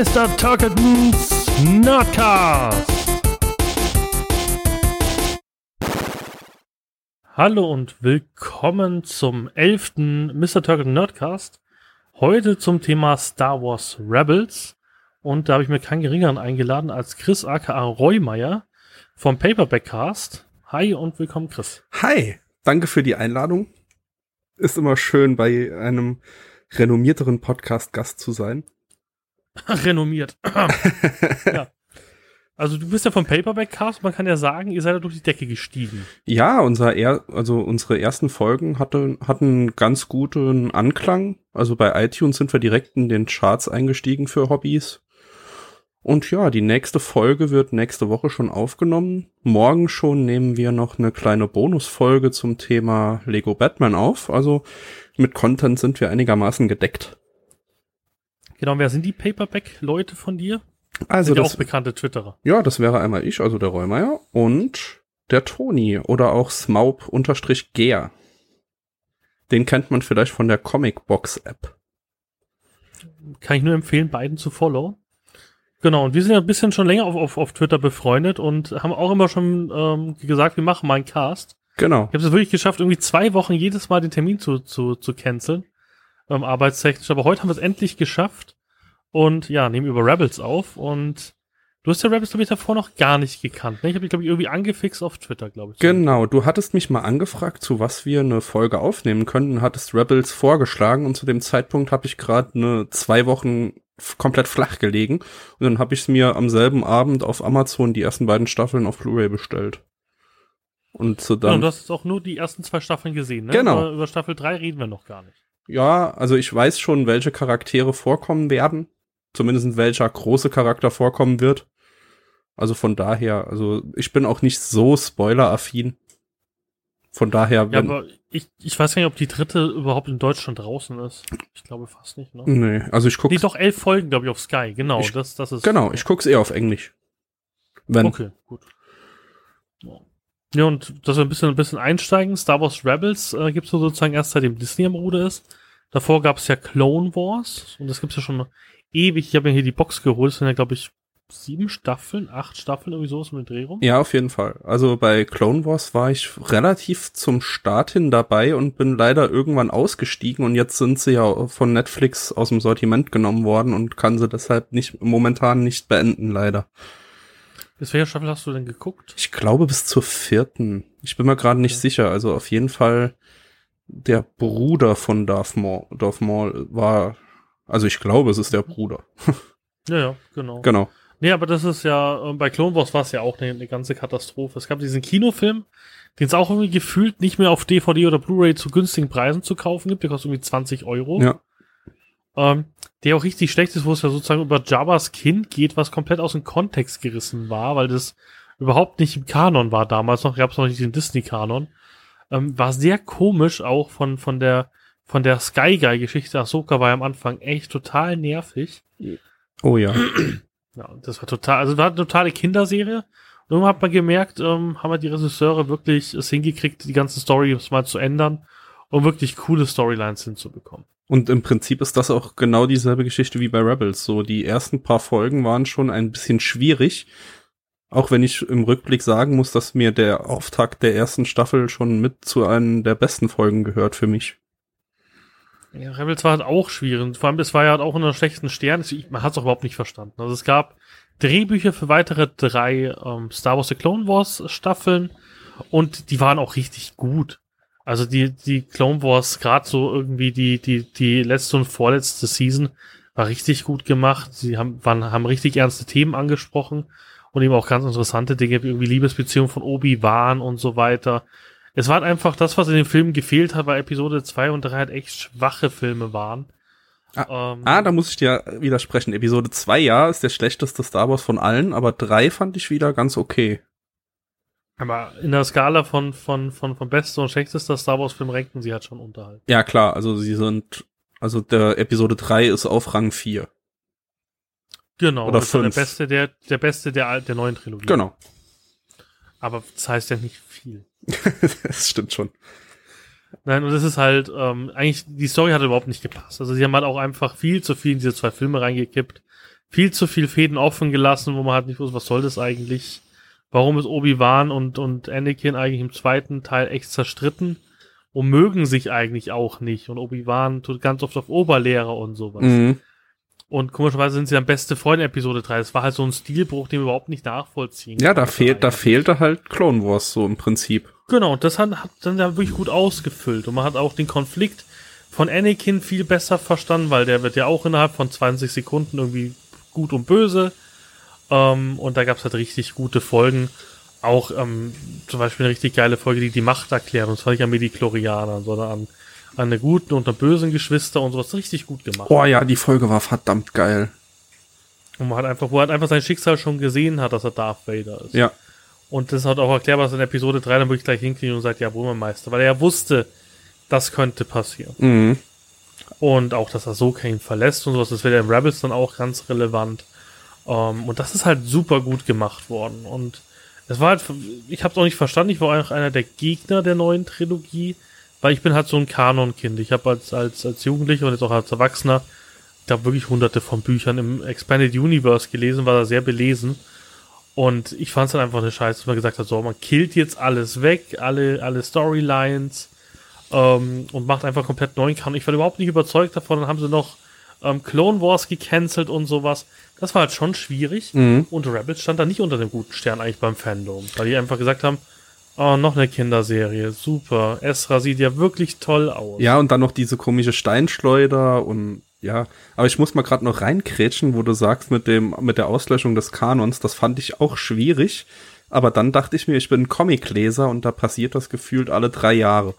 Mr. Turketons Nerdcast. Hallo und willkommen zum elften Mr. Turketon Nerdcast. Heute zum Thema Star Wars Rebels. Und da habe ich mir keinen geringeren eingeladen als Chris aka Reumeier vom Paperback Cast. Hi und willkommen, Chris. Hi, danke für die Einladung. Ist immer schön, bei einem renommierteren Podcast Gast zu sein. Renommiert. ja. Also du bist ja vom Paperback Cast, man kann ja sagen, ihr seid ja durch die Decke gestiegen. Ja, unser er also unsere ersten Folgen hatte, hatten ganz guten Anklang. Also bei iTunes sind wir direkt in den Charts eingestiegen für Hobbys. Und ja, die nächste Folge wird nächste Woche schon aufgenommen. Morgen schon nehmen wir noch eine kleine Bonusfolge zum Thema Lego Batman auf. Also mit Content sind wir einigermaßen gedeckt. Genau, wer sind die Paperback-Leute von dir? Also das, auch bekannte Twitterer. Ja, das wäre einmal ich, also der Reumeier und der Toni oder auch Smaup-Ger. Den kennt man vielleicht von der Comicbox-App. Kann ich nur empfehlen, beiden zu follow. Genau, und wir sind ja ein bisschen schon länger auf, auf, auf Twitter befreundet und haben auch immer schon ähm, gesagt, wir machen mal einen Cast. Genau. Ich habe es wirklich geschafft, irgendwie zwei Wochen jedes Mal den Termin zu, zu, zu canceln, ähm, arbeitstechnisch. Aber heute haben wir es endlich geschafft und ja, nehmen über Rebels auf und du hast ja Rebels, glaube ich, davor noch gar nicht gekannt. Ne? Ich habe dich, glaube ich, irgendwie angefixt auf Twitter, glaube ich. Genau, du hattest mich mal angefragt, zu was wir eine Folge aufnehmen könnten, hattest Rebels vorgeschlagen und zu dem Zeitpunkt habe ich gerade eine zwei Wochen komplett flach gelegen und dann habe ich es mir am selben Abend auf Amazon die ersten beiden Staffeln auf Blu-ray bestellt. Und so Ja, dann und du hast jetzt auch nur die ersten zwei Staffeln gesehen, ne? Genau. Über, über Staffel 3 reden wir noch gar nicht. Ja, also ich weiß schon, welche Charaktere vorkommen werden. Zumindest welcher große Charakter vorkommen wird. Also von daher, also ich bin auch nicht so spoiler-affin. Von daher, Ja, aber ich, ich weiß gar nicht, ob die dritte überhaupt in Deutschland draußen ist. Ich glaube fast nicht, ne? nee, also ich gucke, Nee, doch elf Folgen, glaube ich, auf Sky. Genau, Ich- das, das ist. genau, ich guck's eher auf Englisch. Wenn, Okay, gut. Ja. Und dass wir ein bisschen, ein bisschen einsteigen. Star Wars Rebels äh, gibt es sozusagen erst seitdem Disney am Ruder ist. Davor gab es ja Clone Wars und das gibt's ja schon ewig. Ich habe mir hier die Box geholt. Das sind ja, glaube ich, sieben Staffeln, acht Staffeln, irgendwie sowas mit Dreh rum. ja, auf jeden Fall. Also bei Clone Wars war ich relativ zum Start hin dabei und bin leider irgendwann ausgestiegen und jetzt sind sie ja von Netflix aus dem Sortiment genommen worden und kann sie deshalb nicht, momentan nicht beenden, leider. Bis welcher Staffel hast du denn geguckt? Ich glaube bis zur vierten. Ich bin mir gerade nicht Okay. sicher. Also auf jeden Fall der Bruder von Darth Maul, Darth Maul war, also ich glaube, es ist der Bruder. Ja, ja, genau. Genau. Nee, aber das ist ja, äh, bei Clone Wars war es ja auch eine, eine ganze Katastrophe. Es gab diesen Kinofilm, den es auch irgendwie gefühlt nicht mehr auf DVD oder Blu-ray zu günstigen Preisen zu kaufen gibt. Der kostet irgendwie 20 Euro. Ja. Ähm, der auch richtig schlecht ist, wo es ja sozusagen über Jabba's Kind geht, was komplett aus dem Kontext gerissen war, weil das überhaupt nicht im Kanon war damals noch, gab es noch nicht den Disney-Kanon. Ähm, war sehr komisch auch von, von der, von der Sky Guy-Geschichte. Ahsoka war ja am Anfang echt total nervig. Oh ja. Ja, das war total, also war eine totale Kinderserie. Und irgendwann hat man gemerkt, ähm, haben wir die Regisseure wirklich es hingekriegt, die ganzen Storys mal zu ändern, um wirklich coole Storylines hinzubekommen. Und im Prinzip ist das auch genau dieselbe Geschichte wie bei Rebels. So, die ersten paar Folgen waren schon ein bisschen schwierig. Auch wenn ich im Rückblick sagen muss, dass mir der Auftakt der ersten Staffel schon mit zu einem der besten Folgen gehört für mich. Ja, Rebels war halt auch schwierig. Vor allem, es war ja halt auch in einer schlechten Stern. Man hat es auch überhaupt nicht verstanden. Also es gab Drehbücher für weitere drei ähm, Star Wars The Clone Wars Staffeln und die waren auch richtig gut. Also die, die Clone Wars, gerade so irgendwie die, die, die letzte und vorletzte Season war richtig gut gemacht. Sie haben, waren, haben richtig ernste Themen angesprochen und eben auch ganz interessante Dinge wie irgendwie Liebesbeziehung von Obi-Wan und so weiter. Es war halt einfach das, was in den Filmen gefehlt hat, weil Episode 2 und 3 halt echt schwache Filme waren. ähm, Ah, da muss ich dir widersprechen. Episode 2, ja, ist der schlechteste Star Wars von allen, aber 3 fand ich wieder ganz okay. aber in der Skala von, von, von, von bester und schlechtester Star Wars Film ranken sie halt schon unterhalb. Ja, klar, also sie sind, also der Episode 3 ist auf Rang 4. Genau, Oder das dann der fünf. beste der, der beste der, der neuen Trilogie. Genau. Aber das heißt ja nicht viel. das stimmt schon. Nein, und es ist halt, ähm, eigentlich, die Story hat überhaupt nicht gepasst. Also sie haben halt auch einfach viel zu viel in diese zwei Filme reingekippt. viel zu viel Fäden offen gelassen, wo man halt nicht wusste, was soll das eigentlich? Warum ist Obi-Wan und, und Anakin eigentlich im zweiten Teil echt zerstritten? Und mögen sich eigentlich auch nicht. Und Obi-Wan tut ganz oft auf Oberlehrer und sowas. Mhm. Und komischerweise sind sie dann beste Freunde Episode 3. Das war halt so ein Stilbruch, den wir überhaupt nicht nachvollziehen. Ja, da fehlt, da fehlte halt Clone Wars so im Prinzip. Genau, das hat, hat dann ja wirklich gut ausgefüllt. Und man hat auch den Konflikt von Anakin viel besser verstanden, weil der wird ja auch innerhalb von 20 Sekunden irgendwie gut und böse. Ähm, und da gab's halt richtig gute Folgen. Auch ähm, zum Beispiel eine richtig geile Folge, die die Macht erklärt. Und zwar nicht an Mediklorianern, sondern an, an eine guten und eine bösen Geschwister und sowas. Richtig gut gemacht. Oh ja, die Folge war verdammt geil. Und man hat einfach, wo er halt einfach sein Schicksal schon gesehen hat, dass er Darth Vader ist. Ja. Und das hat auch erklärt, was in Episode 3 dann wirklich gleich hinkriegen und sagt, ja, Meister, weil er ja wusste, das könnte passieren. Mhm. Und auch, dass er so ihn verlässt und sowas, das wird ja im Rebels dann auch ganz relevant. Ähm, und das ist halt super gut gemacht worden. Und es war halt, ich habe es auch nicht verstanden, ich war auch einer der Gegner der neuen Trilogie, weil ich bin halt so ein Kanonkind. Ich habe als, als, als Jugendlicher und jetzt auch als Erwachsener, da wirklich hunderte von Büchern im Expanded Universe gelesen, war da sehr belesen. Und ich fand es halt einfach eine Scheiße, dass man gesagt hat, so, man killt jetzt alles weg, alle, alle Storylines ähm, und macht einfach komplett neuen Kanon. Ich war überhaupt nicht überzeugt davon. Dann haben sie noch ähm, Clone Wars gecancelt und sowas. Das war halt schon schwierig. Mhm. Und Rebels stand da nicht unter dem guten Stern eigentlich beim Fandom, weil die einfach gesagt haben, oh, noch eine Kinderserie, super. Ezra sieht ja wirklich toll aus. Ja, und dann noch diese komische Steinschleuder und ja, aber ich muss mal gerade noch reinkrätschen, wo du sagst mit dem mit der Auslöschung des Kanons, das fand ich auch schwierig, aber dann dachte ich mir, ich bin Comicleser und da passiert das gefühlt alle drei Jahre,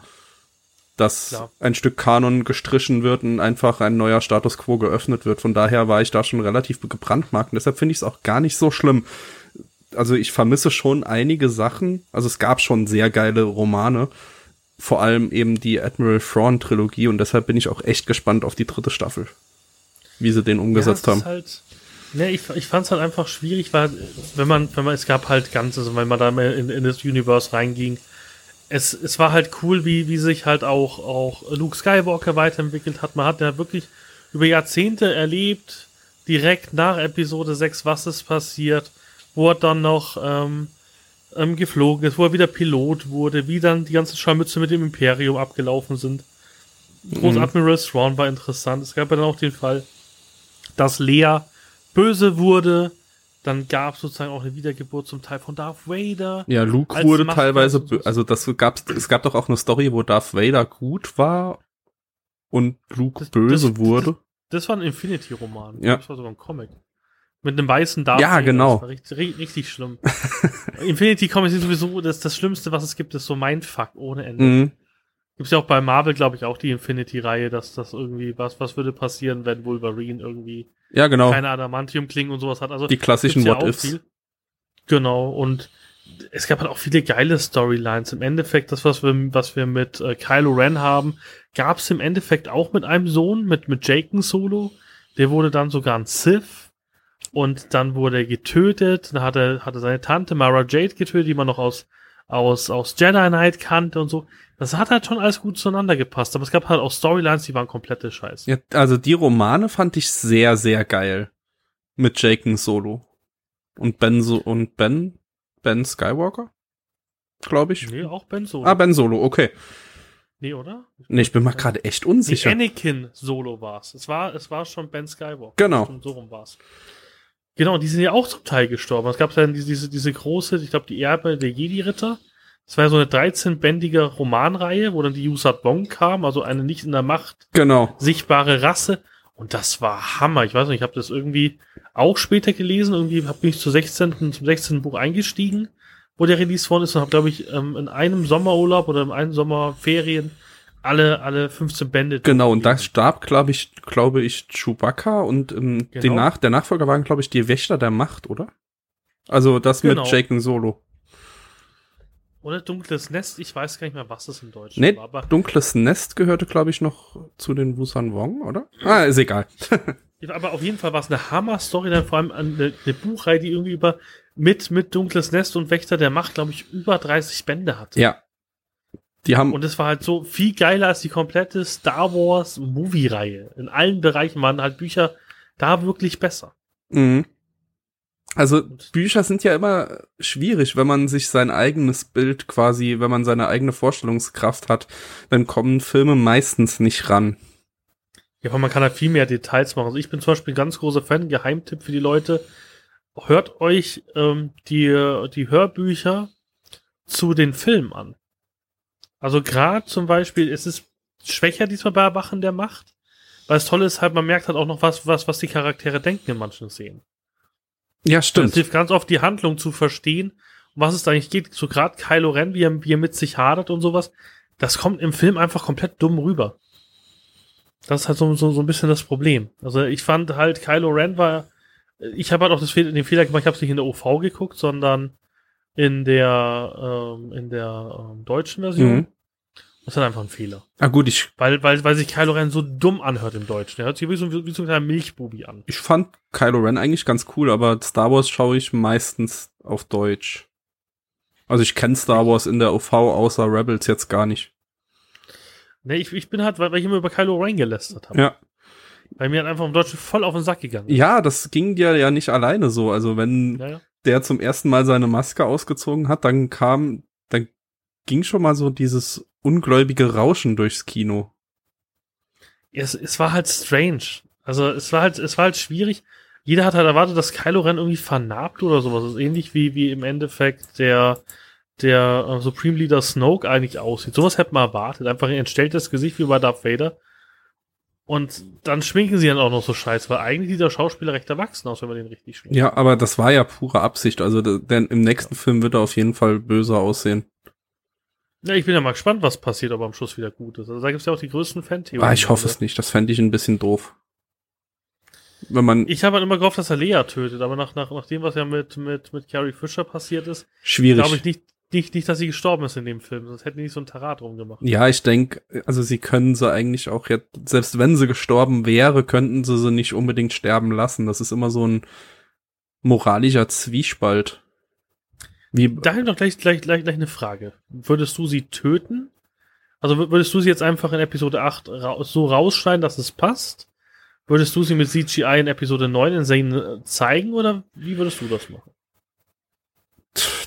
dass Klar. ein Stück Kanon gestrichen wird und einfach ein neuer Status quo geöffnet wird. Von daher war ich da schon relativ gebrandmarkt und deshalb finde ich es auch gar nicht so schlimm. Also ich vermisse schon einige Sachen, also es gab schon sehr geile Romane, vor allem eben die Admiral Thrawn Trilogie und deshalb bin ich auch echt gespannt auf die dritte Staffel, wie sie den umgesetzt ja, haben. Halt, ne, ich, ich fand es halt einfach schwierig, weil wenn man, wenn man, es gab halt Ganzes, wenn man da in, in das Universe reinging, es, es war halt cool, wie, wie sich halt auch, auch Luke Skywalker weiterentwickelt hat. Man hat ja wirklich über Jahrzehnte erlebt, direkt nach Episode 6, was ist passiert, wo er dann noch ähm, ähm, geflogen ist, wo er wieder Pilot wurde, wie dann die ganzen Scharmütze mit dem Imperium abgelaufen sind. Groß Mhm. Admiral Thrawn war interessant. Es gab ja dann auch den Fall, dass Lea böse wurde. Dann gab es sozusagen auch eine Wiedergeburt zum Teil von Darth Vader. Ja, Luke wurde Machtwort teilweise, also das gab's, es gab doch auch eine Story, wo Darth Vader gut war und Luke Das- böse das- wurde. Das war ein Infinity-Roman. Ja. Das war sogar ein Comic. Mit einem weißen Darth Ja, genau. Das war richtig, ri- richtig schlimm. Infinity Comics ist sowieso das, das Schlimmste, was es gibt, ist so Mindfuck ohne Ende. Mhm. Gibt's ja auch bei Marvel, glaube ich, auch die Infinity-Reihe, dass das irgendwie, was, was würde passieren, wenn Wolverine irgendwie Ja, genau. keine Adamantium-Klingen und sowas hat. Also Die klassischen ja What-Ifs. Genau, und es gab halt auch viele geile Storylines. Im Endeffekt, das, was wir, was wir mit äh, Kylo Ren haben, gab es im Endeffekt auch mit einem Sohn, mit, mit Jaken Solo. Der wurde dann sogar ein Sith. Und dann wurde er getötet. Dann hat er, hatte seine Tante Mara Jade getötet, die man noch aus, aus, aus Jedi Knight kannte und so. Das hat halt schon alles gut zueinander gepasst. Aber es gab halt auch Storylines, die waren komplette Scheiße. Ja, also die Romane fand ich sehr, sehr geil. Mit Jaken Solo. Und Ben so und Ben, Ben Skywalker? Glaube ich. Nee, auch Ben Solo. Ah, Ben Solo, okay. nee, oder? Nee, ich bin mal gerade echt Nee, unsicher. Anakin Solo war's. Es war, es war schon Ben Skywalker. Genau. Stimmt, So rum war's. Genau, die sind ja auch zum Teil gestorben. Es gab dann diese, diese, diese große, ich glaube, die Erbe der Jedi-Ritter. Das war ja so eine 13-bändige Romanreihe, wo dann die Yusat Wong kam, also eine nicht in der Macht Genau. sichtbare Rasse. Und das war Hammer. Ich weiß nicht, ich habe das irgendwie auch später gelesen. Irgendwie habe ich zu 16. zum 16. Buch eingestiegen, wo der Release worden ist und habe, glaube ich, ähm, in einem Sommerurlaub oder in einem Sommerferien alle, alle 15 Bände. Genau, und da starb, glaube ich, glaube ich, Chewbacca und ähm, Genau. den Nach der Nachfolger waren, glaube ich, die Wächter der Macht, oder? Also das Genau. mit Jaken Solo. Oder Dunkles Nest, ich weiß gar nicht mehr, was es im Deutschen Nee, war. Aber Dunkles Nest gehörte, glaube ich, noch zu den Wusan Wong, oder? Ah, ist egal. Aber auf jeden Fall war es eine Hammer-Story, dann vor allem eine, eine Buchreihe, die irgendwie über mit, mit Dunkles Nest und Wächter der Macht, glaube ich, über 30 Bände hatte. Ja. Die haben, Und es war halt so viel geiler als die komplette Star Wars Movie-Reihe. In allen Bereichen waren halt Bücher da wirklich besser. Mhm. Also Bücher sind ja immer schwierig, wenn man sich sein eigenes Bild quasi, wenn man seine eigene Vorstellungskraft hat, dann kommen Filme meistens nicht ran. Ja, aber man kann halt viel mehr Details machen. Also ich bin zum Beispiel ein ganz großer Fan, Geheimtipp für die Leute. Hört euch ähm, die, die Hörbücher zu den Filmen an. Also gerade zum Beispiel, es ist schwächer diesmal bei Erwachen der Macht, weil das Tolle ist halt, man merkt halt auch noch was, was, was die Charaktere denken in manchen Szenen. Ja, stimmt. Es hilft ganz oft, die Handlung zu verstehen, um was es da eigentlich geht. So gerade Kylo Ren, wie er, wie er mit sich hadert und sowas, das kommt im Film einfach komplett dumm rüber. Das ist halt so, so, so ein bisschen das Problem. Also ich fand halt, Kylo Ren war, ich habe halt auch das, den Fehler gemacht, ich habe es nicht in der OV geguckt, sondern in der, ähm, in der ähm, deutschen Version. Mhm. Das ist halt einfach ein Fehler. Ah gut, ich... Weil, weil, weil sich Kylo Ren so dumm anhört im Deutschen. Der hört sich wie so, wie so ein kleiner Milchbubi an. Ich fand Kylo Ren eigentlich ganz cool, aber Star Wars schaue ich meistens auf Deutsch. Also ich kenne Star Wars in der OV außer Rebels jetzt gar nicht. Ne, ich, ich bin halt, weil, weil ich immer über Kylo Ren gelästert habe. Ja. Weil mir hat einfach im Deutschen voll auf den Sack gegangen. Ja, das ging dir ja nicht alleine so. Also wenn ja, ja. Der zum ersten Mal seine Maske ausgezogen hat, dann kam, dann ging schon mal so dieses ungläubige Rauschen durchs Kino. Es, es war halt strange. Also es war halt, es war halt schwierig. Jeder hat halt erwartet, dass Kylo Ren irgendwie vernarbt oder sowas. Das ist ähnlich wie, wie im Endeffekt der, der uh, Supreme Leader Snoke eigentlich aussieht. Sowas hätte man erwartet. Einfach ein entstelltes Gesicht wie bei Darth Vader. Und dann schminken sie dann auch noch so scheiße, weil eigentlich sieht der Schauspieler recht erwachsen aus, wenn man den richtig schminkt. Ja, aber das war ja pure Absicht. Also denn im nächsten. Film wird er auf jeden Fall böser aussehen. Ja, ich bin ja mal gespannt, was passiert, ob er am Schluss wieder gut ist. Also da gibt's ja auch die größten Fan-Theorien. Ah, ich hoffe es nicht. Das fände ich ein bisschen doof. Wenn man ich habe halt immer gehofft, dass er Lea tötet, aber nach, nach, nach dem, was ja mit, mit, mit Carrie Fisher passiert ist, schwierig. glaube ich nicht, nicht, nicht, dass sie gestorben ist in dem Film. Sonst hätten die nicht so ein Tarat drum gemacht. Ja, ich denke, also sie können sie eigentlich auch jetzt, selbst wenn sie gestorben wäre, könnten sie sie nicht unbedingt sterben lassen. Das ist immer so ein moralischer Zwiespalt. Wie Daher noch gleich, gleich, gleich, gleich eine Frage. Würdest du sie töten? Also würdest du sie jetzt einfach in Episode 8 ra so rausschneiden, dass es passt? Würdest du sie mit CGI in Episode 9 in äh, zeigen oder wie würdest du das machen?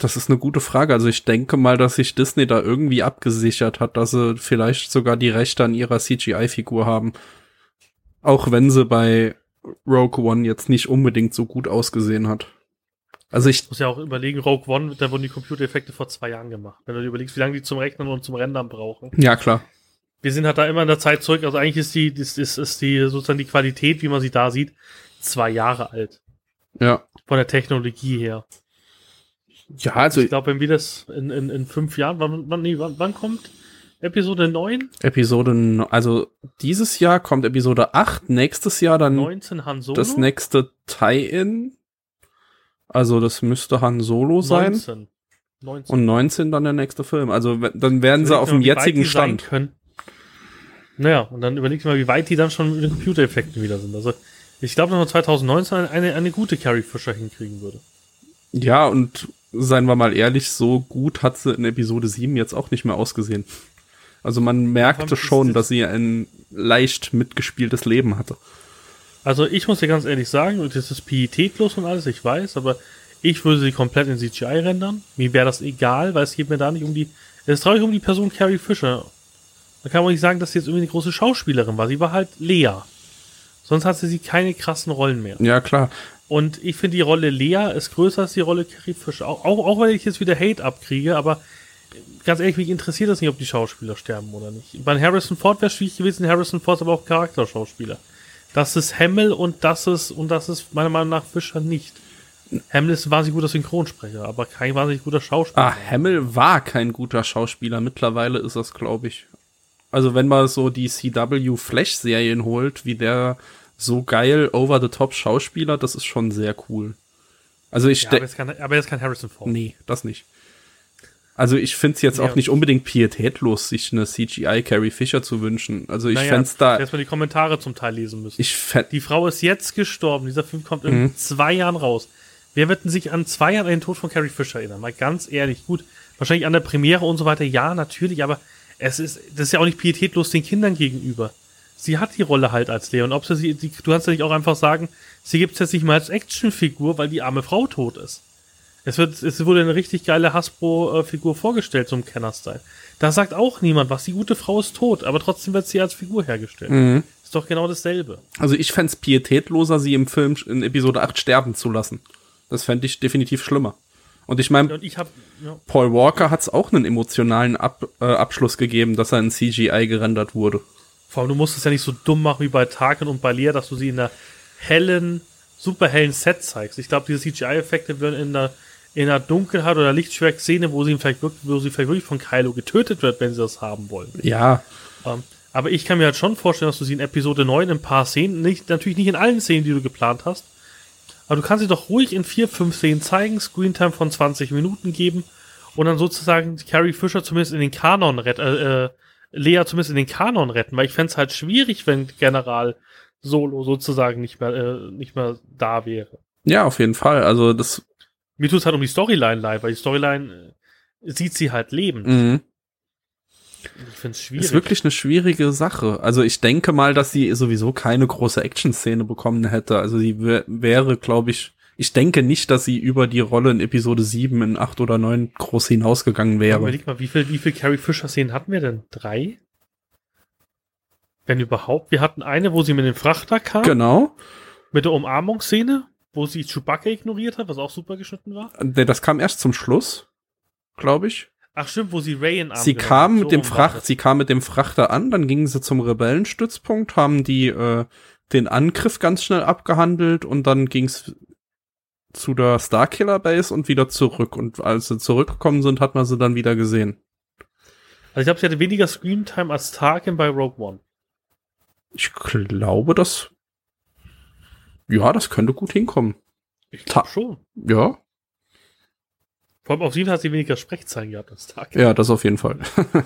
Das ist eine gute Frage. Also ich denke mal, dass sich Disney da irgendwie abgesichert hat, dass sie vielleicht sogar die Rechte an ihrer CGI-Figur haben. Auch wenn sie bei Rogue One jetzt nicht unbedingt so gut ausgesehen hat. Also ich, ich muss ja auch überlegen, Rogue One, da wurden die Computereffekte vor zwei Jahren gemacht. Wenn du dir überlegst, wie lange die zum Rechnen und zum Rendern brauchen. Ja, klar. Wir sind halt da immer in der Zeit zurück. Also eigentlich ist die, ist, ist, ist die sozusagen die Qualität, wie man sie da sieht, zwei Jahre alt. Ja. Von der Technologie her. Ja, also. Ich glaube, wenn wir das in, in, in fünf Jahren, wann, wann, nee, wann, wann kommt Episode 9? Episode, also dieses Jahr kommt Episode 8, nächstes Jahr dann 19 Han Solo? das nächste Tie-In also das müsste Han Solo sein. 19. 19. Und 19 dann der nächste Film. Also dann werden sie auf dem jetzigen Stand. Können. Naja, und dann überlegt mal, wie weit die dann schon mit den Computereffekten wieder sind. Also ich glaube, dass man 2019 eine, eine gute Carrie Fisher hinkriegen würde. Ja, und seien wir mal ehrlich, so gut hat sie in Episode 7 jetzt auch nicht mehr ausgesehen. Also man merkte schon, dass sie ein leicht mitgespieltes Leben hatte. Also ich muss dir ganz ehrlich sagen, das ist pietätlos und alles, ich weiß, aber ich würde sie komplett in CGI rendern. Mir wäre das egal, weil es geht mir da nicht um die. Es ist traurig um die Person Carrie Fisher. Da kann man nicht sagen, dass sie jetzt irgendwie eine große Schauspielerin war. Sie war halt Lea. Sonst hatte sie keine krassen Rollen mehr. Ja, klar. Und ich finde, die Rolle Lea ist größer als die Rolle Carrie Fisher. Auch, auch, auch wenn ich jetzt wieder Hate abkriege, aber ganz ehrlich, mich interessiert das nicht, ob die Schauspieler sterben oder nicht. Bei Harrison Ford wäre es schwierig gewesen. Harrison Ford ist aber auch Charakterschauspieler. Das ist Hemmel und das ist, und das ist meiner Meinung nach Fischer nicht. Hemmel ist ein wahnsinnig guter Synchronsprecher, aber kein wahnsinnig guter Schauspieler. Ah, Hemmel war kein guter Schauspieler. Mittlerweile ist das, glaube ich. Also wenn man so die CW Flash-Serien holt, wie der so geil over-the-top Schauspieler, das ist schon sehr cool. Also ich ja, aber, jetzt kann, aber jetzt kann Harrison Ford. Nee, das nicht. Also ich finde es jetzt ja. auch nicht unbedingt pietätlos, sich eine CGI Carrie Fisher zu wünschen. Also ich naja, fände da. Erstmal die Kommentare zum Teil lesen müssen. Ich die Frau ist jetzt gestorben. Dieser Film kommt in mhm. zwei Jahren raus. Wer wird denn sich an zwei Jahren an den Tod von Carrie Fisher erinnern? Mal ganz ehrlich, gut. Wahrscheinlich an der Premiere und so weiter, ja, natürlich, aber es ist, das ist ja auch nicht pietätlos den Kindern gegenüber. Sie hat die Rolle halt als Lea. Und ob sie, sie du kannst ja nicht auch einfach sagen, sie gibt's jetzt nicht mal als Actionfigur, weil die arme Frau tot ist. Es wird, es wurde eine richtig geile Hasbro-Figur vorgestellt zum Kenner-Style. Da sagt auch niemand was. Die gute Frau ist tot, aber trotzdem wird sie als Figur hergestellt. Mhm. Ist doch genau dasselbe. Also ich fänd's pietätloser, sie im Film in Episode 8 sterben zu lassen. Das fände ich definitiv schlimmer. Und ich meine, ja, Paul Walker hat's auch einen emotionalen Ab äh, Abschluss gegeben, dass er in CGI gerendert wurde. Vor allem, du musst es ja nicht so dumm machen wie bei Tarkin und bei Lea, dass du sie in einer hellen, super hellen Set zeigst. Ich glaube, diese CGI-Effekte würden in der, in einer Dunkelheit oder Lichtschwerk-Szene, wo sie vielleicht wirklich, wo sie vielleicht wirklich von Kylo getötet wird, wenn sie das haben wollen. Ja, Ähm, aber ich kann mir halt schon vorstellen, dass du sie in Episode 9 in ein paar Szenen, nicht, natürlich nicht in allen Szenen, die du geplant hast, aber du kannst sie doch ruhig in vier, fünf Szenen zeigen, Screentime von 20 Minuten geben und dann sozusagen Carrie Fisher zumindest in den Kanon retten, äh, Lea zumindest in den Kanon retten, weil ich fände es halt schwierig, wenn General Solo sozusagen nicht mehr, äh, nicht mehr da wäre. ja, auf jeden Fall. Also das, Mir tut es halt um die Storyline leid, weil die Storyline äh, sieht sie halt lebend. mh, Ich finde es schwierig. ist wirklich eine schwierige Sache. Also ich denke mal, dass sie sowieso keine große Action-Szene bekommen hätte. Also sie wär, wäre, glaube ich, ich denke nicht, dass sie über die Rolle in Episode 7 in 8 oder 9 groß hinausgegangen wäre. Überleg mal, wie viel, wie viel Carrie Fisher Szenen hatten wir denn? Drei? Wenn überhaupt. Wir hatten eine, wo sie mit dem Frachter kam, Genau. mit der Umarmungsszene, wo sie Chewbacca ignoriert hat, was auch super geschnitten war. Das kam erst zum Schluss, glaube ich. Ach stimmt, wo sie Ray in Arm Sie kam mit So dem Fracht, sie kam mit dem Frachter an, dann gingen sie zum Rebellenstützpunkt, haben die äh, den Angriff ganz schnell abgehandelt und dann ging's zu der Starkiller Base und wieder zurück. Und als sie zurückgekommen sind, hat man sie dann wieder gesehen. Also ich glaube, sie hatte weniger Screentime als Tarkin bei Rogue One. Ich glaube, das ja, das könnte gut hinkommen. Ich glaube schon. Ja, Vor allem auf jeden Fall hat sie weniger Sprechzeilen gehabt als Tarkin. ja, das auf jeden Fall.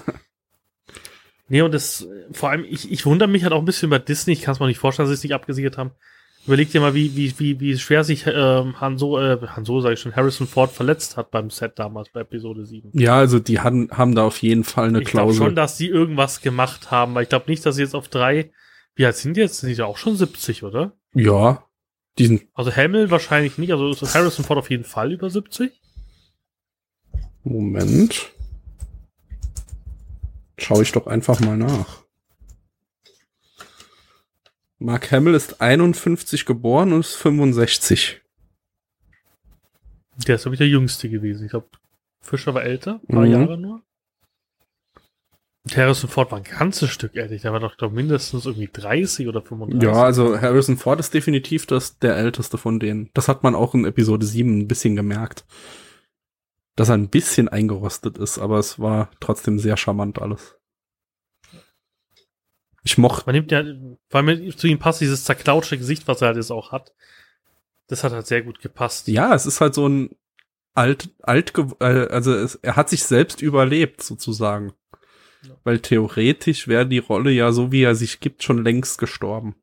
Nee, und das, äh, vor allem, ich, ich wundere mich halt auch ein bisschen über Disney. Ich kann es mir nicht vorstellen, dass sie es nicht abgesichert haben. Überleg dir mal, wie, wie, wie, wie schwer sich ähm, Han Solo, äh, Han Solo, sag ich schon, Harrison Ford verletzt hat beim Set damals bei Episode 7. ja, also die haben, haben da auf jeden Fall eine ich glaube Klausel. schon, dass sie irgendwas gemacht haben, weil ich glaube nicht, dass sie jetzt auf drei, wie alt sind die jetzt? Sind die ja auch schon 70, oder? ja, diesen Also Hamill wahrscheinlich nicht, also ist Harrison Ford auf jeden Fall über 70. Moment. Schau ich doch einfach mal nach. Mark Hamill ist 51 geboren und ist 65. Der ist, glaube ich, der Jüngste gewesen. Ich glaube, Fischer war älter, ein paar Mhm. Jahre nur. Harrison Ford war ein ganzes Stück älter. Der war doch glaub, mindestens irgendwie 30 oder 35. Ja, also Harrison Ford ist definitiv das, der älteste von denen. Das hat man auch in Episode 7 ein bisschen gemerkt. Dass er ein bisschen eingerostet ist, aber es war trotzdem sehr charmant alles. Ich mochte, Man nimmt ja, weil mir zu ihm passt dieses zerklautschte Gesicht, was er halt jetzt auch hat. Das hat halt sehr gut gepasst. ja, es ist halt so ein alt, alt, äh, also es, er hat sich selbst überlebt sozusagen. Ja. Weil theoretisch wäre die Rolle ja so, wie er sich gibt, schon längst gestorben.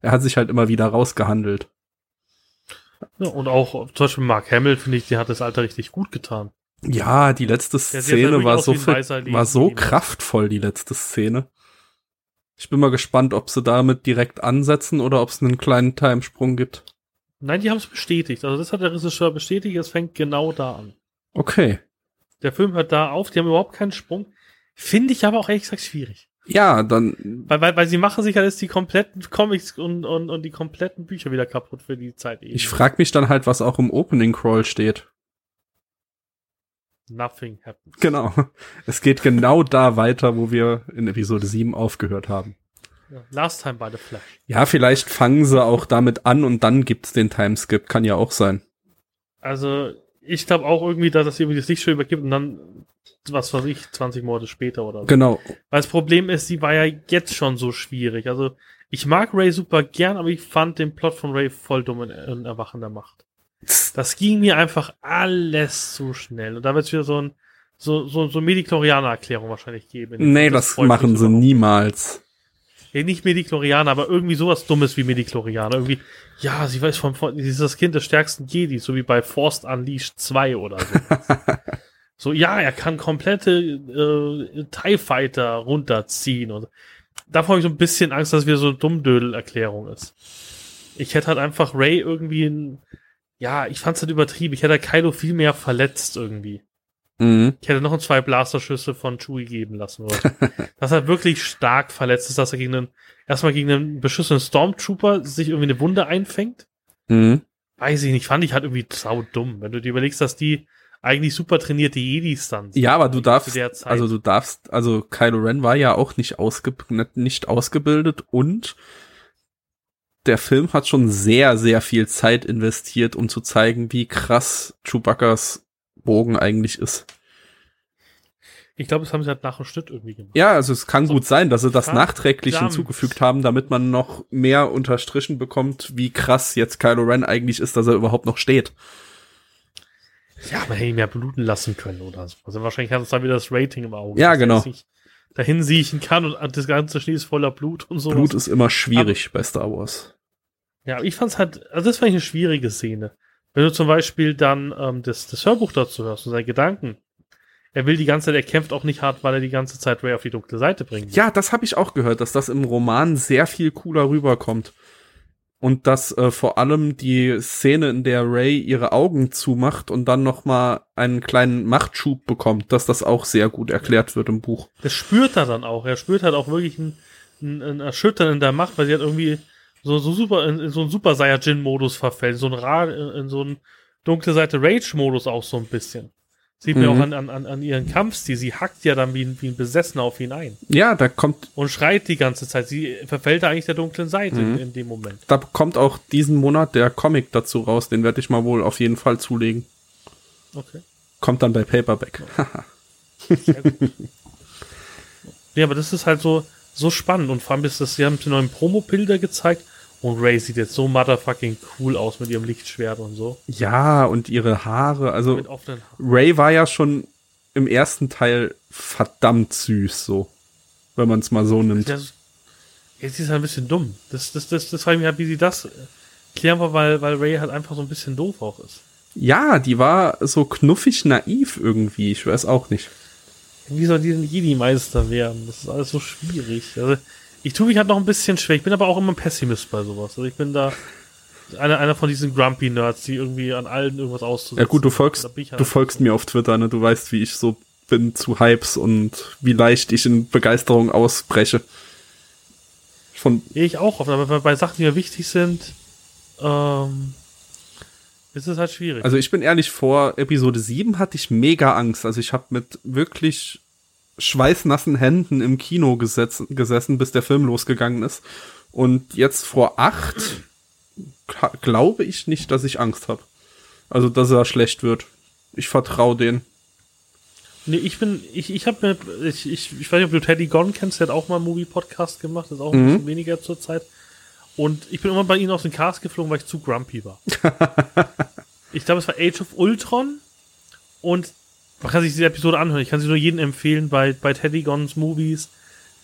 Er hat sich halt immer wieder rausgehandelt. Ja, und auch zum Beispiel Mark Hamill, finde ich, der hat das Alter richtig gut getan. Ja, die letzte Szene war so, war so kraftvoll, die letzte Szene. Ich bin mal gespannt, ob sie damit direkt ansetzen oder ob es einen kleinen Timesprung gibt. Nein, die haben es bestätigt. Also das hat der Regisseur bestätigt, es fängt genau da an. Okay. Der Film hört da auf, die haben überhaupt keinen Sprung. Finde ich aber auch ehrlich gesagt schwierig. Ja, dann, Weil, weil, weil sie machen sich halt jetzt die kompletten Comics und, und, und die kompletten Bücher wieder kaputt für die Zeit eben. ich frag mich dann halt, was auch im Opening Crawl steht. Nothing happens. Genau. Es geht genau da weiter, wo wir in Episode 7 aufgehört haben. Ja, last time by the Flash. Ja, vielleicht fangen sie auch damit an und dann gibt's den Timeskip. Kann ja auch sein. Also, ich glaube auch irgendwie, dass das irgendwie das Licht schon übergibt und dann, was weiß ich, 20 Monate später oder so. Genau. Weil das Problem ist, sie war ja jetzt schon so schwierig. Also, ich mag Ray super gern, aber ich fand den Plot von Ray voll dumm in, in Erwachen der Macht. Das ging mir einfach alles zu schnell. Und da wird es wieder so ein, so, so, so Mediklorianer-Erklärung wahrscheinlich geben. Nee, das mich machen sie überhaupt. niemals. Ja, nicht Mediklorianer, aber irgendwie sowas Dummes wie Mediklorianer. Irgendwie, ja, sie weiß vom, von, sie ist das Kind des stärksten Jedi, so wie bei Forced Unleashed 2 oder so. so, ja, er kann komplette äh, TIE Fighter runterziehen und davor habe ich so ein bisschen Angst, dass es wieder so eine Dummdödel-Erklärung ist. Ich hätte halt einfach Ray irgendwie ein, ja, ich fand's halt übertrieben. Ich hätte Kylo viel mehr verletzt irgendwie. Mhm. Ich hätte noch ein zwei Blasterschüsse von Chewie geben lassen wollen. dass er wirklich stark verletzt ist, dass er gegen einen, erstmal gegen einen beschissenen Stormtrooper sich irgendwie eine Wunde einfängt. Mhm. Weiß ich nicht, fand ich halt irgendwie sau dumm. Wenn du dir überlegst, dass die eigentlich super trainierte Jedis dann sind. Ja, aber du darfst, also du darfst, also Kylo Ren war ja auch nicht, ausge, nicht- nicht ausgebildet und der Film hat schon sehr, sehr viel Zeit investiert, um zu zeigen, wie krass Chewbacca's Bogen eigentlich ist. ich glaube, das haben sie halt nach dem Schnitt irgendwie gemacht. Ja, also es kann So gut sein, dass sie das verdammt. nachträglich hinzugefügt haben, damit man noch mehr unterstrichen bekommt, wie krass jetzt Kylo Ren eigentlich ist, dass er überhaupt noch steht. Ja, man hätte ihn mehr bluten lassen können oder so. Also wahrscheinlich hat es dann wieder das Rating im Auge. Ja, genau. Dahin siechen kann und das ganze Schnee ist voller Blut und so. Blut ist immer schwierig bei Star Wars. Ja, aber ich fand's halt, also das war eine schwierige Szene. Wenn du zum Beispiel dann ähm, das, das Hörbuch dazu hörst und seine Gedanken. Er will die ganze Zeit, er kämpft auch nicht hart, weil er die ganze Zeit Ray auf die dunkle Seite will. Ja, das habe ich auch gehört, dass das im Roman sehr viel cooler rüberkommt. Und dass äh, vor allem die Szene, in der Ray ihre Augen zumacht und dann noch mal einen kleinen Machtschub bekommt, dass das auch sehr gut erklärt wird im Buch. Das spürt er dann auch. Er spürt halt auch wirklich ein, ein, ein Erschüttern in der Macht, weil sie hat irgendwie so, so super, in, in so einen Super Saiyajin-Modus verfällt, so ein Ra in so einen dunkle Seite Rage-Modus auch so ein bisschen. Sieht man Mhm. auch an, an, an- an ihren Kampfstil. Sie hackt ja dann wie ein, wie ein Besessener auf ihn ein Ja, da kommt, und schreit die ganze Zeit. Sie verfällt da eigentlich der dunklen Seite Mhm. in, in dem Moment. da kommt auch diesen Monat der Comic dazu raus, den werde ich mal wohl auf jeden Fall zulegen. Okay. Kommt dann bei Paperback. Sehr gut. ja, aber das ist halt so, so spannend. Und vor allem ist das, sie haben die neuen Promo-Bilder gezeigt und Ray sieht jetzt so motherfucking cool aus mit ihrem Lichtschwert und so. ja, und ihre Haare, also Mit offenen Haaren. Ray war ja schon im ersten Teil verdammt süß, so. Wenn man es mal so nimmt. Ja, so- jetzt ist halt ein bisschen dumm. Das, das, das, das frage ich mich halt, wie sie das äh, klären wir, weil, weil Ray halt einfach so ein bisschen doof auch ist. Ja, die war so knuffig naiv irgendwie. Ich weiß auch nicht. Wie soll die denn Jedi-Meister werden? Das ist alles so schwierig. Also, ich tue mich halt noch ein bisschen schwer. Ich bin aber auch immer ein Pessimist bei sowas. Also ich bin da einer, einer von diesen Grumpy-Nerds, die irgendwie an allen irgendwas auszusetzen. Ja gut, du folgst, halt du folgst mir auf Twitter, ne? Du weißt, wie ich so bin zu Hypes und wie leicht ich in Begeisterung ausbreche. Von, ich auch oft, aber bei- bei Sachen, die mir wichtig sind, ähm, ist es halt schwierig. also ich bin ehrlich, vor Episode 7 hatte ich mega Angst. Also ich habe mit wirklich schweißnassen Händen im Kino gesetz, gesessen, bis der Film losgegangen ist. Und jetzt vor 8 glaube ich nicht, dass ich Angst habe. Also, dass er schlecht wird. Ich vertraue den. nee, ich bin, ich, ich habe mir, ich, ich, ich weiß nicht, ob du Teddy Gon kennst, der hat auch mal einen Movie-Podcast gemacht, das ist auch ein Mhm. bisschen weniger zur Zeit. Und ich bin immer bei ihnen aus dem Cast geflogen, weil ich zu grumpy war. ich glaube, es war Age of Ultron und man kann sich diese Episode anhören. Ich kann sie nur jedem empfehlen bei, bei Teddy Gons Movies.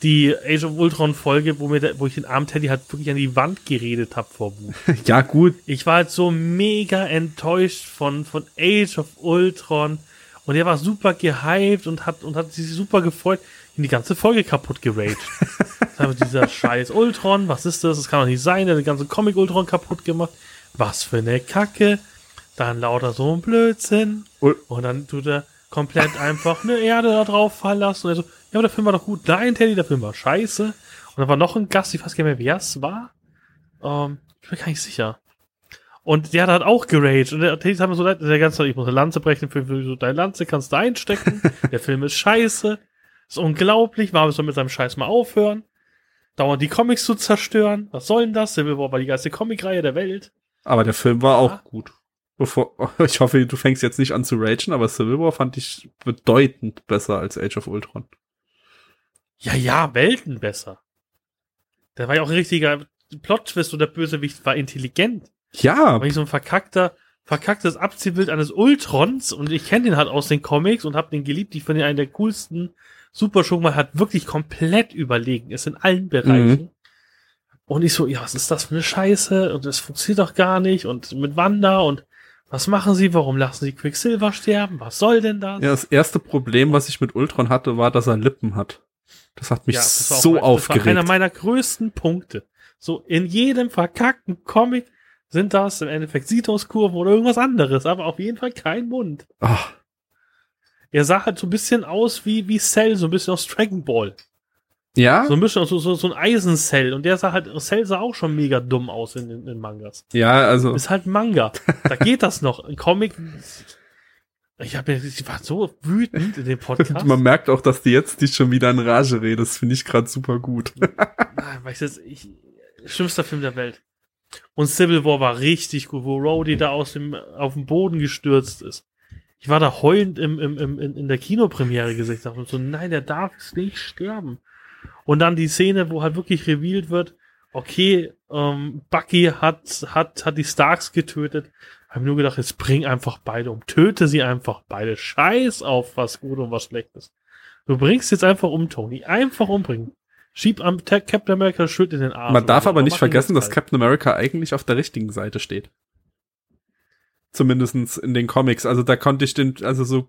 Die Age of Ultron Folge, wo, mir der, wo ich den armen Teddy halt wirklich an die Wand geredet habe vor Wut. Ja, gut. Ich war halt so mega enttäuscht von, von Age of Ultron. Und er war super gehypt und hat, und hat sich super gefreut. Und die ganze Folge kaputt geraged. Dieser scheiß Ultron, was ist das? Das kann doch nicht sein. Der hat den ganzen Comic Ultron kaputt gemacht. Was für eine Kacke. Dann lauter so ein Blödsinn. Und dann tut er komplett einfach eine Erde da drauf fallen lassen. Und er so, ja, aber der Film war doch gut. Nein, Teddy, der Film war scheiße. Und dann war noch ein Gast, ich weiß gar nicht mehr, wer es war. Ähm, ich bin gar nicht sicher. Und der hat halt auch geraged. Und der Teddy hat mir so leid, der ganze Zeit, ich muss eine Lanze brechen, für, für so, deine Lanze kannst du einstecken. der Film ist scheiße. Ist unglaublich. Warum soll mit seinem Scheiß mal aufhören? Dauernd die Comics zu zerstören. Was soll denn das? Civil War war die geilste Comicreihe der Welt. Aber der Film war auch Ja. gut. Bevor, ich hoffe, du fängst jetzt nicht an zu ragen, aber Civil War fand ich bedeutend besser als Age of Ultron. Ja, ja, Welten besser. Der war ja auch ein richtiger Plot-Twist und der Bösewicht war intelligent. Ja, Aber ich so ein verkackter, verkacktes Abziehbild eines Ultrons und ich kenne den halt aus den Comics und hab den geliebt. Ich finde ihn einen der coolsten Superschurken, weil er hat wirklich komplett überlegen ist in allen Bereichen. Und ich so, ja, was ist das für eine Scheiße? Und das funktioniert doch gar nicht. Und mit Wanda und was machen sie? Warum lassen sie Quicksilver sterben? Was soll denn das? ja, das erste Problem, was ich mit Ultron hatte, war, dass er Lippen hat. Das hat mich Ja, das so mein- aufgeregt. Das war einer meiner größten Punkte. So, in jedem verkackten Comic sind das im Endeffekt Sitos-Kurven oder irgendwas anderes, aber auf jeden Fall kein Mund. Ach, Er sah halt so ein bisschen aus wie, wie Cell, so ein bisschen aus Dragon Ball. Ja, So ein bisschen so, so, so ein Eisen-Cell. Und der sah halt, Cell sah auch schon mega dumm aus in, in Mangas. ja, also Ist halt Manga. Da geht das noch. Ein Comic. Ich, hab, ich war so wütend in dem Podcast. man merkt auch, dass du jetzt dich schon wieder in Rage redest. Finde ich gerade super gut. Ah, Weißt du, ich, schlimmster Film der Welt. Und Civil War war richtig gut, wo Rhodey da aus dem, auf den Boden gestürzt ist. Ich war da heulend im, im, im, in, der Kinopremiere gesehen. Ich dachte so, nein, der darf nicht sterben. Und dann die Szene, wo halt wirklich revealed wird, okay, ähm, Bucky hat, hat, hat die Starks getötet. Hab nur gedacht, jetzt bring einfach beide um. Töte sie einfach beide. Scheiß auf was gut und was schlecht ist. Du bringst jetzt einfach um, Tony. Einfach umbringen. Schieb am Ta- Captain America Schild in den Arm. Man darf oder so. aber nicht vergessen, dass halt. Captain America eigentlich auf der richtigen Seite steht. Zumindestens in den Comics. Also da konnte ich den, also so,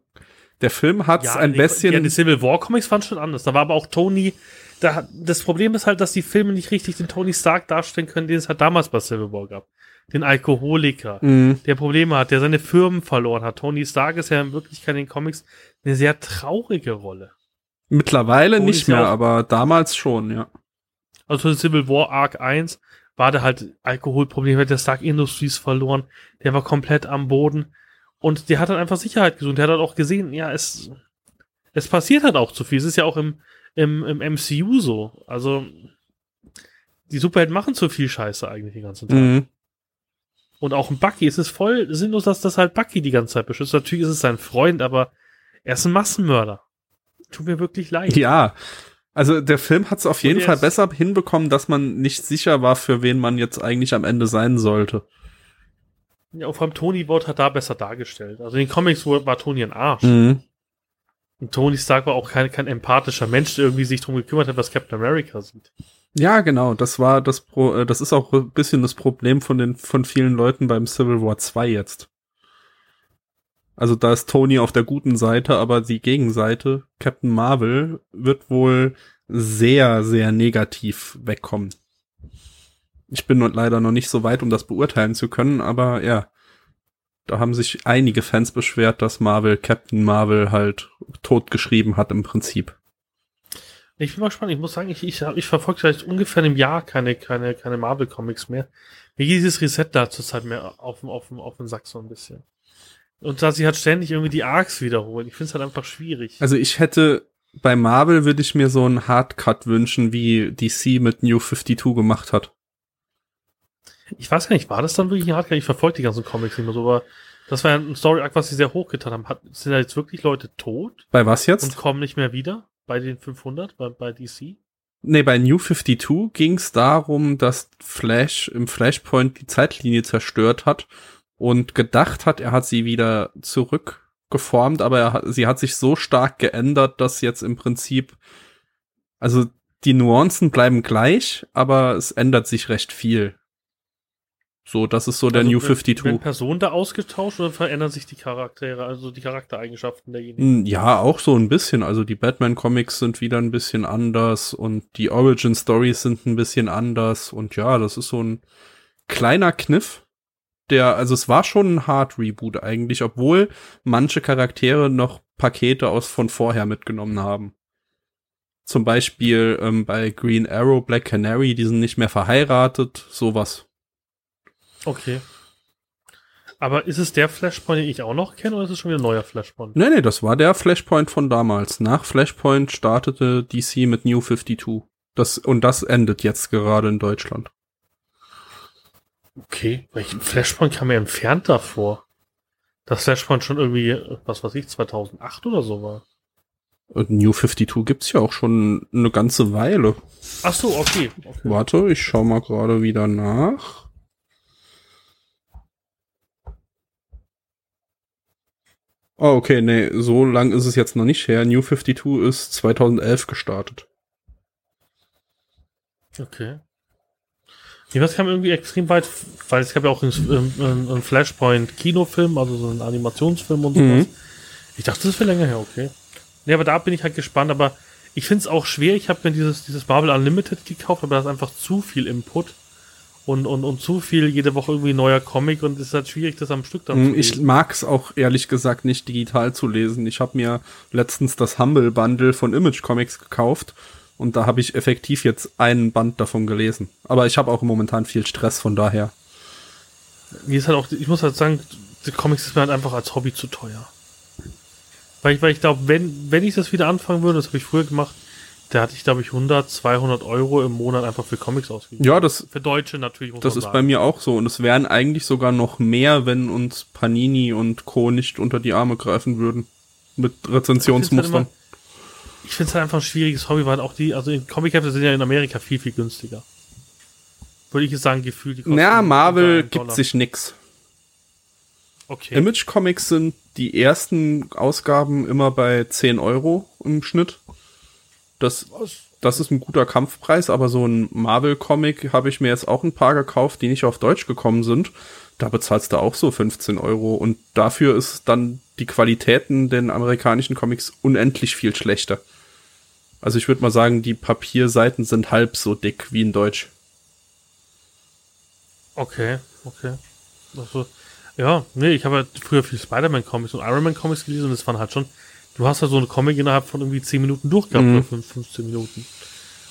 der Film hat's ja, ein die, bisschen. Ja, die Civil War Comics waren schon anders. Da war aber auch Tony. Da, das Problem ist halt, dass die Filme nicht richtig den Tony Stark darstellen können, den es halt damals bei Civil War gab. Den Alkoholiker, Mhm. der Probleme hat, der seine Firmen verloren hat. Tony Stark ist ja in Wirklichkeit in den Comics eine sehr traurige Rolle. Mittlerweile Tony nicht mehr, auch- aber damals schon, ja. Also für Civil War Arc 1 war der halt Alkoholproblem, hat der Stark Industries verloren, der war komplett am Boden und der hat dann einfach Sicherheit gesucht. Der hat halt auch gesehen, ja, es, es passiert halt auch zu viel. Es ist ja auch im, im, im MCU so. Also die Superhelden machen zu viel Scheiße eigentlich den ganzen Tag. Mhm. Und auch ein Bucky, es ist voll sinnlos, dass das halt Bucky die ganze Zeit beschützt. Natürlich ist es sein Freund, aber er ist ein Massenmörder. Tut mir wirklich leid. Ja. Also der Film hat es auf jeden Fall besser hinbekommen, dass man nicht sicher war, für wen man jetzt eigentlich am Ende sein sollte. Ja, und vor allem Tony wurde halt da besser dargestellt. Also in den Comics war war Tony ein Arsch. Mhm. Und Tony Stark war auch kein, kein empathischer Mensch, der irgendwie sich drum gekümmert hat, was Captain America sieht. Ja, genau. Das war das Pro, äh, das ist auch ein bisschen das Problem von den von vielen Leuten beim Civil War 2 jetzt. Also da ist Tony auf der guten Seite, aber die Gegenseite, Captain Marvel, wird wohl sehr, sehr negativ wegkommen. Ich bin leider noch nicht so weit, um das beurteilen zu können, aber ja. Da haben sich einige Fans beschwert, dass Marvel Captain Marvel halt totgeschrieben hat im Prinzip. Ich bin mal gespannt. Ich muss sagen, ich, ich, ich verfolge seit ungefähr einem Jahr keine, keine, keine Marvel-Comics mehr. Mir geht dieses Reset da zurzeit mehr auf, den- auf, auf den Sack so ein bisschen. Und da sie halt ständig irgendwie die Arcs wiederholen. Ich finde es halt einfach schwierig. Also ich hätte bei Marvel würde ich mir so einen Hardcut wünschen, wie DC mit New 52 gemacht hat. Ich weiß gar nicht, war das dann wirklich ein Hardcore? Ich verfolge die ganzen Comics nicht mehr so, aber das war ja ein Story-Arc, was sie sehr hochgetan haben. Hat, sind da jetzt wirklich Leute tot Bei was und jetzt? kommen nicht mehr wieder? Bei den 500, bei, bei DC? Nee, bei New 52 ging es darum, dass Flash im Flashpoint die Zeitlinie zerstört hat und gedacht hat, er hat sie wieder zurückgeformt, aber er hat, sie hat sich so stark geändert, dass jetzt im Prinzip, also die Nuancen bleiben gleich, aber es ändert sich recht viel. So, das ist so der Also, New wenn- 52. Werden Personen da ausgetauscht oder verändern sich die Charaktere, also die Charaktereigenschaften derjenigen? Hm, Ja, auch so ein bisschen. Also die Batman-Comics sind wieder ein bisschen anders und die Origin-Stories sind ein bisschen anders. Und ja, das ist so ein kleiner Kniff. Der, also es war schon ein Hard Reboot eigentlich, obwohl manche Charaktere noch Pakete aus von vorher mitgenommen haben. Zum Beispiel ähm, bei Green Arrow, Black Canary, die sind nicht mehr verheiratet, sowas. Okay. Aber ist es der Flashpoint, den ich auch noch kenne, oder ist es schon wieder ein neuer Flashpoint? Nee, nee, das war der Flashpoint von damals. Nach Flashpoint startete DC mit New 52. Das, und das endet jetzt gerade in Deutschland. Okay. Welchen Flashpoint kam mir entfernt davor? Das Flashpoint schon irgendwie, was weiß ich, 2008 oder so war. Und New 52 gibt's ja auch schon eine ganze Weile. Ach so, okay. okay. Warte, ich schau mal gerade wieder nach. Oh, okay, nee, so lang ist es jetzt noch nicht her. New 52 ist 2011 gestartet. Okay. Nee, das kam irgendwie extrem weit, weil es gab ja auch einen, einen, einen Flashpoint-Kinofilm, also so einen Animationsfilm und sowas. Mhm. Ich dachte, das wäre länger her, okay. Nee, aber da bin ich halt gespannt, aber Ich finde es auch schwer. Ich habe mir dieses, dieses Marvel Unlimited gekauft, aber da ist einfach zu viel Input und, und, und zu viel jede Woche irgendwie neuer Comic und es ist halt schwierig, das am Stück dann zu lesen. Ich mag es auch ehrlich gesagt nicht digital zu lesen. Ich habe mir letztens das Humble Bundle von Image Comics gekauft und da habe ich effektiv jetzt einen Band davon gelesen. Aber ich habe auch momentan viel Stress, von daher. Wie ist halt auch, ich muss halt sagen, die Comics ist mir halt einfach als Hobby zu teuer. Weil ich, weil ich glaube, wenn, wenn ich das wieder anfangen würde, das habe ich früher gemacht, da hatte ich, glaube ich, 100, 200 Euro im Monat einfach für Comics ausgegeben. Ja, das. Für Deutsche natürlich. Muss das ist sagen. bei mir auch so. Und es wären eigentlich sogar noch mehr, wenn uns Panini und Co. nicht unter die Arme greifen würden. Mit Rezensionsmustern. Ich finde es halt einfach ein schwieriges Hobby, weil auch die, also die Comic-Hefte sind ja in Amerika viel, viel günstiger. Würde ich jetzt sagen, gefühlt. Die ja, Marvel gibt sich nix. Okay. Image Comics sind die ersten Ausgaben immer bei 10 Euro im Schnitt. Das, das ist ein guter Kampfpreis, aber so ein Marvel-Comic habe ich mir jetzt auch ein paar gekauft, die nicht auf Deutsch gekommen sind. Da bezahlst du auch so 15 Euro und dafür ist dann die Qualitäten den amerikanischen Comics unendlich viel schlechter. Also ich würde mal sagen, die Papierseiten sind halb so dick wie in Deutsch. Okay, okay. Also, ja, nee, ich habe halt früher viel Spider-Man-Comics und Iron Man-Comics gelesen und das waren halt schon du hast ja so eine Comic innerhalb von irgendwie 10 Minuten durchgehabt mhm. oder 5, 15 Minuten.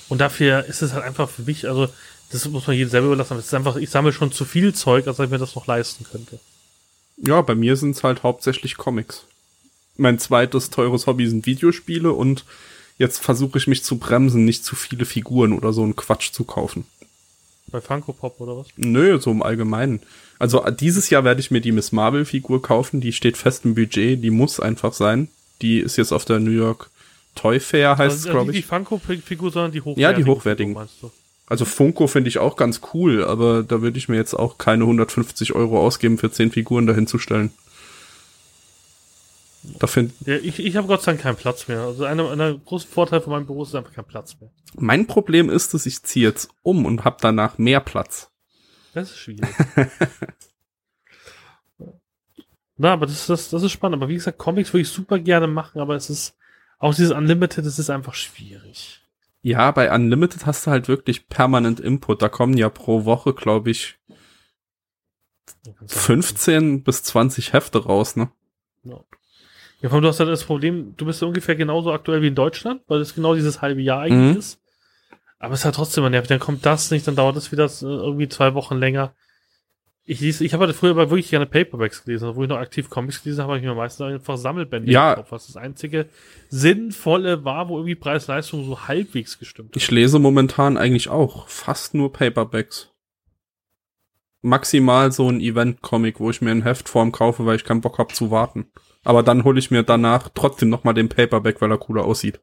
Und dafür ist es halt einfach für mich, also das muss man jedem selber überlassen. Es ist einfach, ich sammle schon zu viel Zeug, als ich mir das noch leisten könnte. Ja, bei mir sind es halt hauptsächlich Comics. Mein zweites teures Hobby sind Videospiele und jetzt versuche ich mich zu bremsen, nicht zu viele Figuren oder so einen Quatsch zu kaufen. Bei Funko Pop oder was? Nö, so im Allgemeinen. Also dieses Jahr werde ich mir die Miss Marvel Figur kaufen, die steht fest im Budget, die muss einfach sein. Die ist jetzt auf der New York Toy Fair, heißt also, es, glaube ich. Nicht die Funko-Figur, sondern die hochwertigen. Ja, die hochwertigen. Figur, also Funko finde ich auch ganz cool, aber da würde ich mir jetzt auch keine 150 Euro ausgeben für 10 Figuren dahin zu stellen. Da ja, ich ich habe Gott sei Dank keinen Platz mehr. Also einer einer großen Vorteil von meinem Büro ist einfach kein Platz mehr. Mein Problem ist, dass ich ziehe jetzt um und habe danach mehr Platz. Das ist schwierig. Na, aber das, das, das ist spannend. Aber wie gesagt, Comics würde ich super gerne machen, aber es ist auch dieses Unlimited, es ist einfach schwierig. Ja, bei Unlimited hast du halt wirklich permanent Input. Da kommen ja pro Woche, glaube ich, 15 bis 20 Hefte raus, ne? Ja. Ja, du hast halt das Problem, du bist ja ungefähr genauso aktuell wie in Deutschland, weil es genau dieses halbe Jahr eigentlich mhm. ist. Aber es ist halt trotzdem nervig. Dann kommt das nicht, dann dauert es wieder irgendwie zwei Wochen länger. Ich, lese, ich habe halt früher aber wirklich gerne Paperbacks gelesen, wo ich noch aktiv Comics gelesen habe, habe ich mir meistens einfach Sammelbände ja. gekauft, was das einzige sinnvolle war, wo irgendwie Preis-Leistung so halbwegs gestimmt hat. Ich lese momentan eigentlich auch fast nur Paperbacks. Maximal so ein Event-Comic, wo ich mir ein Heftform kaufe, weil ich keinen Bock habe zu warten. Aber dann hole ich mir danach trotzdem nochmal den Paperback, weil er cooler aussieht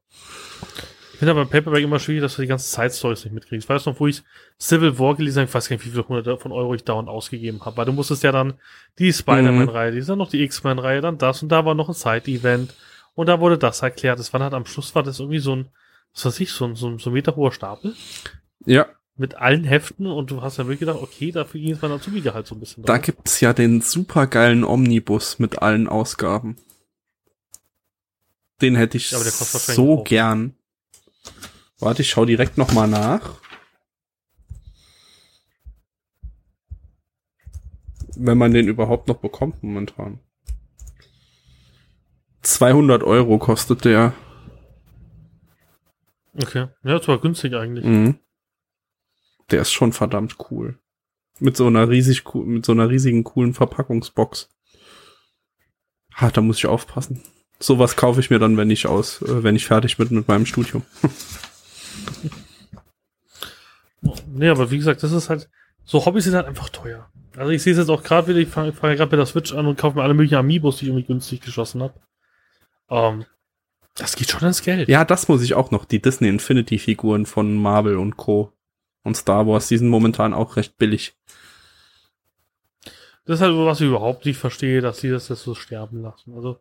finde aber Paperback immer schwierig, dass du die ganzen Side-Stories nicht mitkriegst. Ich weiß noch, wo ich Civil War gelesen habe, ich weiß gar nicht, wie viele hunderte von Euro ich dauernd ausgegeben habe, weil du musstest ja dann die Spider-Man-Reihe, die ist dann noch die X-Men-Reihe, dann das und da war noch ein Side-Event und da wurde das erklärt. Das war halt am Schluss war das irgendwie so ein, was weiß ich, so ein, so ein, so ein Meter hoher Stapel. Ja. Mit allen Heften und du hast ja wirklich gedacht, okay, dafür ging es mein Azubi-Gehalt so ein bisschen. Da drauf. gibt's ja den supergeilen Omnibus mit allen Ausgaben. Den hätte ich ja, so gern. Warte, ich schau direkt noch mal nach. Wenn man den überhaupt noch bekommt momentan. 200 Euro kostet der. Okay. Ja, das war günstig eigentlich. Mhm. Der ist schon verdammt cool. Mit so einer riesig, mit so einer riesigen coolen Verpackungsbox. Ha, da muss ich aufpassen. Sowas kaufe ich mir dann, wenn ich aus, äh, wenn ich fertig bin mit meinem Studium. nee, aber wie gesagt, das ist halt, so Hobbys sind halt einfach teuer. Also ich sehe es jetzt auch gerade wieder, ich fange fang gerade bei der Switch an und kaufe mir alle möglichen Amiibos, die ich irgendwie günstig geschossen habe. Ähm, das geht schon ins Geld. Ja, das muss ich auch noch. Die Disney Infinity Figuren von Marvel und Co. und Star Wars, die sind momentan auch recht billig. Das ist halt was ich überhaupt nicht verstehe, dass sie das jetzt so sterben lassen. Also,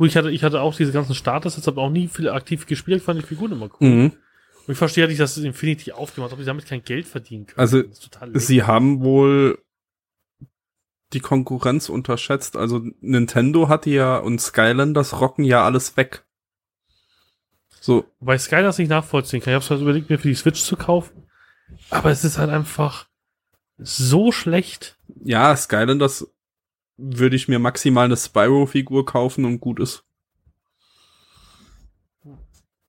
gut, ich hatte, ich hatte auch diese ganzen Starters, jetzt habe auch nie viel aktiv gespielt, fand die Figuren immer cool. Mhm. Und ich verstehe nicht, dass das Infinity aufgemacht hat, ob sie damit kein Geld verdienen können. Also, sie haben wohl die Konkurrenz unterschätzt. Also Nintendo hatte ja und Skylanders rocken ja alles weg. So, Wobei Sky das nicht nachvollziehen kann. Ich habe halt überlegt, mir für die Switch zu kaufen. Aber es ist halt einfach so schlecht. ja, Skylanders würde ich mir maximal eine Spyro-Figur kaufen und gut ist.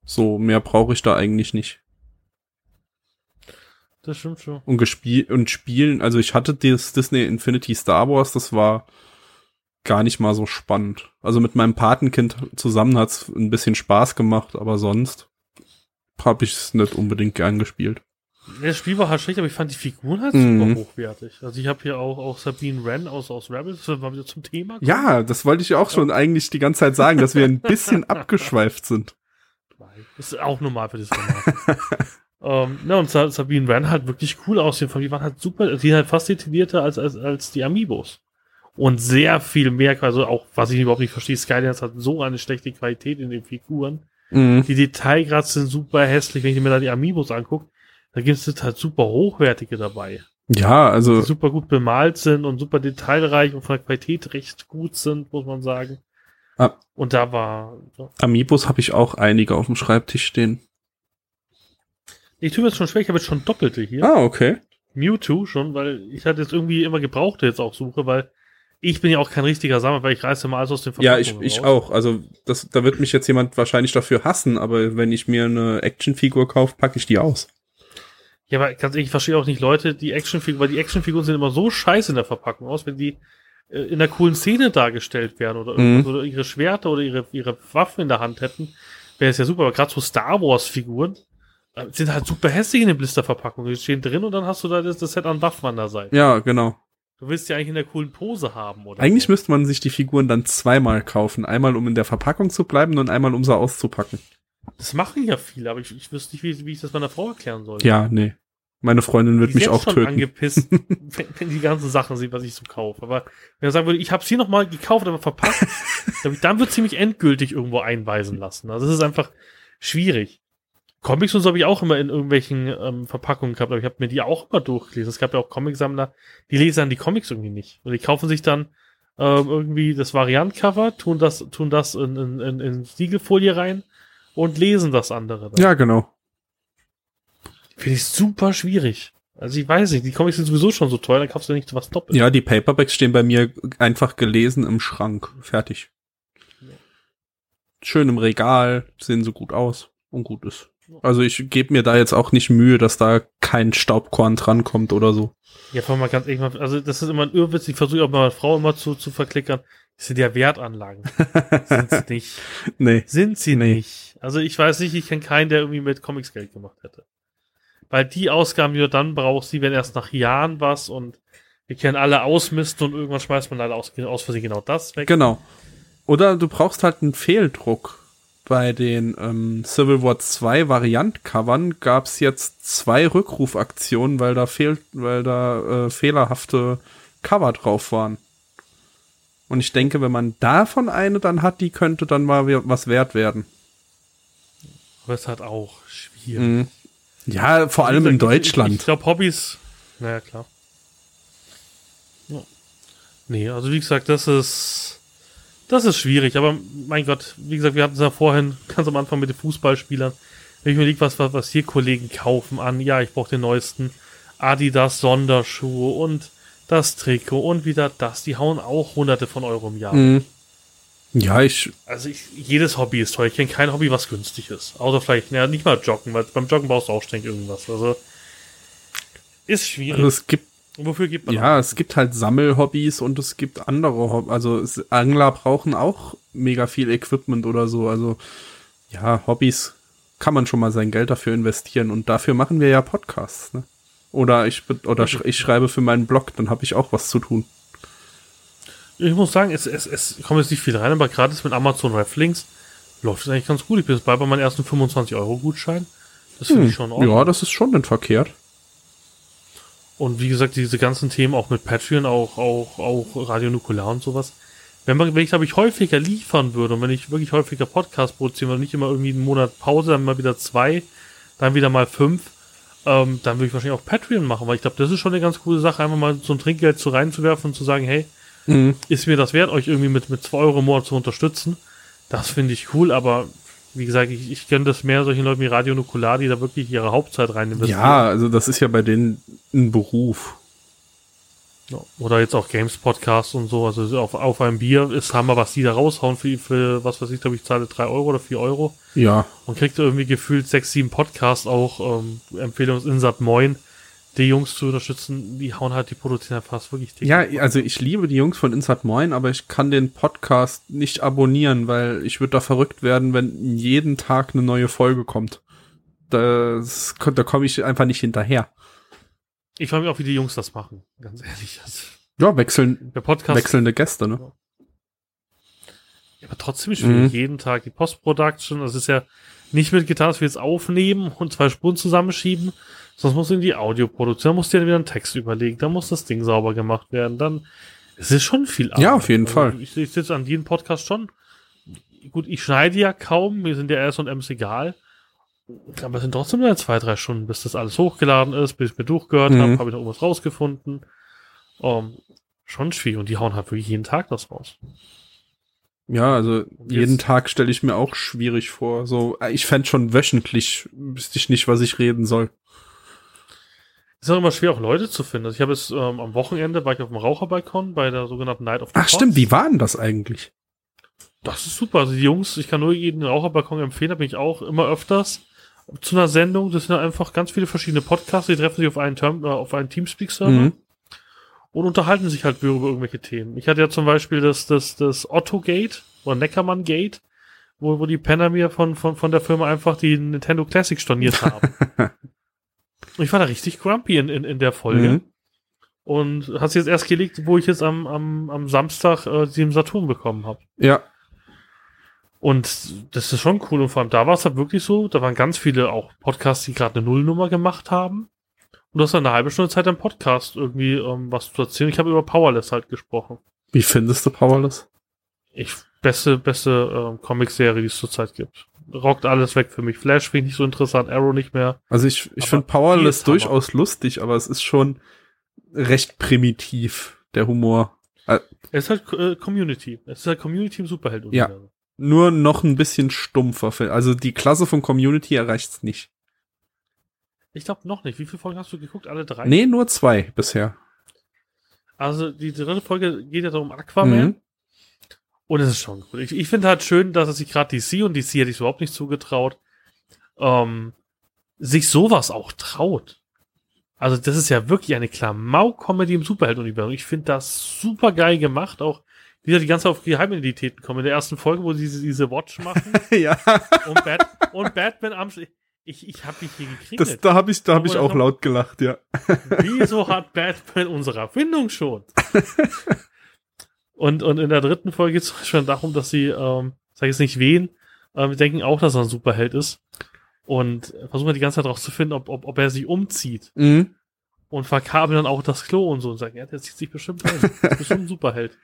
So, mehr brauche ich da eigentlich nicht. Das stimmt schon. Und gespielt und spielen, also ich hatte das Disney Infinity Star Wars, das war gar nicht mal so spannend. Also mit meinem Patenkind zusammen hat's ein bisschen Spaß gemacht, aber sonst habe ich es nicht unbedingt gern gespielt. Das Spiel war halt schlecht, aber ich fand die Figuren halt Mhm. super hochwertig. Also ich habe hier auch, auch Sabine Wren aus, aus Rebels, das war wieder zum Thema. Ja, das wollte ich auch schon eigentlich die ganze Zeit sagen, dass wir ein bisschen abgeschweift sind. Das ist auch normal für das Format. ähm, na, und Sa- Sabine Wren halt wirklich cool aussehen. Die waren halt super, die sind halt fast detaillierter als, als, als die Amiibos. Und sehr viel mehr, also auch, was ich überhaupt nicht verstehe, Skydance hat so eine schlechte Qualität in den Figuren. Mhm. Die Detailgrad sind super hässlich, wenn ich mir da die Amiibos angucke. Da gibt es halt super hochwertige dabei, Ja, die also super gut bemalt sind und super detailreich und von der Qualität recht gut sind, muss man sagen. Ah. Und da war, Amiibos habe ich auch einige auf dem Schreibtisch stehen. ich tue mir jetzt schon schwer, ich habe jetzt schon doppelte hier. Ah, okay. Mewtwo schon, weil ich hatte jetzt irgendwie immer Gebrauchte jetzt auch suche, weil ich bin ja auch kein richtiger Sammler, weil ich reiße immer alles aus den Ja, ich, Verpackungen ich raus. auch. Also das, da wird mich jetzt jemand wahrscheinlich dafür hassen, aber wenn ich mir eine Actionfigur kaufe, packe ich die aus. Ja, aber ganz ehrlich, ich verstehe auch nicht Leute, die Actionfiguren, weil die Actionfiguren sehen immer so scheiße in der Verpackung aus, wenn die äh, in einer coolen Szene dargestellt werden oder, Mhm. oder ihre Schwerter oder ihre, ihre Waffen in der Hand hätten, wäre es ja super. Aber gerade so Star Wars Figuren äh, sind halt super hässlich in den Blisterverpackungen. Die stehen drin und dann hast du da das, das Set an Waffen an der Seite. Ja, genau. Du willst die eigentlich in der coolen Pose haben, oder? Eigentlich so. müsste man sich die Figuren dann zweimal kaufen. Einmal, um in der Verpackung zu bleiben und einmal, um sie auszupacken. Das machen ja viele, aber ich, ich wüsste nicht, wie, wie ich das meiner Frau erklären soll. Ja, nee. Meine Freundin wird Die mich auch schon töten. angepisst, wenn, wenn die ganzen Sachen sieht, was ich so kaufe. Aber wenn er sagen würde, ich habe sie noch mal gekauft, aber ich, dann wird sie mich endgültig irgendwo einweisen lassen. Also es ist einfach schwierig. Comics und so habe ich auch immer in irgendwelchen ähm, Verpackungen gehabt, aber ich habe mir die auch immer durchgelesen. Es gab ja auch Comicsammler, die lesen dann die Comics irgendwie nicht. Und die kaufen sich dann ähm, irgendwie das Variantcover, tun das, tun das in, in, in, in Siegelfolie rein und lesen das andere. Dann. Ja, genau. Finde ich super schwierig. Also ich weiß nicht, die Comics sind sowieso schon so teuer, dann kaufst du nicht was doppelt. Ja, die Paperbacks stehen bei mir einfach gelesen im Schrank. Fertig. Schön im Regal, sehen so gut aus und gut ist. Also ich gebe mir da jetzt auch nicht Mühe, dass da kein Staubkorn drankommt oder so. Ja, vor mal ganz ehrlich, also das ist immer ein Irrwitz, ich versuche auch mal meine Frau immer zu, zu verklickern. Das sind ja Wertanlagen. sind sie nicht. Nee. Sind sie Nee. nicht. Also ich weiß nicht, ich kenne keinen, der irgendwie mit Comics Geld gemacht hätte. Weil die Ausgaben, die du dann brauchst, die werden erst nach Jahren was und wir kennen alle ausmisten und irgendwann schmeißt man leider aus, aus Versehen genau das weg. Genau. Oder du brauchst halt einen Fehldruck. Bei den ähm, Civil War 2 Variant-Covern gab es jetzt zwei Rückrufaktionen, weil da fehlt, weil da äh, fehlerhafte Cover drauf waren. Und ich denke, wenn man davon eine dann hat, die könnte dann mal was wert werden. Aber es hat auch schwierig. Mhm. Ja, vor allem in Ich- Ich, Deutschland. ich glaube, Hobbys. Naja, klar. Ja. Nee, also wie gesagt, das ist. Das ist schwierig, aber mein Gott, wie gesagt, wir hatten es ja vorhin ganz am Anfang mit den Fußballspielern. Wenn ich mir liege, was, was, was hier Kollegen kaufen an, ja, ich brauche den neuesten Adidas Sonderschuhe und das Trikot und wieder das, die hauen auch hunderte von Euro im Jahr. Mhm. Ja, ich, Also ich, jedes Hobby ist teuer. Ich kenne kein Hobby, was günstig ist. Außer vielleicht, naja, nicht mal Joggen, weil beim Joggen brauchst du auch ständig irgendwas. Also ist schwierig. also es gibt Und Wofür gibt man Ja, es gibt halt Sammelhobbys und es gibt andere Hobbys. Also es, Angler brauchen auch mega viel Equipment oder so. Also ja, Hobbys kann man schon mal sein Geld dafür investieren und dafür machen wir ja Podcasts. Ne? Oder ich oder ich schreibe für meinen Blog, dann habe ich auch was zu tun. Ich muss sagen, es, es, es kommt jetzt nicht viel rein, aber gerade mit Amazon Reflinks läuft es eigentlich ganz gut. Ich bin jetzt bald bei meinem ersten 25-Euro-Gutschein. Das finde ich schon ordentlich. Hm. Ja, das ist schon nicht verkehrt. Und wie gesagt, diese ganzen Themen auch mit Patreon, auch, auch, auch Radio Nukular und sowas. Wenn man, wenn ich, glaube ich, häufiger liefern würde und wenn ich wirklich häufiger Podcast produzieren würde, nicht immer irgendwie einen Monat Pause, dann mal wieder zwei, dann wieder mal fünf, ähm, dann würde ich wahrscheinlich auch Patreon machen, weil ich glaube, das ist schon eine ganz coole Sache, einfach mal so ein Trinkgeld zu reinzuwerfen und zu sagen, hey, Mhm. ist mir das wert, euch irgendwie mit, mit zwei Euro im Monat zu unterstützen. Das finde ich cool, aber wie gesagt, ich, ich gönne das mehr solchen Leuten wie Radio Nukular, die da wirklich ihre Hauptzeit rein investieren. Ja, also das ist ja bei denen ein Beruf. Oder jetzt auch Games Podcast und so. Also auf, auf einem Bier ist Hammer, was die da raushauen für, für was weiß ich, glaube ich, zahle drei Euro oder vier Euro Ja, und kriegt irgendwie gefühlt sechs, sieben Podcasts auch, ähm, Empfehlung Insat Moin, die Jungs zu unterstützen, die hauen halt, die produzieren halt fast wirklich täglich. ja, also ich liebe die Jungs von Inside Moin, aber ich kann den Podcast nicht abonnieren, weil ich würde da verrückt werden, wenn jeden Tag eine neue Folge kommt. Das, da komme ich einfach nicht hinterher. Ich frage mich auch, wie die Jungs das machen, ganz ehrlich. Also, Ja, wechseln, der Podcast, wechselnde Gäste, ne? Ja, aber trotzdem schwierig. Mhm. Jeden Tag die Post-Production. Das ist ja nicht mit getan, dass wir jetzt aufnehmen und zwei Spuren zusammenschieben. Sonst muss in die Audioproduktion, dann musst du dir wieder einen Text überlegen, dann muss das Ding sauber gemacht werden. Dann, es ist schon viel Ja, auf jeden Fall. Ich, ich sitze an jedem Podcast schon. Gut, ich schneide ja kaum, mir sind ja RS und Ms egal. Aber es sind trotzdem nur zwei, drei Stunden, bis das alles hochgeladen ist, bis ich mir durchgehört Mhm. habe, habe ich noch irgendwas rausgefunden. Ähm, schon schwierig und die hauen halt wirklich jeden Tag das raus. Ja, also jeden Tag stelle ich mir auch schwierig vor. So, äh, ich fände schon wöchentlich, wüsste ich nicht, was ich reden soll. Es ist auch immer schwer, auch Leute zu finden. Also ich habe es ähm, am Wochenende war ich auf dem Raucherbalkon bei der sogenannten Night of the Ach Pots. stimmt, wie war denn das eigentlich? Das ist super. Also die Jungs, ich kann nur jeden Raucherbalkon empfehlen, da bin ich auch immer öfters zu einer Sendung. Das sind einfach ganz viele verschiedene Podcasts, die treffen sich auf einen, Term, äh, auf einen Teamspeak-Server Mhm. und unterhalten sich halt über irgendwelche Themen. Ich hatte ja zum Beispiel das, das, das Otto-Gate oder Neckermann-Gate, wo, wo die Penner mir von, von, von der Firma einfach die Nintendo Classic storniert haben. Und ich war da richtig grumpy in, in, in der Folge. Mhm. Und sich jetzt erst gelegt, wo ich jetzt am, am, am Samstag äh, den Saturn bekommen habe. Ja, Und das ist schon cool. Und vor allem da war es halt wirklich so, da waren ganz viele auch Podcasts, die gerade eine Nullnummer gemacht haben. Und du hast dann eine halbe Stunde Zeit am Podcast irgendwie ähm, was zu erzählen. Ich habe über Powerless halt gesprochen. wie findest du Powerless? Ich, beste, beste ähm, Comic-Serie, die es zurzeit gibt. Rockt alles weg für mich. Flash finde ich nicht so interessant, Arrow nicht mehr. Also ich, ich finde Powerless ist Hammer. durchaus lustig, aber es ist schon recht primitiv, der Humor. Es ist halt äh, Community. Es ist halt Community im superheld Ja. Nur noch ein bisschen stumpfer. Film. Also die Klasse von Community erreicht's nicht. Ich glaube noch nicht. Wie viele Folgen hast du geguckt? Alle drei? Nee, nur zwei bisher. Also die dritte Folge geht ja darum Aquaman. Mhm. Und es ist schon cool. Ich, ich finde halt schön, dass es sich gerade DC und DC hätte ich überhaupt nicht zugetraut, ähm, sich sowas auch traut. Also das ist ja wirklich eine Klamauk-Comedy im Superhelden-Universum. Ich finde das super geil gemacht. Auch wieder die ganze auf Geheimidentitäten kommen. In der ersten Folge, wo sie diese, diese Watch machen ja, und, Bat und Batman am Sch Ich, ich habe mich hier das, gekriegt. da habe ich, da hab ich auch laut gelacht, ja. Wieso hat Batman unsere Erfindung schon? und, und in der dritten Folge geht es schon darum, dass sie, ähm, sag jetzt nicht wen, äh, wir denken auch, dass er ein Superheld ist. Und versuchen wir die ganze Zeit rauszufinden, ob, ob, ob er sich umzieht. Mhm. Und verkabeln dann auch das Klo und so und sagen, ja, der zieht sich bestimmt ein. Das ist bestimmt ein Superheld.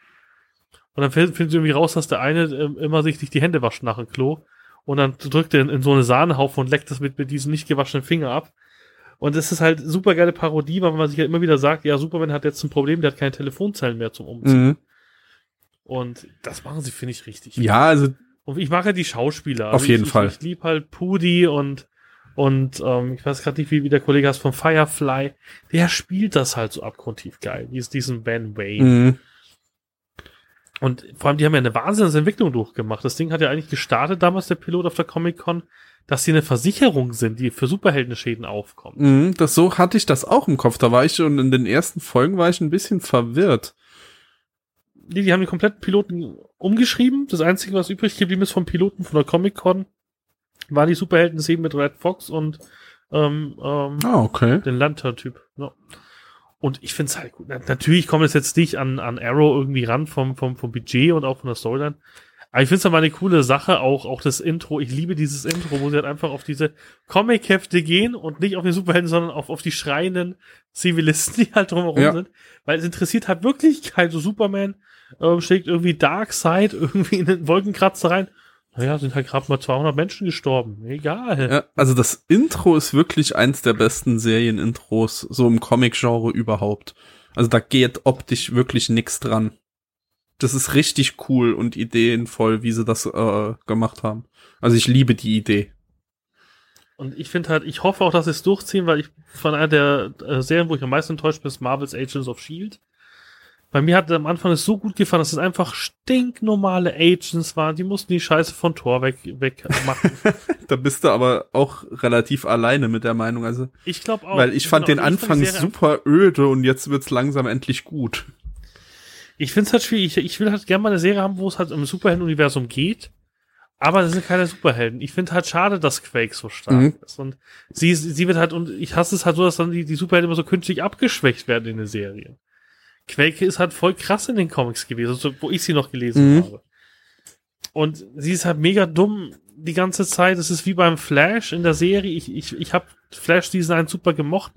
Und dann finden finden sie irgendwie raus, dass der eine ähm, immer sich nicht die Hände wascht nach dem Klo. Und dann drückt er in, in so eine Sahnehaufen und leckt das mit, mit diesem nicht gewaschenen Finger ab. Und das ist halt super geile Parodie, weil man sich halt immer wieder sagt, ja, Superman hat jetzt ein Problem, der hat keine Telefonzellen mehr zum Umziehen. Mhm. Und das machen sie, finde ich, richtig. Ja, also Und ich mag halt die Schauspieler. Auf jeden ich, Fall. Ich, ich liebe halt Pudi und, und ähm, ich weiß gerade nicht, wie, wie der Kollege heißt von Firefly. Der spielt das halt so abgrundtief geil. Dies, diesen Ben Wayne. mhm. Und vor allem, die haben ja eine Wahnsinnsentwicklung durchgemacht. Das Ding hat ja eigentlich gestartet, damals der Pilot auf der Comic-Con, dass sie eine Versicherung sind, die für Superheldenschäden aufkommt. Mhm, das so hatte ich das auch im Kopf. Da war ich schon in den ersten Folgen war ich ein bisschen verwirrt. Die, die haben den kompletten Piloten umgeschrieben. Das Einzige, was übrig geblieben ist vom Piloten von der Comic-Con, war die Superhelden-Szene mit Red Fox und ähm, ähm, Ah, okay. den Lantern-Typ. Ja. Und ich finde es halt gut. Na, natürlich kommt es jetzt nicht an, an Arrow irgendwie ran vom, vom, vom Budget und auch von der Storyline. Aber ich finde es aber eine coole Sache, auch, auch das Intro. Ich liebe dieses Intro, wo sie halt einfach auf diese Comic-Hefte gehen und nicht auf den Superhelden, sondern auf, auf die schreienden Zivilisten, die halt drumherum Ja. sind. Weil es interessiert halt wirklich kein so Superman, ähm, schlägt irgendwie Darkseid irgendwie in den Wolkenkratzer rein. Naja, sind halt gerade mal 200 Menschen gestorben. Egal. Ja, also das Intro ist wirklich eins der besten Serienintros so im Comic-Genre überhaupt. Also da geht optisch wirklich nix dran. das ist richtig cool und ideenvoll, wie sie das äh, gemacht haben. Also ich liebe die Idee. Und ich finde halt, ich hoffe auch, dass sie es durchziehen, weil ich von einer der äh, Serien, wo ich am meisten enttäuscht bin, ist Marvel's Agents of Shield. Bei mir hat am Anfang es so gut gefallen, dass es einfach stinknormale Agents waren. Die mussten die Scheiße von Tor weg, weg machen. da bist du aber auch relativ alleine mit der Meinung. Also ich glaube auch. Weil ich fand genau, den Anfang fand super öde und jetzt wird's langsam endlich gut. Ich find's halt schwierig. Ich, ich will halt gerne mal eine Serie haben, wo es halt im Superhelden-Universum geht aber das sind keine Superhelden. Ich finde halt schade, dass Quake so stark mhm. ist. Und sie, sie wird halt, und ich hasse es halt so, dass dann die, die Superhelden immer so künstlich abgeschwächt werden in den Serien. Quake ist halt voll krass in den Comics gewesen, wo ich sie noch gelesen mhm. habe. Und sie ist halt mega dumm die ganze Zeit. Es ist wie beim Flash in der Serie. Ich, ich, ich habe Flash Season 1 super gemocht.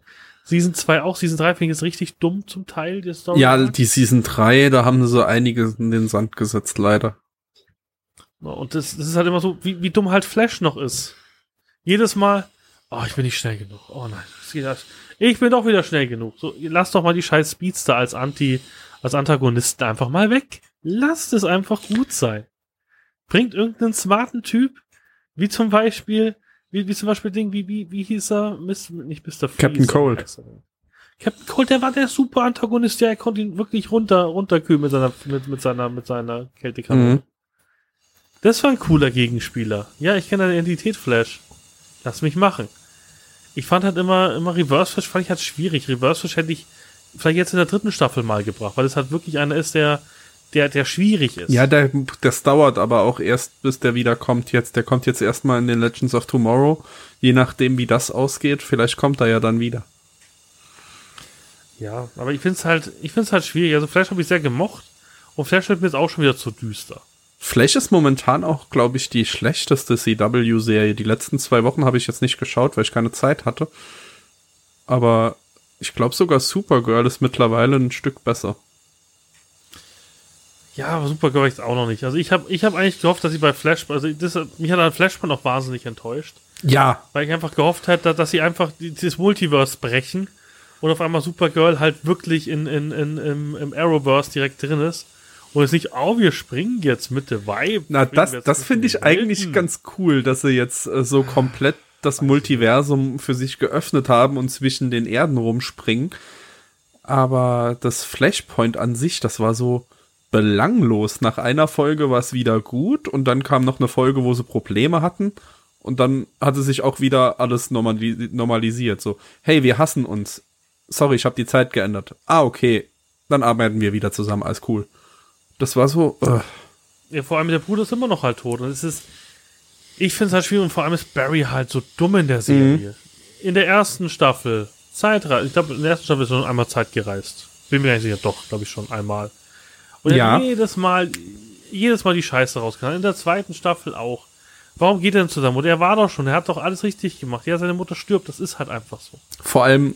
Season 2 auch. Season 3 finde ich jetzt richtig dumm zum Teil. Die Story ja, die Season 3, da haben sie so einige in den Sand gesetzt, leider. Und das, das ist halt immer so, wie, wie dumm halt Flash noch ist. Jedes Mal, oh, ich bin nicht schnell genug. Oh nein, ich bin doch wieder schnell genug. So, lass doch mal die scheiß Speedster als Anti, als Antagonisten einfach mal weg. Lasst es einfach gut sein. Bringt irgendeinen smarten Typ, wie zum Beispiel, wie, wie zum Beispiel Ding, wie, wie, wie hieß er? Miss, nicht Mr. Freeze, Captain Cold. Captain Cold, der war der super Antagonist, der konnte ihn wirklich runter, runterkühlen mit seiner, mit, mit seiner, mit seiner Kältekanone. Mhm. Das war ein cooler Gegenspieler. Ja, ich kenne deine Identität, Flash. Lass mich machen. Ich fand halt immer, immer Reverse Flash fand ich halt schwierig. Reverse Flash hätte ich vielleicht jetzt in der dritten Staffel mal gebracht, weil es halt wirklich einer ist, der, der, der schwierig ist. Ja, der, das dauert aber auch erst, bis der wieder kommt jetzt. Der kommt jetzt erstmal in den Legends of Tomorrow. Je nachdem, wie das ausgeht, vielleicht kommt er ja dann wieder. Ja, aber ich find's halt, ich find's halt schwierig. Also Flash habe ich sehr gemocht und Flash wird mir jetzt auch schon wieder zu düster. Flash ist momentan auch, glaube ich, die schlechteste CW-Serie. Die letzten zwei Wochen habe ich jetzt nicht geschaut, weil ich keine Zeit hatte. Aber ich glaube sogar Supergirl ist mittlerweile ein Stück besser. Ja, aber Supergirl ist auch noch nicht. Also ich habe ich hab eigentlich gehofft, dass sie bei Flash, also das, mich hat an Flashpoint auch wahnsinnig enttäuscht. Ja. Weil ich einfach gehofft hätte, dass sie einfach dieses Multiverse brechen und auf einmal Supergirl halt wirklich in, in, in, im, im Arrowverse direkt drin ist. Und es nicht, oh, wir springen jetzt mit der Vibe. Na, das, das finde ich eigentlich ganz cool, dass sie jetzt äh, so komplett das Multiversum für sich geöffnet haben und zwischen den Erden rumspringen. Aber das Flashpoint an sich, das war so belanglos. Nach einer Folge war es wieder gut und dann kam noch eine Folge, wo sie Probleme hatten. Und dann hatte sich auch wieder alles normalisiert. So, hey, wir hassen uns. Sorry, ich habe die Zeit geändert. Ah, okay. Dann arbeiten wir wieder zusammen. Alles cool. Das war so. Uh. Ja, vor allem der Bruder ist immer noch halt tot. Und es ist. Ich finde es halt schwierig und vor allem ist Barry halt so dumm in der Serie. Mhm. In der ersten Staffel Zeitreise. Ich glaube, in der ersten Staffel ist er schon einmal Zeit gereist. Bin mir nicht sicher, doch, glaube ich schon einmal. Und ja. jedes Mal, jedes Mal die Scheiße rausgehauen. In der zweiten Staffel auch. Warum geht er denn zusammen? Und er war doch schon, er hat doch alles richtig gemacht. Ja, seine Mutter stirbt, das ist halt einfach so. Vor allem,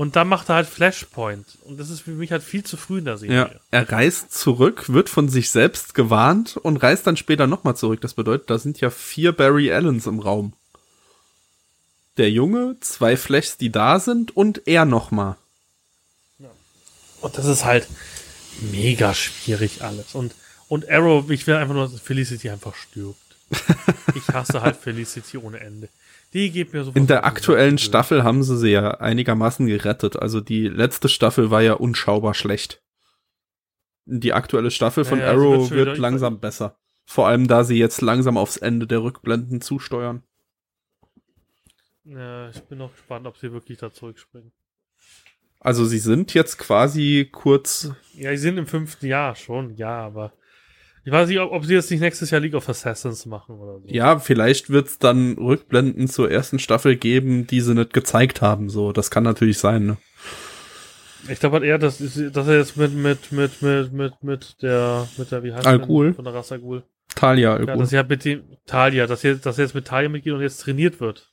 und dann macht er halt Flashpoint. Und das ist für mich halt viel zu früh in der Serie. Ja, er reist zurück, wird von sich selbst gewarnt und reist dann später nochmal zurück. Das bedeutet, da sind ja vier Barry Allens im Raum. Der Junge, zwei Flashs, die da sind und er nochmal. Ja. Und das ist halt mega schwierig alles. Und, und Arrow, ich will einfach nur, dass Felicity einfach stirbt. ich hasse halt Felicity ohne Ende. Die gibt mir so. In der aktuellen Staffel haben sie sie ja einigermaßen gerettet. Also die letzte Staffel war ja unschaubar schlecht. Die aktuelle Staffel von ja, ja, Arrow wird, wird langsam besser. Vor allem, da sie jetzt langsam aufs Ende der Rückblenden zusteuern. Ja, ich bin noch gespannt, ob sie wirklich da zurückspringen. Also sie sind jetzt quasi kurz. Ja, sie sind im fünften Jahr schon, ja, aber ich weiß nicht, ob, ob sie jetzt nicht nächstes Jahr League of Assassins machen oder so. Ja, vielleicht wird es dann Rückblenden zur ersten Staffel geben, die sie nicht gezeigt haben. So, das kann natürlich sein, ne? Ich glaube halt eher, dass, dass er jetzt mit, mit, mit, mit, mit, mit der, mit der, wie heißt Al Ghul. Von der Rasse Ghul. Talia, Al ja, dass er mit dem, Talia, dass er, dass er jetzt mit Talia mitgeht und jetzt trainiert wird.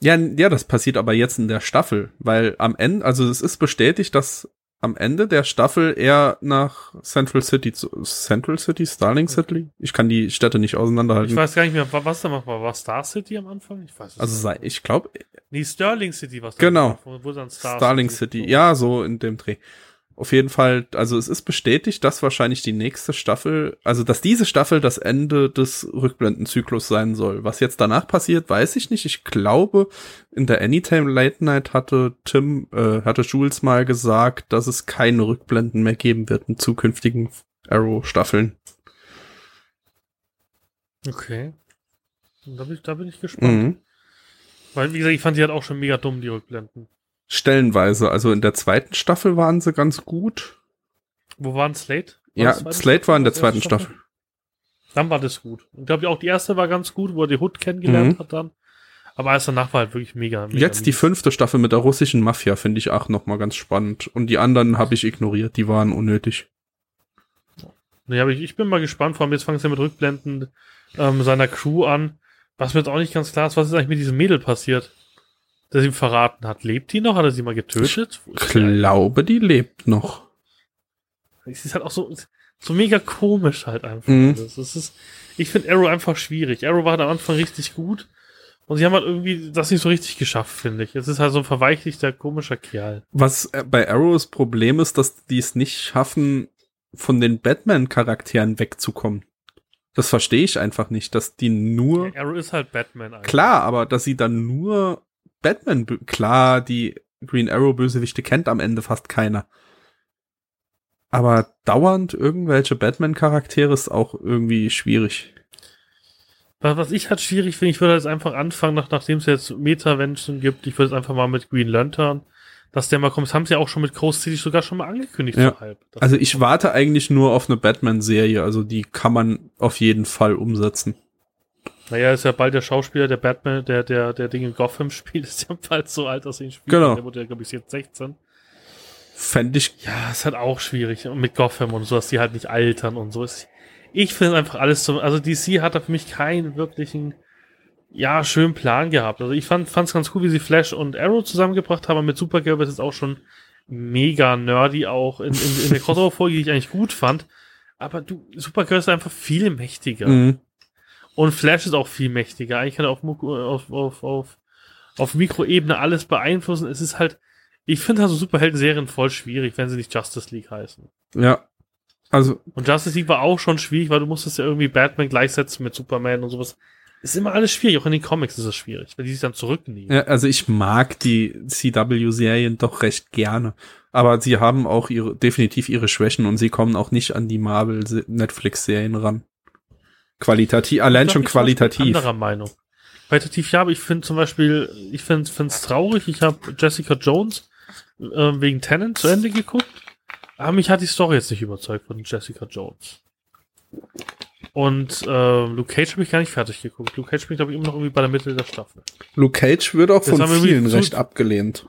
Ja, ja, das passiert aber jetzt in der Staffel, weil am Ende, also es ist bestätigt, dass am Ende der Staffel eher nach Central City zu, Central City, Starling City? Ich kann die Städte nicht auseinanderhalten. Ich weiß gar nicht mehr, was da war. War Star City am Anfang? Ich weiß es Also nicht. ich glaube. Nee, Sterling City was Genau. Wo dann Star Starling City. City. Ja, so in dem Dreh. Auf jeden Fall, also es ist bestätigt, dass wahrscheinlich die nächste Staffel, also dass diese Staffel das Ende des Rückblendenzyklus sein soll. Was jetzt danach passiert, weiß ich nicht. Ich glaube, in der Anytime Late Night hatte Tim, äh, hatte Jules mal gesagt, dass es keine Rückblenden mehr geben wird in zukünftigen Arrow-Staffeln. Okay. Da bin ich, da bin ich gespannt. Mhm. Weil, wie gesagt, ich fand die halt auch schon mega dumm, die Rückblenden. Stellenweise. Also in der zweiten Staffel waren sie ganz gut. Wo waren Slate? War ja, Slate Staffel? war in der zweiten Staffel? Staffel. Dann war das gut. Ich glaube, auch die erste war ganz gut, wo er die Hood kennengelernt mhm. hat dann. Aber alles danach war halt wirklich mega. mega Jetzt die fünfte Staffel mit der russischen Mafia finde ich auch nochmal ganz spannend. Und die anderen habe ich ignoriert, die waren unnötig. Nee, aber ich, ich bin mal gespannt, vor allem jetzt fangen sie mit Rückblenden ähm, seiner Crew an. Was mir jetzt auch nicht ganz klar ist, was ist eigentlich mit diesem Mädel passiert? Der ihm verraten hat. Lebt die noch? Hat er sie mal getötet? Ich glaube, die lebt noch. Es ist halt auch so, so mega komisch halt einfach. Mhm. Das ist, ich finde Arrow einfach schwierig. Arrow war halt am Anfang richtig gut. Und sie haben halt irgendwie das nicht so richtig geschafft, finde ich. Es ist halt so ein verweichlichter, komischer Kerl. Was äh, bei Arrows Problem ist, dass die es nicht schaffen, von den Batman-Charakteren wegzukommen. Das verstehe ich einfach nicht, dass die nur. Ja, Arrow ist halt Batman eigentlich. Klar, aber dass sie dann nur Batman, klar, die Green Arrow Bösewichte kennt am Ende fast keiner. Aber dauernd irgendwelche Batman-Charaktere ist auch irgendwie schwierig. Was ich halt schwierig finde, ich würde jetzt einfach anfangen, nach, nachdem es jetzt Meta-Menschen gibt, ich würde jetzt einfach mal mit Green Lantern, dass der mal kommt. Das haben sie ja auch schon mit Crow City sogar schon mal angekündigt. Ja. Halb, also ich warte eigentlich nur auf eine Batman-Serie, also die kann man auf jeden Fall umsetzen. Naja, ist ja bald der Schauspieler, der Batman, der, der, der Ding in Gotham spielt, ist ja bald so alt, dass er ihn spielt. Genau. Der wurde ja, glaube ich, jetzt 16. Fände ich. Ja, ist halt auch schwierig. Und mit Gotham und so, dass die halt nicht altern und so. Ich finde einfach alles so, also DC hat da für mich keinen wirklichen, ja, schönen Plan gehabt. Also ich fand, fand's ganz cool, wie sie Flash und Arrow zusammengebracht haben. Mit Supergirl wird es auch schon mega nerdy auch in, in, in der Crossover-Folge, die ich eigentlich gut fand. Aber du, Supergirl ist einfach viel mächtiger. Mhm. Und Flash ist auch viel mächtiger. Eigentlich kann er auf, auf, auf, auf, auf Mikroebene alles beeinflussen. Es ist halt, ich finde also Superhelden-Serien voll schwierig, wenn sie nicht Justice League heißen. Ja. Also. Und Justice League war auch schon schwierig, weil du musstest ja irgendwie Batman gleichsetzen mit Superman und sowas. Ist immer alles schwierig, auch in den Comics ist es schwierig, weil die sich dann zurücknehmen. Ja, also ich mag die CW-Serien doch recht gerne. Aber sie haben auch ihre, definitiv ihre Schwächen und sie kommen auch nicht an die Marvel-Netflix-Serien ran. Qualitativ, allein schon qualitativ. Anderer Meinung. Qualitativ ja, aber ich finde zum Beispiel, ich finde es traurig. Ich habe Jessica Jones äh, wegen Tennant zu Ende geguckt. Aber mich hat die Story jetzt nicht überzeugt von Jessica Jones. Und äh, Luke Cage habe ich gar nicht fertig geguckt. Luke Cage bin ich, glaube ich, immer noch irgendwie bei der Mitte der Staffel. Luke Cage wird auch von vielen recht abgelehnt.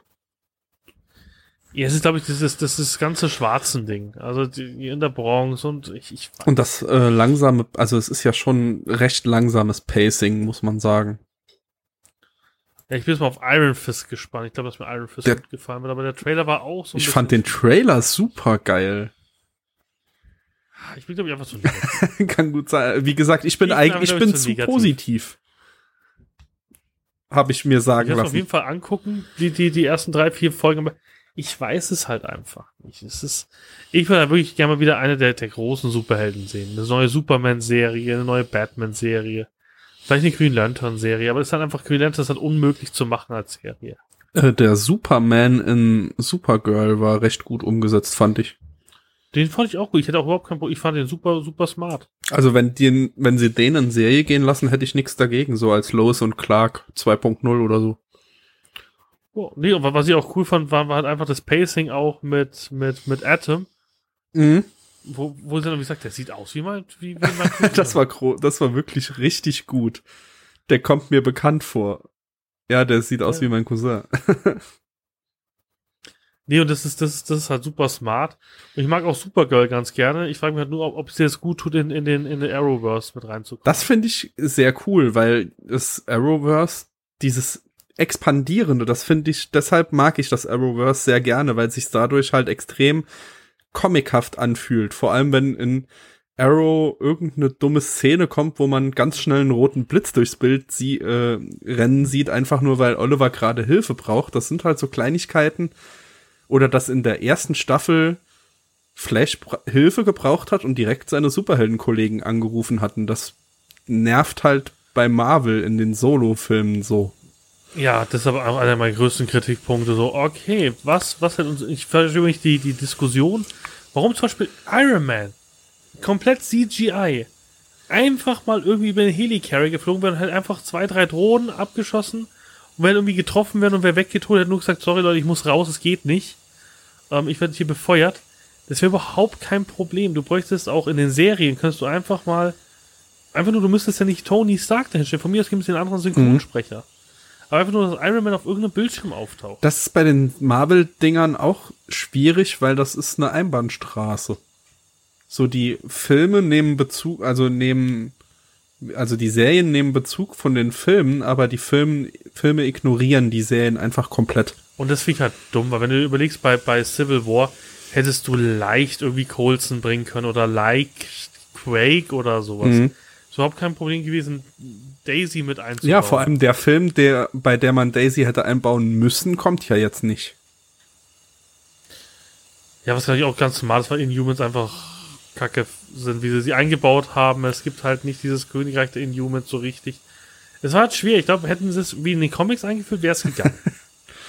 Ja, es ist, glaube ich, dieses, das ist das ganze schwarzen Ding. Also die, in der Bronze und ich, ich Und das äh, langsame, also es ist ja schon recht langsames Pacing, muss man sagen. Ja, ich bin jetzt mal auf Iron Fist gespannt. Ich glaube, dass mir Iron Fist der, gut gefallen wird, aber der Trailer war auch so. ich fand den Trailer super geil. Ich bin, glaube ich, einfach zu negativ. Kann gut sein. Wie gesagt, ich bin eigentlich, ich bin zu, zu positiv. Habe ich mir sagen ich lassen. Ich auf jeden Fall angucken, die, die, die ersten drei, vier Folgen. Ich weiß es halt einfach nicht. Es ist, ich würde wirklich gerne mal wieder eine der, der großen Superhelden sehen. Eine neue Superman-Serie, eine neue Batman-Serie. Vielleicht eine Green Lantern-Serie, aber es ist halt einfach, Green Lantern ist halt unmöglich zu machen als Serie. Äh, der Superman in Supergirl war recht gut umgesetzt, fand ich. Den fand ich auch gut. Ich hätte auch überhaupt kein Problem. Ich fand den super, super smart. Also wenn die, wenn sie den in Serie gehen lassen, hätte ich nichts dagegen, so als Lois und Clark 2.0 oder so. Oh, nee, aber was ich auch cool fand, war, war halt einfach das Pacing auch mit, mit, mit Atom. Mhm. Wo, wo sie dann gesagt, der sieht aus wie mein, wie, wie mein das war gro das war wirklich richtig gut. Der kommt mir bekannt vor. Ja, der sieht aus ja. wie mein Cousin. nee, und das ist, das ist, das ist halt super smart. Und ich mag auch Supergirl ganz gerne. Ich frage mich halt nur, ob, ob es dir das gut tut, in, in den, in den Arrowverse mit reinzukommen. Das finde ich sehr cool, weil das Arrowverse, dieses expandierende. Das finde ich, deshalb mag ich das Arrowverse sehr gerne, weil sich dadurch halt extrem comichaft anfühlt. Vor allem, wenn in Arrow irgendeine dumme Szene kommt, wo man ganz schnell einen roten Blitz durchs Bild sie, äh, rennen sieht, einfach nur weil Oliver gerade Hilfe braucht. Das sind halt so Kleinigkeiten. Oder dass in der ersten Staffel Flash Hilfe gebraucht hat und direkt seine Superheldenkollegen angerufen hatten. Das nervt halt bei Marvel in den Solo-Filmen so. Ja, das ist aber auch einer meiner größten Kritikpunkte. So, okay, was, was hat uns, ich verstehe nicht die, die Diskussion, warum zum Beispiel Iron Man komplett CGI einfach mal irgendwie über den Helicarrier geflogen werden, halt einfach zwei, drei Drohnen abgeschossen und wenn irgendwie getroffen werden und wer weggetrunken hat nur gesagt, sorry Leute, ich muss raus, es geht nicht. Ähm, ich werde hier befeuert. Das wäre überhaupt kein Problem. Du bräuchtest auch in den Serien, kannst du einfach mal, einfach nur, du müsstest ja nicht Tony Stark dahinstellen. Von mir aus gibt es den anderen Synchronsprecher. Mhm. Aber einfach nur, dass Iron Man auf irgendeinem Bildschirm auftaucht. Das ist bei den Marvel-Dingern auch schwierig, weil das ist eine Einbahnstraße. So, die Filme nehmen Bezug, also nehmen, also die Serien nehmen Bezug von den Filmen, aber die Film, Filme ignorieren die Serien einfach komplett. Und das finde ich halt dumm, weil wenn du überlegst, bei, bei Civil War hättest du leicht irgendwie Colson bringen können oder like Quake oder sowas. Mhm. Ist überhaupt kein Problem gewesen, Daisy mit einzubauen. Ja, vor allem der Film, der, bei der man Daisy hätte einbauen müssen, kommt ja jetzt nicht. Ja, was natürlich auch ganz normal ist, weil Inhumans einfach kacke sind, wie sie sie eingebaut haben. Es gibt halt nicht dieses Königreich der Inhumans so richtig. Es war halt schwierig. Ich glaube, hätten sie es wie in den Comics eingeführt, wäre es gegangen.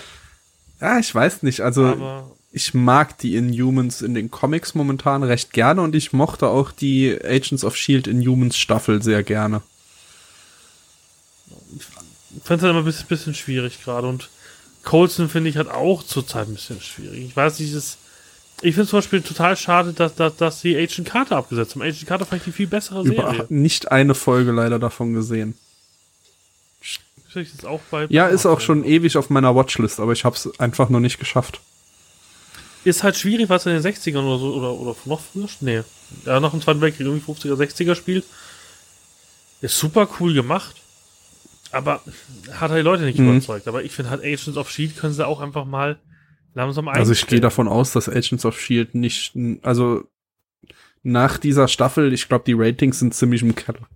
ja, ich weiß nicht. Also, Aber ich mag die Inhumans in den Comics momentan recht gerne und ich mochte auch die Agents of Shield Inhumans Staffel sehr gerne ich fand es halt immer ein bisschen, bisschen schwierig gerade und Colson finde ich halt auch zurzeit ein bisschen schwierig. Ich weiß nicht, ist, ich finde zum Beispiel total schade, dass, dass, dass sie Agent Carter abgesetzt haben. Agent Carter fand ich die viel bessere Über, Serie. Nicht eine Folge leider davon gesehen. Ist auch bei ja, ist auch schon ewig auf meiner Watchlist, aber ich habe es einfach noch nicht geschafft. Ist halt schwierig, was in den 60ern oder so, oder, oder noch früher? Nee. Ja, nach dem Zweiten Weltkrieg irgendwie 50er, 60er spielt. Ist super cool gemacht aber hat halt die Leute nicht mhm. überzeugt. Aber ich finde halt Agents of Shield können sie auch einfach mal langsam einstellen. Also ich gehe davon aus, dass Agents of Shield nicht, also nach dieser Staffel, ich glaube, die Ratings sind ziemlich im Keller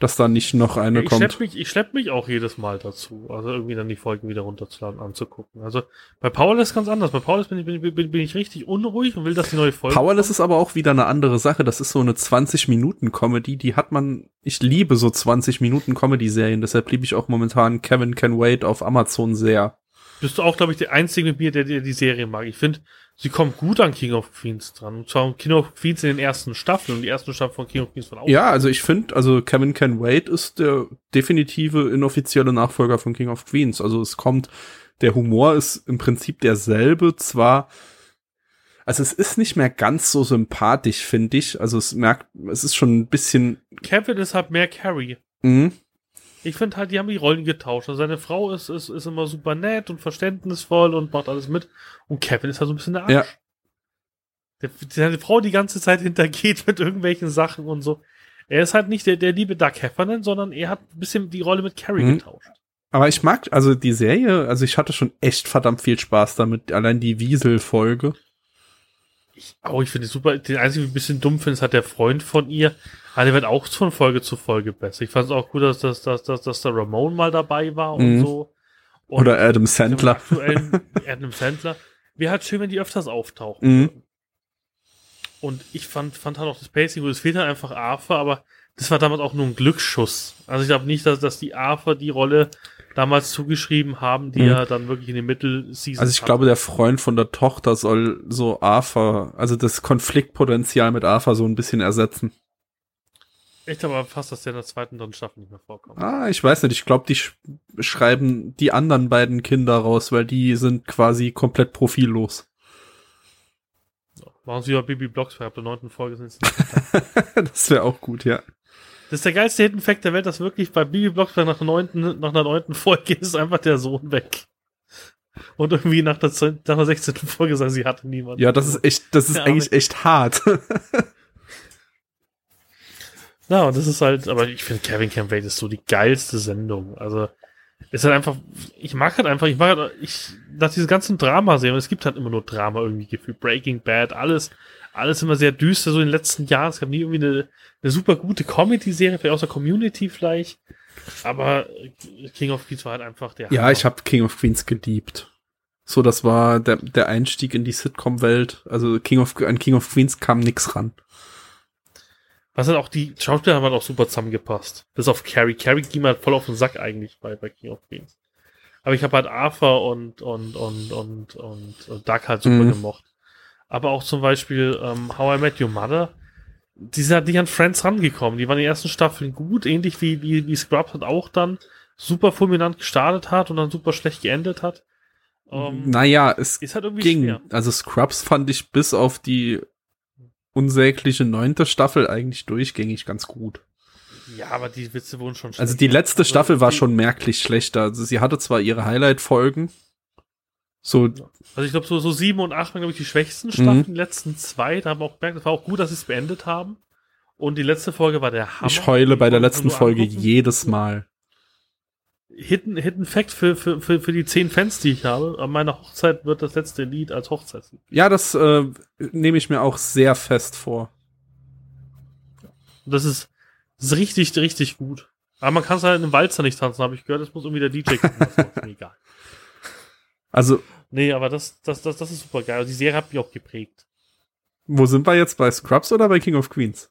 dass da nicht noch eine ich kommt. Schlepp mich, ich schlepp mich auch jedes Mal dazu, also irgendwie dann die Folgen wieder runterzuladen, anzugucken. Also bei Powerless ganz anders. Bei Powerless bin ich, bin, bin, bin ich richtig unruhig und will, dass die neue Folge. Powerless kommt. ist aber auch wieder eine andere Sache. Das ist so eine 20-Minuten-Comedy, die hat man, ich liebe so 20-Minuten-Comedy-Serien, deshalb liebe ich auch momentan Kevin Can Wait auf Amazon sehr. Bist du auch, glaube ich, der Einzige mit mir, der, der die Serie mag. Ich finde, sie kommt gut an King of Queens dran. Und zwar King of Queens in den ersten Staffeln und die ersten Staffeln von King of Queens von auch. Ja, also ich finde, also Kevin Can Wait ist der definitive inoffizielle Nachfolger von King of Queens. Also es kommt, der Humor ist im Prinzip derselbe, zwar also es ist nicht mehr ganz so sympathisch, finde ich. Also es merkt, es ist schon ein bisschen. Kevin ist halt mehr Carrie. Mhm. Ich finde halt, die haben die Rollen getauscht. Also seine Frau ist, ist, ist immer super nett und verständnisvoll und macht alles mit. Und Kevin ist halt so ein bisschen der Arsch. Ja. Der, seine Frau die ganze Zeit hintergeht mit irgendwelchen Sachen und so. Er ist halt nicht der, der liebe Doug Heffernan, sondern er hat ein bisschen die Rolle mit Carrie mhm. getauscht. Aber ich mag, also die Serie, also ich hatte schon echt verdammt viel Spaß damit. Allein die Wiesel-Folge. Ich, oh, ich finde es super. Den einzigen, ein bisschen dumm finde, ist hat der Freund von ihr, Ah, der wird auch von Folge zu Folge besser. Ich fand es auch gut, dass, dass, dass, dass, dass der Ramon mal dabei war und mhm. so. Und Oder Adam Sandler. Adam Sandler. Wäre halt schön, wenn die öfters auftauchen. Mhm. Und ich fand, fand halt auch das Pacing gut. Es fehlt halt einfach Arthur, aber das war damals auch nur ein Glücksschuss. Also ich glaube nicht, dass, dass die Arthur die Rolle damals zugeschrieben haben, die mhm. er dann wirklich in den Mittelseason Also ich glaube, der Freund von der Tochter soll so Arthur, also das Konfliktpotenzial mit Arthur so ein bisschen ersetzen. Echt aber fast, dass der in der zweiten dann Staffel nicht mehr vorkommt. Ah, ich weiß nicht. Ich glaube, die sch schreiben die anderen beiden Kinder raus, weil die sind quasi komplett profillos. Machen sie ja Bibi Blocksberg ab der neunten Folge sind Das wäre auch gut, ja. Das ist der geilste Hidden Fact der Welt, dass wirklich bei Bibi Blocksberg nach neunten, nach der neunten Folge ist einfach der Sohn weg. Und irgendwie nach der, nach der 16. Folge sagen, sie hatte niemanden. Ja, das ist echt, das ist ja, eigentlich echt hart. Ja, und das ist halt, aber ich finde Kevin Can Wait ist so die geilste Sendung. Also, ist halt einfach, ich mag halt einfach, ich mag halt, ich, nach diesen ganzen Dramaserien, es gibt halt immer nur Drama irgendwie gefühlt, Breaking Bad, alles, alles immer sehr düster, so in den letzten Jahren. Es gab nie irgendwie eine, eine super gute Comedy-Serie, vielleicht außer Community vielleicht. Aber King of Queens war halt einfach der. Ja, Hammer. ich habe King of Queens geliebt. So, das war der, der Einstieg in die Sitcom-Welt. Also King of, an King of Queens kam nix ran. Was halt auch die Schauspieler haben halt auch super zusammengepasst. Bis auf Carrie. Carrie ging halt voll auf den Sack eigentlich bei, bei King of Queens. Aber ich habe halt Arthur und, und, und, und, und, und Doug halt super Mhm. gemocht. Aber auch zum Beispiel ähm, How I Met Your Mother. Die sind halt nicht an Friends rangekommen. Die waren in den ersten Staffeln gut, ähnlich wie, wie, wie Scrubs halt auch dann super fulminant gestartet hat und dann super schlecht geendet hat. Ähm, naja, es ist halt irgendwie ging. schwer. Also Scrubs fand ich bis auf die unsägliche neunte Staffel eigentlich durchgängig ganz gut. Ja, aber die Witze wurden schon Also schlecht. die letzte Also Staffel war schon merklich schlechter. Also sie hatte zwar ihre Highlight-Folgen. So, Also ich glaube, so, so sieben und acht waren, glaube ich, die schwächsten Staffeln. Mhm. Die letzten zwei, da haben wir auch gemerkt, es war auch gut, dass sie es beendet haben. Und die letzte Folge war der Hammer. ich heule bei der letzten Folge angucken. jedes Mal. Hidden, Hidden Fact für, für, für, für die zehn Fans, die ich habe. An meiner Hochzeit wird das letzte Lied als Hochzeitslied. Ja, das äh, nehme ich mir auch sehr fest vor. Das ist, das ist richtig, richtig gut. Aber man kann es halt in einem Walzer nicht tanzen, habe ich gehört. Das muss irgendwie der DJ gucken. Das ist mir egal. Also, Nee, aber das, das, das, das ist super geil. Also die Serie hat mich auch geprägt. wo sind wir jetzt? Bei Scrubs oder bei King of Queens?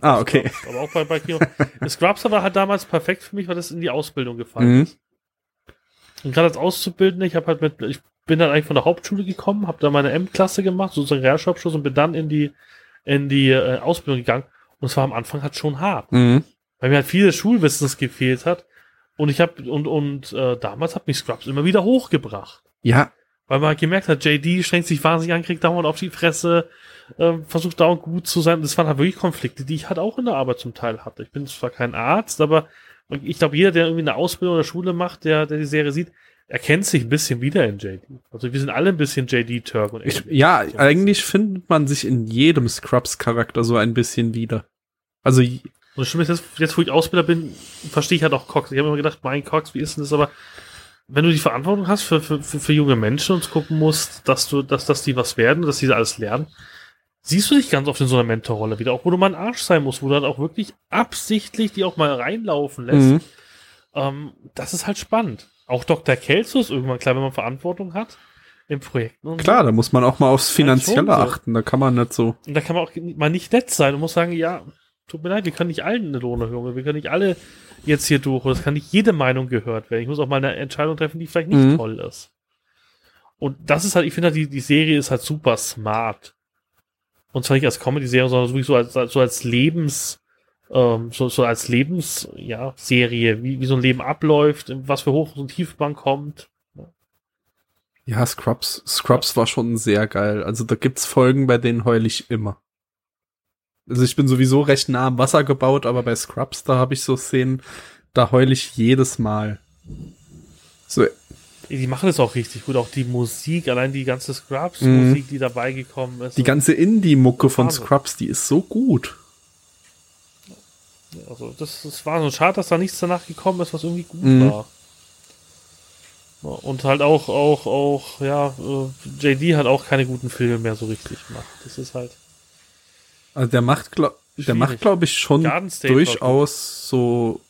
Ah, okay. Scrubs. Aber auch bei, bei Kino. Scrubs war halt damals perfekt für mich, weil das in die Ausbildung gefallen Mhm. ist. Und gerade als Auszubildender, ich habe halt mit, ich bin dann eigentlich von der Hauptschule gekommen, habe da meine M-Klasse gemacht, sozusagen Realschulabschluss und bin dann in die, in die äh, Ausbildung gegangen. Und es war am Anfang halt schon hart, Mhm. weil mir halt vieles Schulwissens gefehlt hat. Und ich habe, und, und äh, damals hat mich Scrubs immer wieder hochgebracht. Ja, Weil man halt gemerkt hat, JD schränkt sich wahnsinnig an, kriegt dauernd auf die Fresse, äh, versucht dauernd gut zu sein. Das waren halt wirklich Konflikte, die ich halt auch in der Arbeit zum Teil hatte. Ich bin zwar kein Arzt, aber ich glaube, jeder, der irgendwie eine Ausbildung oder Schule macht, der, der die Serie sieht, erkennt sich ein bisschen wieder in JD. Also wir sind alle ein bisschen JD-Turk und ich, ja, eigentlich findet man sich in jedem Scrubs-Charakter so ein bisschen wieder. Also, Und das Schlimme ist, jetzt, jetzt wo ich Ausbilder bin, verstehe ich halt auch Cox. Ich habe immer gedacht, mein Cox, wie ist denn das? Aber wenn du die Verantwortung hast für, für, für, für junge Menschen und gucken musst, dass du, dass, dass die was werden, dass die alles lernen, siehst du dich ganz oft in so einer Mentorrolle wieder, auch wo du mal ein Arsch sein musst, wo du halt auch wirklich absichtlich die auch mal reinlaufen lässt. Mhm. Ähm, das ist halt spannend. Auch Dr. Kelso ist irgendwann klar, wenn man Verantwortung hat in Projekten. Und klar, so. da muss man auch mal aufs Finanzielle achten. Da kann man nicht so. Und da kann man auch mal nicht nett sein und muss sagen, ja, tut mir leid, wir können nicht allen eine Lohnerhöhung, wir können nicht alle jetzt hier durch und es kann nicht jede Meinung gehört werden. Ich muss auch mal eine Entscheidung treffen, die vielleicht nicht Mhm. toll ist. Und das ist halt, ich finde halt, die, die Serie ist halt super smart. Und zwar nicht als Comedy-Serie, sondern wirklich so als, so als Lebens, ähm, so, so als Lebens, ja, Serie, wie, wie so ein Leben abläuft, was für Hoch- und Tiefbahn kommt. Ja, Scrubs, Scrubs war schon sehr geil. Also da gibt's Folgen, bei denen heul ich immer. Also ich bin sowieso recht nah am Wasser gebaut, aber bei Scrubs, da habe ich so Szenen, da heul ich jedes Mal. So, Die machen das auch richtig gut, auch die Musik, allein die ganze Mhm. Scrubs-Musik, die dabei gekommen ist. die ganze Indie-Mucke von. Scrubs, die ist so gut. Also, das, das war so schade, dass da nichts danach gekommen ist, was irgendwie gut Mhm. war. Und halt auch, auch, auch, ja, äh, JD hat auch keine guten Filme mehr so richtig gemacht. Das ist halt. Also der macht, glaub, der macht, glaube ich, schon durchaus so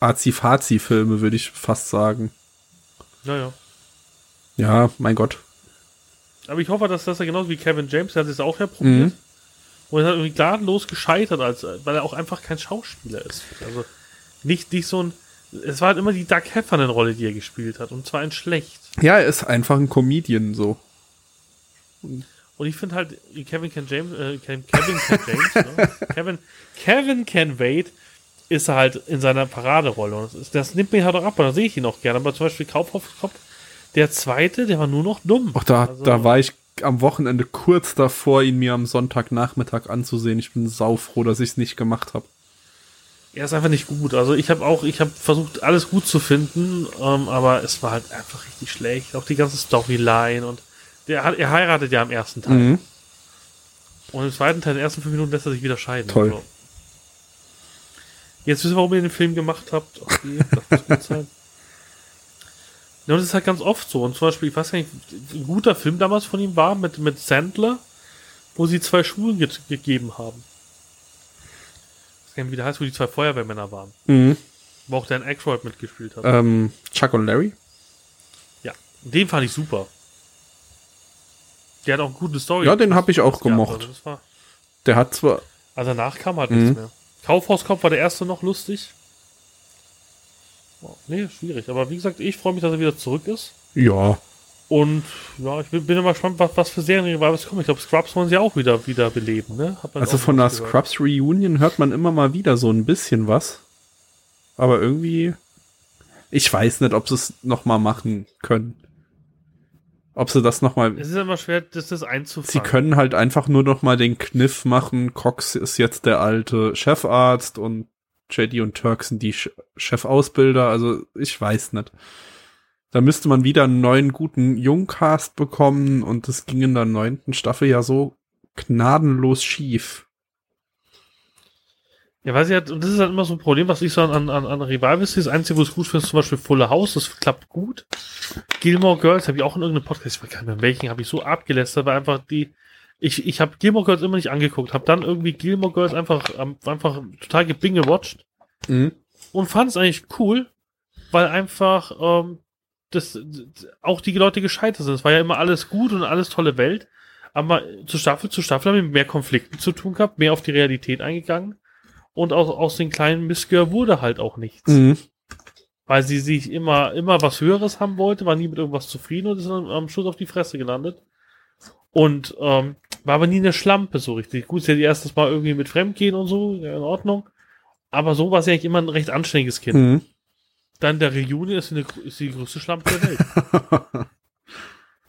Azi-Fazi-Filme, würde ich fast sagen. Naja. Ja, mein Gott. Aber ich hoffe, dass das ja genauso wie Kevin James, der hat es auch ja probiert. Mhm. Und er hat irgendwie gnadenlos gescheitert, als, weil er auch einfach kein Schauspieler ist. Also nicht, nicht so ein. Es war halt immer die Doug Heffernan-Rolle, die er gespielt hat. Und zwar in schlecht. Ja, er ist einfach ein Comedian so. Und ich finde halt, Kevin Can James, äh, Kevin Can James, ne? Kevin, Kevin Can Wade ist er halt in seiner Paraderolle. Und das, ist, das nimmt mir halt auch ab, und da sehe ich ihn auch gerne. Aber zum Beispiel Kaufhof-Kopf, der zweite, der war nur noch dumm. Auch da, Also- da war ich am Wochenende kurz davor, ihn mir am Sonntagnachmittag anzusehen. Ich bin saufroh, dass ich es nicht gemacht habe. Er ist einfach nicht gut. Also ich habe auch, ich habe versucht, alles gut zu finden, ähm, aber es war halt einfach richtig schlecht. Auch die ganze Storyline und der hat, er heiratet ja im ersten Teil. Mhm. Und im zweiten Teil, in den ersten fünf Minuten lässt er sich wieder scheiden. Toll. Also. Jetzt wissen wir, warum ihr den Film gemacht habt. Okay, das muss gut sein. Ja, und das ist halt ganz oft so. Und zum Beispiel, ich weiß gar nicht, ein guter Film damals von ihm war mit, mit Sandler, wo sie zwei Schulen ge gegeben haben. Ich weiß gar nicht, wie der heißt, wo die zwei Feuerwehrmänner waren. Mhm. Wo auch Dan Aykroyd mitgespielt hat. Ähm, Chuck und Larry? Ja. Den fand ich super. Der hat auch eine gute Story. Ja, den hab ich auch gemocht. also Der hat zwar, Also danach kam halt Mhm. nichts mehr. Kaufhauskopf war der erste noch lustig. Oh, nee, schwierig. Aber wie gesagt, ich freue mich, dass er wieder zurück ist. ja, Und ja, ich bin, bin immer gespannt, was, was für Serien was kommen. Ich glaube, Scrubs wollen sie auch wieder, wieder beleben, ne? Also von der. Scrubs Reunion hört man immer mal wieder so ein bisschen was. Aber irgendwie, ich weiß nicht, ob sie es noch mal machen können. Ob sie das noch mal Es ist immer schwer, das, das Sie einzufangen. können halt einfach nur noch mal den Kniff machen. Cox ist jetzt der alte Chefarzt und JD und Turk sind die Ch- Chefausbilder. Also ich weiß nicht. Da müsste man wieder einen neuen guten Jungcast bekommen und das ging in der neunten Staffel ja so gnadenlos schief. Ja, weiß ich halt, und das ist halt immer so ein Problem, was ich so an, an, an Revivals sehe. Das Einzige, wo es gut finde, ist zum Beispiel Fuller House, das klappt gut. Gilmore Girls habe ich auch in irgendeinem Podcast, ich weiß gar nicht mehr, welchen, habe ich so abgelästert, weil einfach die, ich, ich habe Gilmore Girls immer nicht angeguckt, habe dann irgendwie Gilmore Girls einfach, einfach total gebingewatcht Mhm. und fand es eigentlich cool, weil einfach ähm, das, auch die Leute gescheitert sind. Es war ja immer alles gut und alles tolle Welt, aber zu Staffel zu Staffel haben wir mehr Konflikten zu tun gehabt, mehr auf die Realität eingegangen und aus, aus den kleinen Missgehör wurde halt auch nichts. Mhm. Weil sie sich immer, immer was Höheres haben wollte, war nie mit irgendwas zufrieden und ist dann am Schluss auf die Fresse gelandet. Und ähm, war aber nie eine Schlampe so richtig. Gut, sie hat erstes Mal irgendwie mit Fremdgehen und so, ja, in Ordnung. Aber so war sie eigentlich immer ein recht anständiges Kind. Mhm. Dann der Reunion ist eine, ist die größte Schlampe der Welt.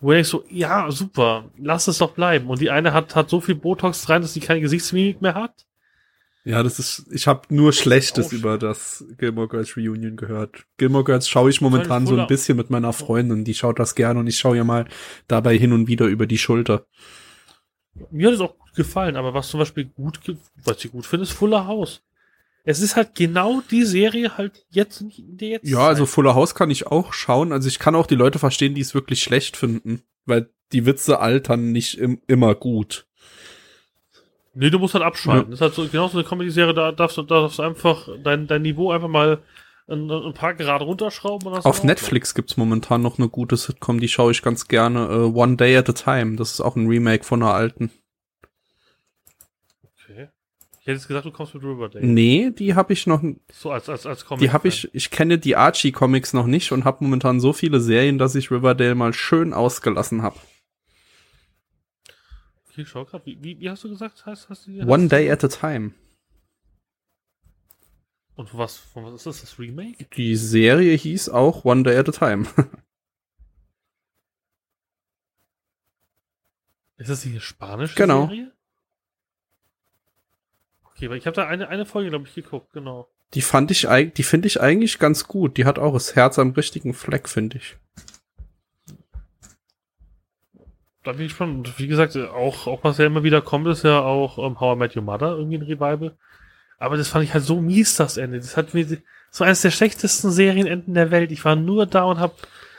Wo ich so, ja, super, lass es doch bleiben. Und die eine hat, hat so viel Botox rein, dass sie keine Gesichtsmimik mehr hat. Ja, das ist, ich habe nur Schlechtes Auch über das Gilmore Girls Reunion gehört. Gilmore Girls schaue ich momentan so ein bisschen mit meiner Freundin, die schaut das gerne und ich schaue ja mal dabei hin und wieder über die Schulter. Mir hat es auch gut gefallen, aber was zum Beispiel gut, was ich gut finde, ist Fuller House. Es ist halt genau die Serie halt jetzt in der jetzt. Ja, also Fuller House kann ich auch schauen. Also ich kann auch die Leute verstehen, die es wirklich schlecht finden, weil die Witze altern nicht im, immer gut. Nee, du musst halt abschalten. Ja. Das ist halt so, genau so eine Comedy-Serie, da darfst du, da darfst du einfach dein, dein Niveau einfach mal ein, ein paar Grad runterschrauben. Das ist Auf. Netflix gibt's momentan noch eine gute Sitcom, die schaue ich ganz gerne. Äh, One Day at a Time. Das ist auch ein Remake von einer alten. Okay. Ich hätte jetzt gesagt, du kommst mit Riverdale. Nee, die habe ich noch. So als, als, als Comic. Die habe ich. Ich kenne die Archie Comics noch nicht und habe momentan so viele Serien, dass ich Riverdale mal schön ausgelassen habe. Okay, ich schau grad. Wie, wie, wie hast du gesagt? Heißt, hast du One Day at a Time. Und was, von was ist das? Das Remake? Die Serie hieß auch One Day at a Time. Ist das die spanische Genau. Serie? Okay, weil ich habe da eine, eine Folge, glaube ich, geguckt, genau. Die fand ich, eig- die finde ich eigentlich ganz gut. Die hat auch das Herz am richtigen Fleck, finde ich. Da bin ich gespannt. Und wie gesagt, auch, auch was ja immer wieder kommt, ist ja auch um, How I Met Your Mother, irgendwie ein Revival. Aber das fand ich halt so mies, das Ende. Das hat mir so eines der schlechtesten Serienenden der Welt. Ich war nur da und habe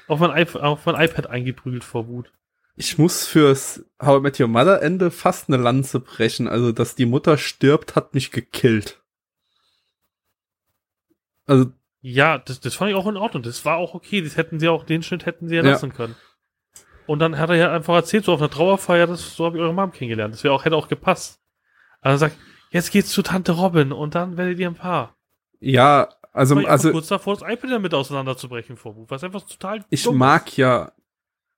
auf mein, iP auf mein iPad eingeprügelt vor Wut. Ich muss fürs How I Met Your Mother Ende fast eine Lanze brechen. Also, dass die Mutter stirbt, hat mich gekillt. Also, Ja, das, das fand ich auch in Ordnung. Das war auch okay. Das hätten sie auch, den Schnitt hätten sie Ja. lassen können. Und dann hat er ja einfach erzählt, so auf einer Trauerfeier, das, so habe ich eure Mom kennengelernt. Das wäre auch, hätte auch gepasst. Also er sagt, jetzt geht's zu Tante Robin und dann werdet ihr ein Paar. ja, also, also, kurz davor, das iPad damit auseinanderzubrechen vor Wut, was einfach total ich mag ja,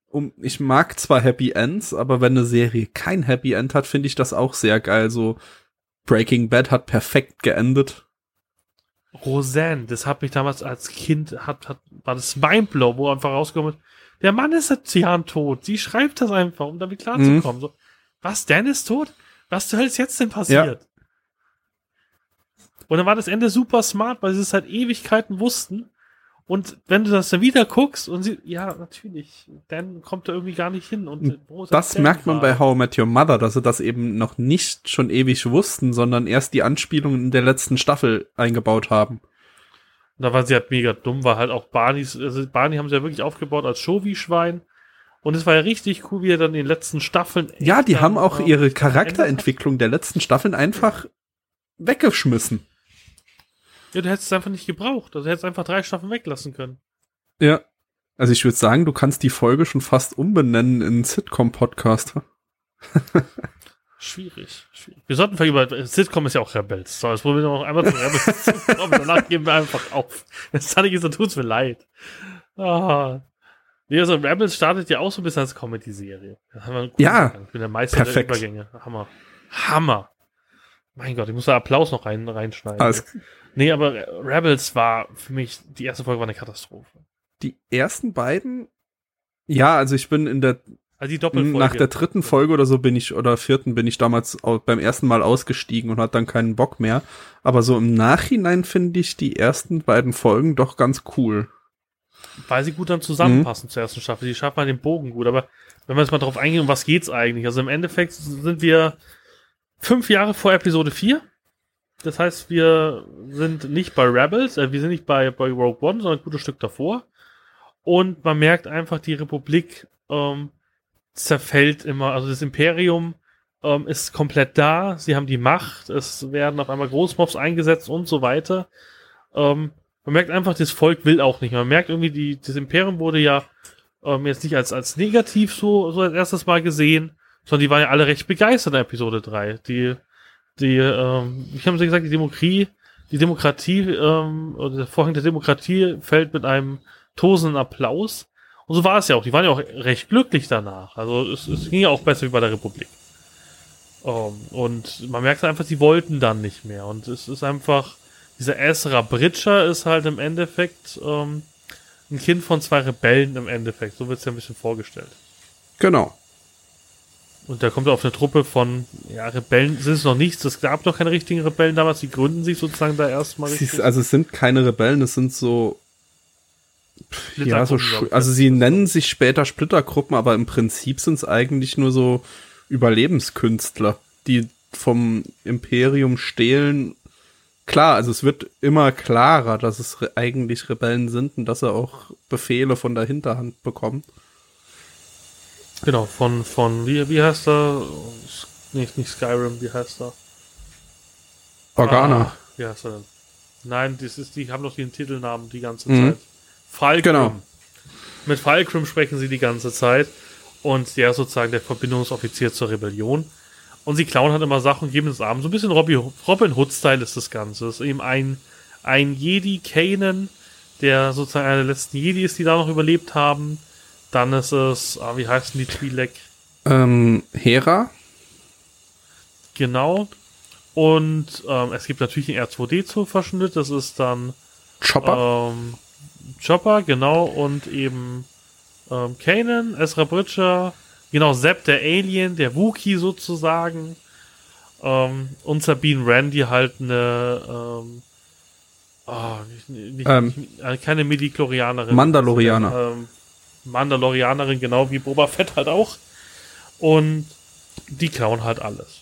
um, ich mag zwar Happy Ends, aber wenn eine Serie kein Happy End hat, finde ich das auch sehr geil. So, Breaking Bad hat perfekt geendet. ist. Roseanne, das hat mich damals als Kind, hat, hat, war das Mindblow, wo einfach rausgekommen ist, der Mann ist seit Jahren tot. Sie schreibt das einfach, um damit klarzukommen. So, was, Dan ist tot? Was zur Hölle ist jetzt denn passiert? Und dann war das Ende super smart, weil sie es seit Ewigkeiten wussten. Und wenn du das dann wieder guckst und sie, ja, natürlich, dann kommt er irgendwie gar nicht hin. Und Das Dan merkt man bei? How I Met Your Mother, dass sie das eben noch nicht schon ewig wussten, sondern erst die Anspielungen in der letzten Staffel eingebaut haben. Und da war sie halt mega dumm, weil halt auch Barneys, also Barney haben sie ja wirklich aufgebaut als Show-wie-Schwein. Und es war ja richtig cool, wie er dann in den letzten Staffeln. Ja, die haben auch äh, ihre Charakterentwicklung der letzten Staffeln einfach weggeschmissen. Ja, du hättest es einfach nicht gebraucht. Also du hättest einfach drei Staffeln weglassen können. Ja. Also ich würde sagen, du kannst die Folge schon fast umbenennen in Sitcom-Podcast. Schwierig, schwierig. Wir sollten vielleicht über, Sitcom ist ja auch Rebels. So, jetzt probieren wir noch einmal zu Rebels kommen, danach geben wir einfach auf. Wenn es da nicht ist, dann tut's mir leid. Ah. Nee, also Rebels startet ja auch so ein bisschen als Comedy-Serie. Ja. Ich bin der Meister Perfekt. der Übergänge. Hammer. Hammer. Mein Gott, ich muss da Applaus noch rein, reinschneiden. Alles. Nee, aber Rebels war für mich, die erste Folge war eine Katastrophe. Die ersten beiden? Ja, also ich bin in der also die Doppelfolge. Nach der dritten Folge oder so bin ich, oder vierten bin ich damals beim ersten Mal ausgestiegen und hatte dann keinen Bock mehr. Aber so im Nachhinein finde ich die ersten beiden Folgen doch ganz cool. Weil sie gut dann zusammenpassen mhm. zur ersten Staffel. Die schaffen halt den Bogen gut. Aber wenn wir jetzt mal drauf eingehen, um was geht's eigentlich? Also im Endeffekt sind wir fünf Jahre vor Episode 4. Das heißt, wir sind nicht bei Rebels, äh, wir sind nicht bei, bei Rogue One, sondern ein gutes Stück davor. Und man merkt einfach, die Republik ähm, zerfällt immer. Also das Imperium ähm, ist komplett da, sie haben die Macht, es werden auf einmal Großmobs eingesetzt und so weiter. Ähm, man merkt einfach, das Volk will auch nicht. Man merkt irgendwie, die, das Imperium wurde ja ähm, jetzt nicht als, als negativ so, so als erstes Mal gesehen, sondern die waren ja alle recht begeistert in Episode 3. Die, die, ähm, ich habe gesagt, die Demokratie, die Demokratie, ähm, oder der Vorhang der Demokratie fällt mit einem tosenden Applaus. Und so war es ja auch. Die waren ja auch recht glücklich danach. Also es, es ging ja auch besser wie bei der Republik. Um, ähm, und man merkt einfach, sie wollten dann nicht mehr. Und es ist einfach, dieser Ezra Bridger ist halt im Endeffekt um, ähm, ein Kind von zwei Rebellen im Endeffekt. So wird es ja ein bisschen vorgestellt. Genau. Und da kommt er auf eine Truppe von, ja, Rebellen sind es noch nichts. Es gab noch keine richtigen Rebellen damals. Die gründen sich sozusagen da erstmal richtig. Also es sind keine Rebellen, es sind so ja, so also sie nennen sich später Splittergruppen, aber im Prinzip sind es eigentlich nur so Überlebenskünstler, die vom Imperium stehlen. Klar, also es wird immer klarer, dass es re eigentlich Rebellen sind und dass er auch Befehle von der Hinterhand bekommen. Genau, von, von, wie, wie heißt er? Nicht, nicht Skyrim, wie heißt er? Organa. Ah, wie heißt er denn? Nein, das ist, die haben doch den Titelnamen die ganze mhm. Zeit. Falkrum. Genau. Mit Falkrum sprechen sie die ganze Zeit. Und der ist sozusagen der Verbindungsoffizier zur Rebellion. Und sie klauen halt immer Sachen und geben es Abend. So ein bisschen Robin Hood-Style ist das Ganze. Das ist eben ein, ein Jedi Kanan, der sozusagen einer der letzten Jedis, die da noch überlebt haben. Dann ist es, ah, wie heißen die Twi'lek? Ähm, Hera. Genau. Und ähm, es gibt natürlich den R2D2-Verschnitt. Das ist dann Chopper. Ähm, Chopper, genau, und eben ähm, Kanan, Ezra Bridger, genau, Sepp, der Alien, der Wookie sozusagen, ähm, und Sabine die halt eine, ähm, oh, nicht, nicht, ähm, äh, keine Midi-Chlorianerin. Mandalorianer. Ähm, Mandalorianerin, genau wie Boba Fett halt auch. Und die klauen halt alles.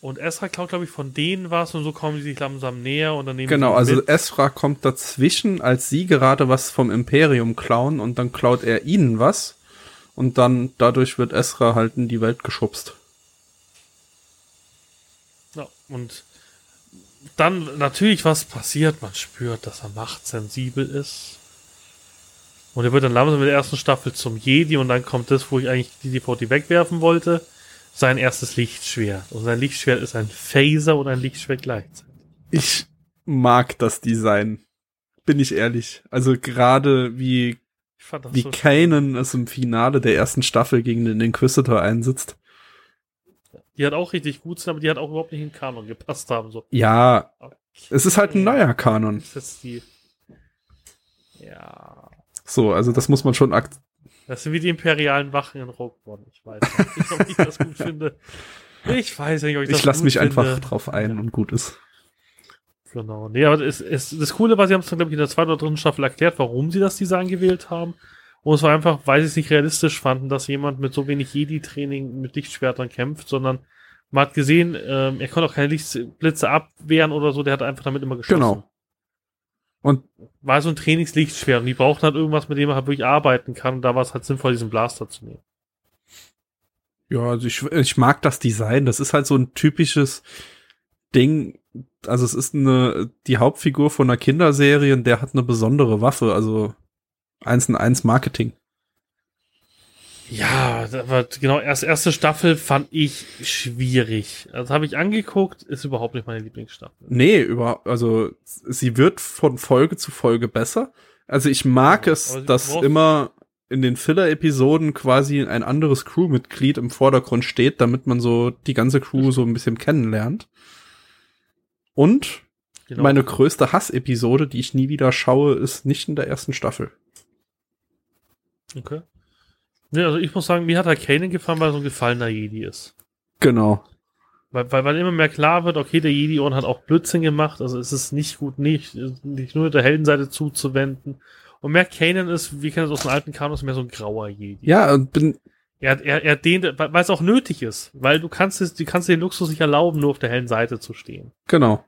Und Esra klaut, glaube ich, von denen was und so kommen sie sich langsam näher und dann nehmen Genau, also mit. Esra kommt dazwischen, als sie gerade was vom Imperium klauen und dann klaut er ihnen was und dann dadurch wird Esra halt in die Welt geschubst. Ja, und dann natürlich was passiert, man spürt, dass er machtsensibel ist. Und er wird dann langsam mit der ersten Staffel zum Jedi und dann kommt das, wo ich eigentlich die DVD wegwerfen wollte sein erstes Lichtschwert. Und sein Lichtschwert ist ein Phaser und ein Lichtschwert gleichzeitig. Ich mag das Design. Bin ich ehrlich. Also gerade wie, wie so Kanan es im Finale der ersten Staffel gegen den Inquisitor einsitzt. Die hat auch richtig gut sein, aber die hat auch überhaupt nicht in den Kanon gepasst haben. So. Ja, okay. es ist halt ein neuer Kanon. Das ist die, ja. So, also das muss man schon ak das sind wie die imperialen Wachen in Rogue One. Ich weiß nicht, ob ich das gut finde. Ich weiß nicht, ob ich das Ich lasse mich finde. einfach drauf ein und gut ist. Genau. Nee, aber es, es, das Coole war, sie haben es dann, glaube ich, in der zweiten oder dritten Staffel erklärt, warum sie das Design gewählt haben. Und es war einfach, weil sie es nicht realistisch fanden, dass jemand mit so wenig Jedi-Training mit Lichtschwertern kämpft, sondern man hat gesehen, ähm, er konnte auch keine Lichtblitze abwehren oder so, der hat einfach damit immer geschossen. Genau. Und war so ein Trainingslichtschwert und die brauchten halt irgendwas, mit dem man halt wirklich arbeiten kann. Und da war es halt sinnvoll, diesen Blaster zu nehmen. Ja, also ich, ich mag das Design. Das ist halt so ein typisches Ding. Also es ist eine, die Hauptfigur von einer Kinderserie und der hat eine besondere Waffe. Also 1 und 1 Marketing. Ja, aber genau, erst erste Staffel fand ich schwierig. Das habe ich angeguckt, ist überhaupt nicht meine Lieblingsstaffel. Nee, über, also sie wird von Folge zu Folge besser. Also ich mag Ja, es, dass immer in den Filler-Episoden quasi ein anderes Crewmitglied im Vordergrund steht, damit man so die ganze Crew so ein bisschen kennenlernt. Und Genau. meine größte Hassepisode, die ich nie wieder schaue, ist nicht in der ersten Staffel. Okay. Nee, also ich muss sagen, mir hat der Kanan gefallen, weil er so ein gefallener Jedi ist. Genau. Weil, weil, weil immer mehr klar wird, okay, der Jedi-Orden hat auch Blödsinn gemacht, also es ist nicht gut, nicht, nicht nur der Heldenseite zuzuwenden. Und mehr Kanan ist, wir kennen es aus den alten Kanons, mehr so ein grauer Jedi. Ja, und bin, Er, er, er den, weil weil es auch nötig ist, weil du kannst es, du kannst dir den Luxus nicht erlauben, nur auf der hellen Seite zu stehen. genau.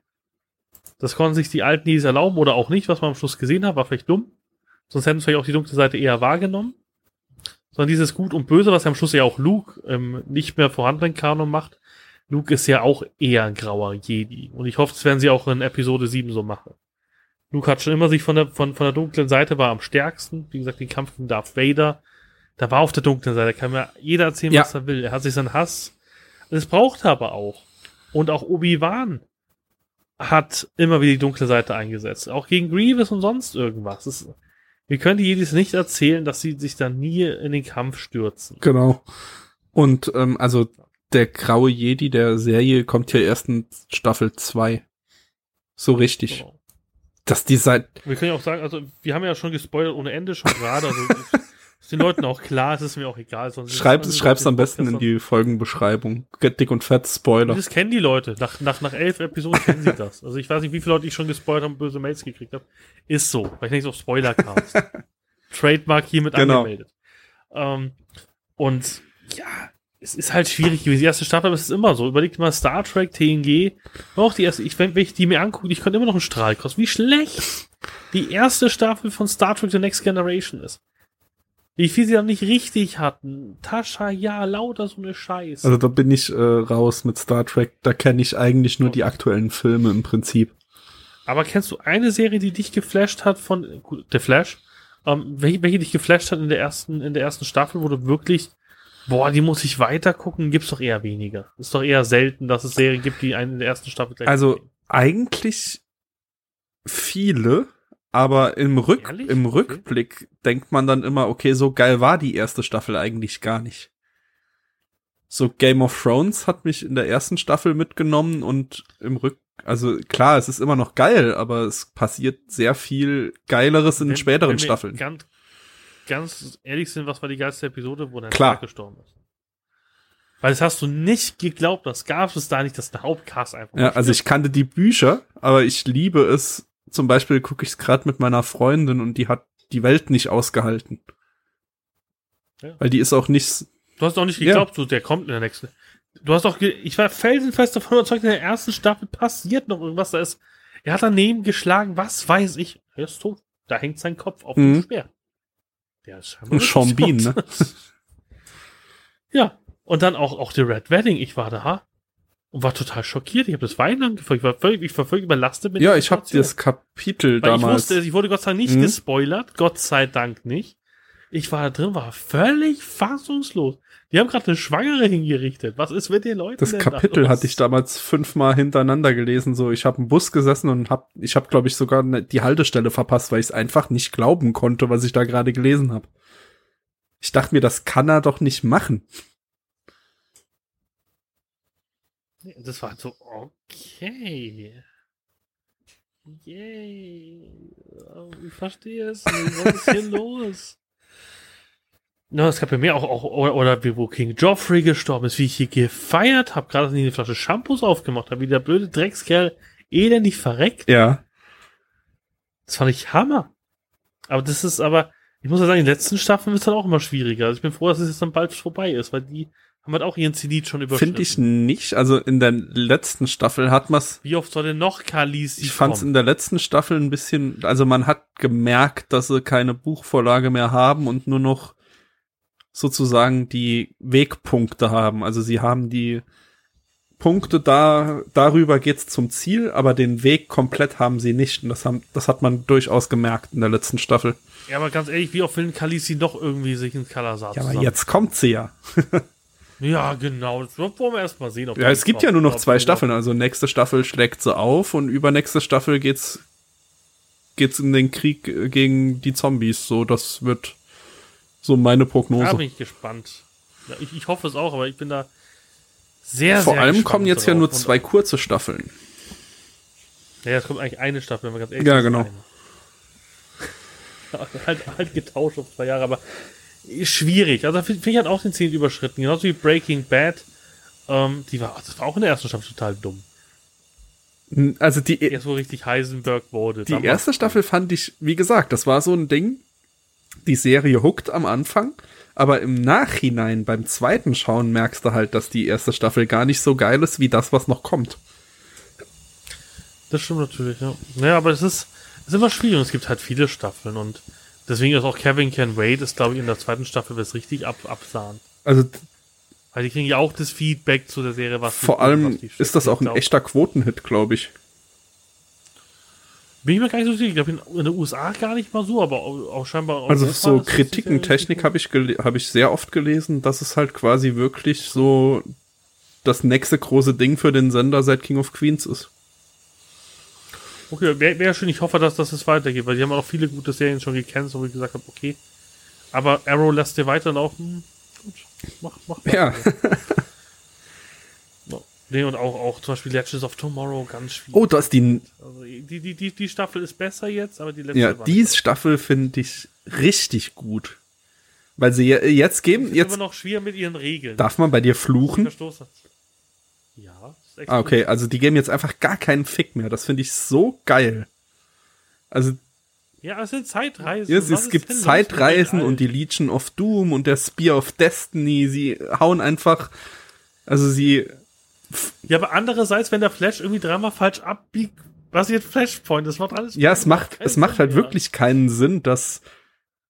Das konnten sich die alten Jedis erlauben oder auch nicht, was man am Schluss gesehen hat, war vielleicht dumm. Sonst hätten sie vielleicht auch die dunkle Seite eher wahrgenommen. Sondern dieses Gut und Böse, was ja am Schluss ja auch Luke ähm, nicht mehr vorhandenen Kanon macht. Luke ist ja auch eher ein grauer Jedi. Und ich hoffe, das werden sie auch in Episode 7 so machen. Luke hat schon immer sich von der, von, von der dunklen Seite war am stärksten. Wie gesagt, den Kampf gegen Darth Vader. Da war auf der dunklen Seite. Kann mir jeder erzählen, Ja. was er will. Er hat sich seinen Hass. Das braucht er aber auch. Und auch Obi-Wan hat immer wieder die dunkle Seite eingesetzt. Auch gegen Grievous und sonst irgendwas. Das, wir können die Jedis nicht erzählen, dass sie sich dann nie in den Kampf stürzen. Genau. Und ähm, also der graue Jedi der Serie kommt ja erst in Staffel 2. So richtig. Genau. Dass die seit Wir können ja auch sagen, also wir haben ja schon gespoilert ohne Ende schon gerade. Also ist den Leuten auch klar, es ist mir auch egal. Sonst Schreib, sonst- schreib's am besten in die Folgenbeschreibung. Get dick und fett Spoiler. Das kennen die Leute. Nach, nach, nach elf Episoden kennen sie das. Also ich weiß nicht, wie viele Leute ich schon gespoilert haben, böse Mails gekriegt habe. Ist so, weil ich nicht auf Spoilercast. Trademark hiermit Genau. angemeldet. Ähm, und ja, es ist halt schwierig gewesen. Die erste Staffel, aber es ist immer so. Überlegt mal Star Trek, TNG. Auch die erste, ich, wenn, wenn ich die mir angucke, ich könnte immer noch einen Strahl kosten. Wie schlecht die erste Staffel von Star Trek The Next Generation ist. Wie viel sie dann nicht richtig hatten. Tascha, ja, lauter so eine Scheiße. Also da bin ich äh, raus mit Star Trek. Da kenne ich eigentlich nur die aktuellen Filme im Prinzip. Aber kennst du eine Serie, die dich geflasht hat von gut, The Flash? Ähm, welche, welche dich geflasht hat in der ersten, in der ersten Staffel, wo du wirklich, boah, die muss ich weiter gucken, gibt's doch eher weniger. Ist doch eher selten, dass es Serien gibt, die einen in der ersten Staffel gleich Also mitnehmen. eigentlich viele, aber im, Rück, Ehrlich? im Okay. Rückblick denkt man dann immer, okay, so geil war die erste Staffel eigentlich gar nicht. So Game of Thrones hat mich in der ersten Staffel mitgenommen und im Rück, also klar, es ist immer noch geil, aber es passiert sehr viel Geileres in Wenn- späteren wenn Staffeln. Ganz, ganz ehrlich sind, was war die geilste Episode, wo der Klar. Gestorben ist? Weil das hast du nicht geglaubt, das gab es da nicht, dass der Hauptcast einfach Ja, also ich kannte die Bücher, aber ich liebe es. Zum Beispiel gucke ich es gerade mit meiner Freundin und die hat die Welt nicht ausgehalten. Ja. Weil die ist auch nicht. Du hast auch nicht Ja. geglaubt, so, der kommt in der nächsten. Du hast doch, ge ich war felsenfest davon überzeugt, in der ersten Staffel passiert noch irgendwas. Da ist, er hat daneben geschlagen, was weiß ich. Er ist tot. Da hängt sein Kopf auf dem Mhm. Speer. Der ist scheinbar tot. ne? ja. Und dann auch, auch The Red Wedding. Ich war da und war total schockiert. Ich habe das Weinen angefangen. Ich war völlig, ich war völlig überlastet mit Ja, ich habe das Kapitel Weil ich damals. wusste, ich wurde Gott sei Dank nicht Mhm. gespoilert. Gott sei Dank nicht. Ich war da drin, war völlig fassungslos. Die haben gerade eine Schwangere hingerichtet. Was ist mit den Leuten das Kapitel da hatte ich damals fünfmal hintereinander gelesen. So, ich habe im Bus gesessen und hab, ich habe, glaube ich, sogar ne, die Haltestelle verpasst, weil ich es einfach nicht glauben konnte, was ich da gerade gelesen habe. Ich dachte mir, das kann er doch nicht machen. Nee, Das war so, okay. Yay. Ich verstehe es nicht. Was ist hier los? Na, es gab bei mir auch, auch oder, oder wie wo King Joffrey gestorben ist, wie ich hier gefeiert habe, gerade eine Flasche Shampoos aufgemacht habe, wie der blöde Dreckskerl elendig verreckt. Ja. Das fand ich Hammer. Aber das ist aber, ich muss ja sagen, in den letzten Staffeln wird es dann auch immer schwieriger. Also ich bin froh, dass es jetzt dann bald vorbei ist, weil die haben halt auch ihren Zenit schon überschritten. Finde ich nicht. Also in der letzten Staffel hat man's. Wie oft soll denn noch Khaleesi Ich fand's kommen? in der letzten Staffel ein bisschen, also man hat gemerkt, dass sie keine Buchvorlage mehr haben und nur noch sozusagen die Wegpunkte haben. Also sie haben die Punkte da, darüber geht's zum Ziel, aber den Weg komplett haben sie nicht. Und das, haben, das hat man durchaus gemerkt in der letzten Staffel. Ja, aber ganz ehrlich, wie oft will Khaleesi noch irgendwie sich in Kalasar Ja, aber jetzt kommt sie ja. Ja, genau. Das wollen wir erst mal sehen. Ob Ja, es gibt ja nur noch zwei Staffeln. Also nächste Staffel schlägt sie auf und übernächste Staffel geht's, geht's in den Krieg gegen die Zombies. So, das wird so meine Prognose. Da bin ich gespannt. Ja, ich, ich hoffe es auch, aber ich bin da sehr, Vor sehr allem kommen jetzt ja nur zwei kurze Staffeln. Ja, es kommt eigentlich eine Staffel, wenn man ganz ehrlich Ja, ist, genau. eine. halt, halt getauscht auf zwei Jahre, aber schwierig. Also finde find ich hat auch den Ziel überschritten. Genauso wie Breaking Bad. Ähm, die war, das war auch in der ersten Staffel total dumm. Also die, Erst wo richtig Heisenberg wurde. die erste Staffel fand ich, wie gesagt, das war so ein Ding. Die Serie huckt am Anfang, aber im Nachhinein beim zweiten Schauen merkst du halt, dass die erste Staffel gar nicht so geil ist wie das, was noch kommt. Das stimmt natürlich, ja. Naja, aber es ist, es ist immer schwierig und es gibt halt viele Staffeln und deswegen ist auch Kevin Can Wait ist, glaube ich, in der zweiten Staffel es richtig ab, absahen. Also Weil die kriegen ja auch das Feedback zu der Serie, was vor allem die ist das auch ein glaubt. echter Quotenhit, glaube ich. Bin ich mir gar nicht so sicher. Ich glaube, in, den USA gar nicht mal so, aber auch, scheinbar. auch Also so ist das Kritiken, sicher Technik richtig habe ich, hab ich sehr oft gelesen, dass es halt quasi wirklich so das nächste große Ding für den Sender seit King of Queens ist. Okay, wäre wär schön. Ich hoffe, dass das es weitergeht, weil die haben auch viele gute Serien schon gecancelt, wo ich gesagt habe, okay. Aber Arrow lässt dir weiterlaufen. Gut, mach, mach Ja. Nee, und auch, auch zum Beispiel Legends of Tomorrow, ganz schwierig. oh, das die, Also die, die, die, die Staffel ist besser jetzt, aber die letzte ja, die Staffel finde ich richtig gut. Weil sie je- jetzt geben, jetzt jetzt immer noch schwer mit ihren Regeln. darf man bei dir fluchen. Verstoß hat. Ja, das ist echt Ah, okay, also die geben jetzt einfach gar keinen Fick mehr. Das finde ich so geil. Also Ja, es sind Zeitreisen. es, Was es gibt Zeitreisen und die Legion of Doom und der Spear of Destiny. Sie hauen einfach, also sie Ja, aber andererseits, wenn der Flash irgendwie dreimal falsch abbiegt, was jetzt Flashpoint, das macht alles. Ja, es macht, es macht halt mehr. wirklich keinen Sinn, dass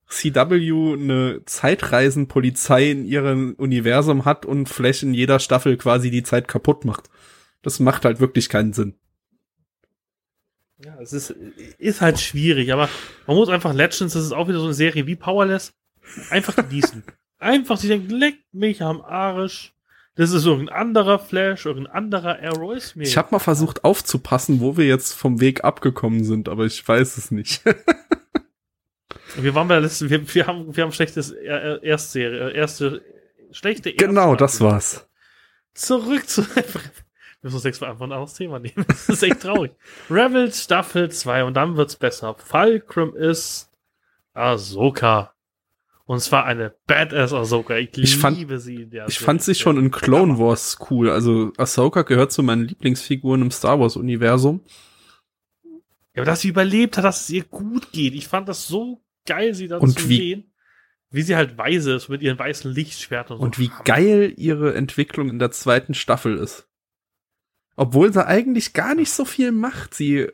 CW eine Zeitreisenpolizei in ihrem Universum hat und Flash in jeder Staffel quasi die Zeit kaputt macht. Das macht halt wirklich keinen Sinn. Ja, es ist, ist halt schwierig, aber man muss einfach Legends, das ist auch wieder so eine Serie wie Powerless, einfach genießen. einfach sich denken, leck mich am Arsch. Das ist irgendein anderer Flash, irgendein anderer Arrow, ist mir. Ich habe mal versucht aufzupassen, wo wir jetzt vom Weg abgekommen sind, aber ich weiß es nicht. Wir waren bei der letzten, wir, wir haben, wir haben schlechtes äh, äh, Erstserie, äh, erste, schlechte genau, das war's. Zurück zu, müssen uns extra einfach ein anderes Thema nehmen. Das ist echt traurig. Rebels Staffel 2 und dann wird's besser. Fulcrum ist Ahsoka. Und zwar eine Badass Ahsoka. Ich, Ich fand- liebe sie. in der Ich Serie. fand sie schon in Clone Wars cool. Also Ahsoka gehört zu meinen Lieblingsfiguren im Star Wars Universum. Ja, aber dass sie überlebt hat, dass es ihr gut geht. Ich fand das so geil, sie dann Und zu wie- sehen. Wie sie halt weise ist mit ihren weißen Lichtschwertern. Und so. wie geil ihre Entwicklung in der zweiten Staffel ist. Obwohl sie eigentlich gar nicht so viel macht. Sie,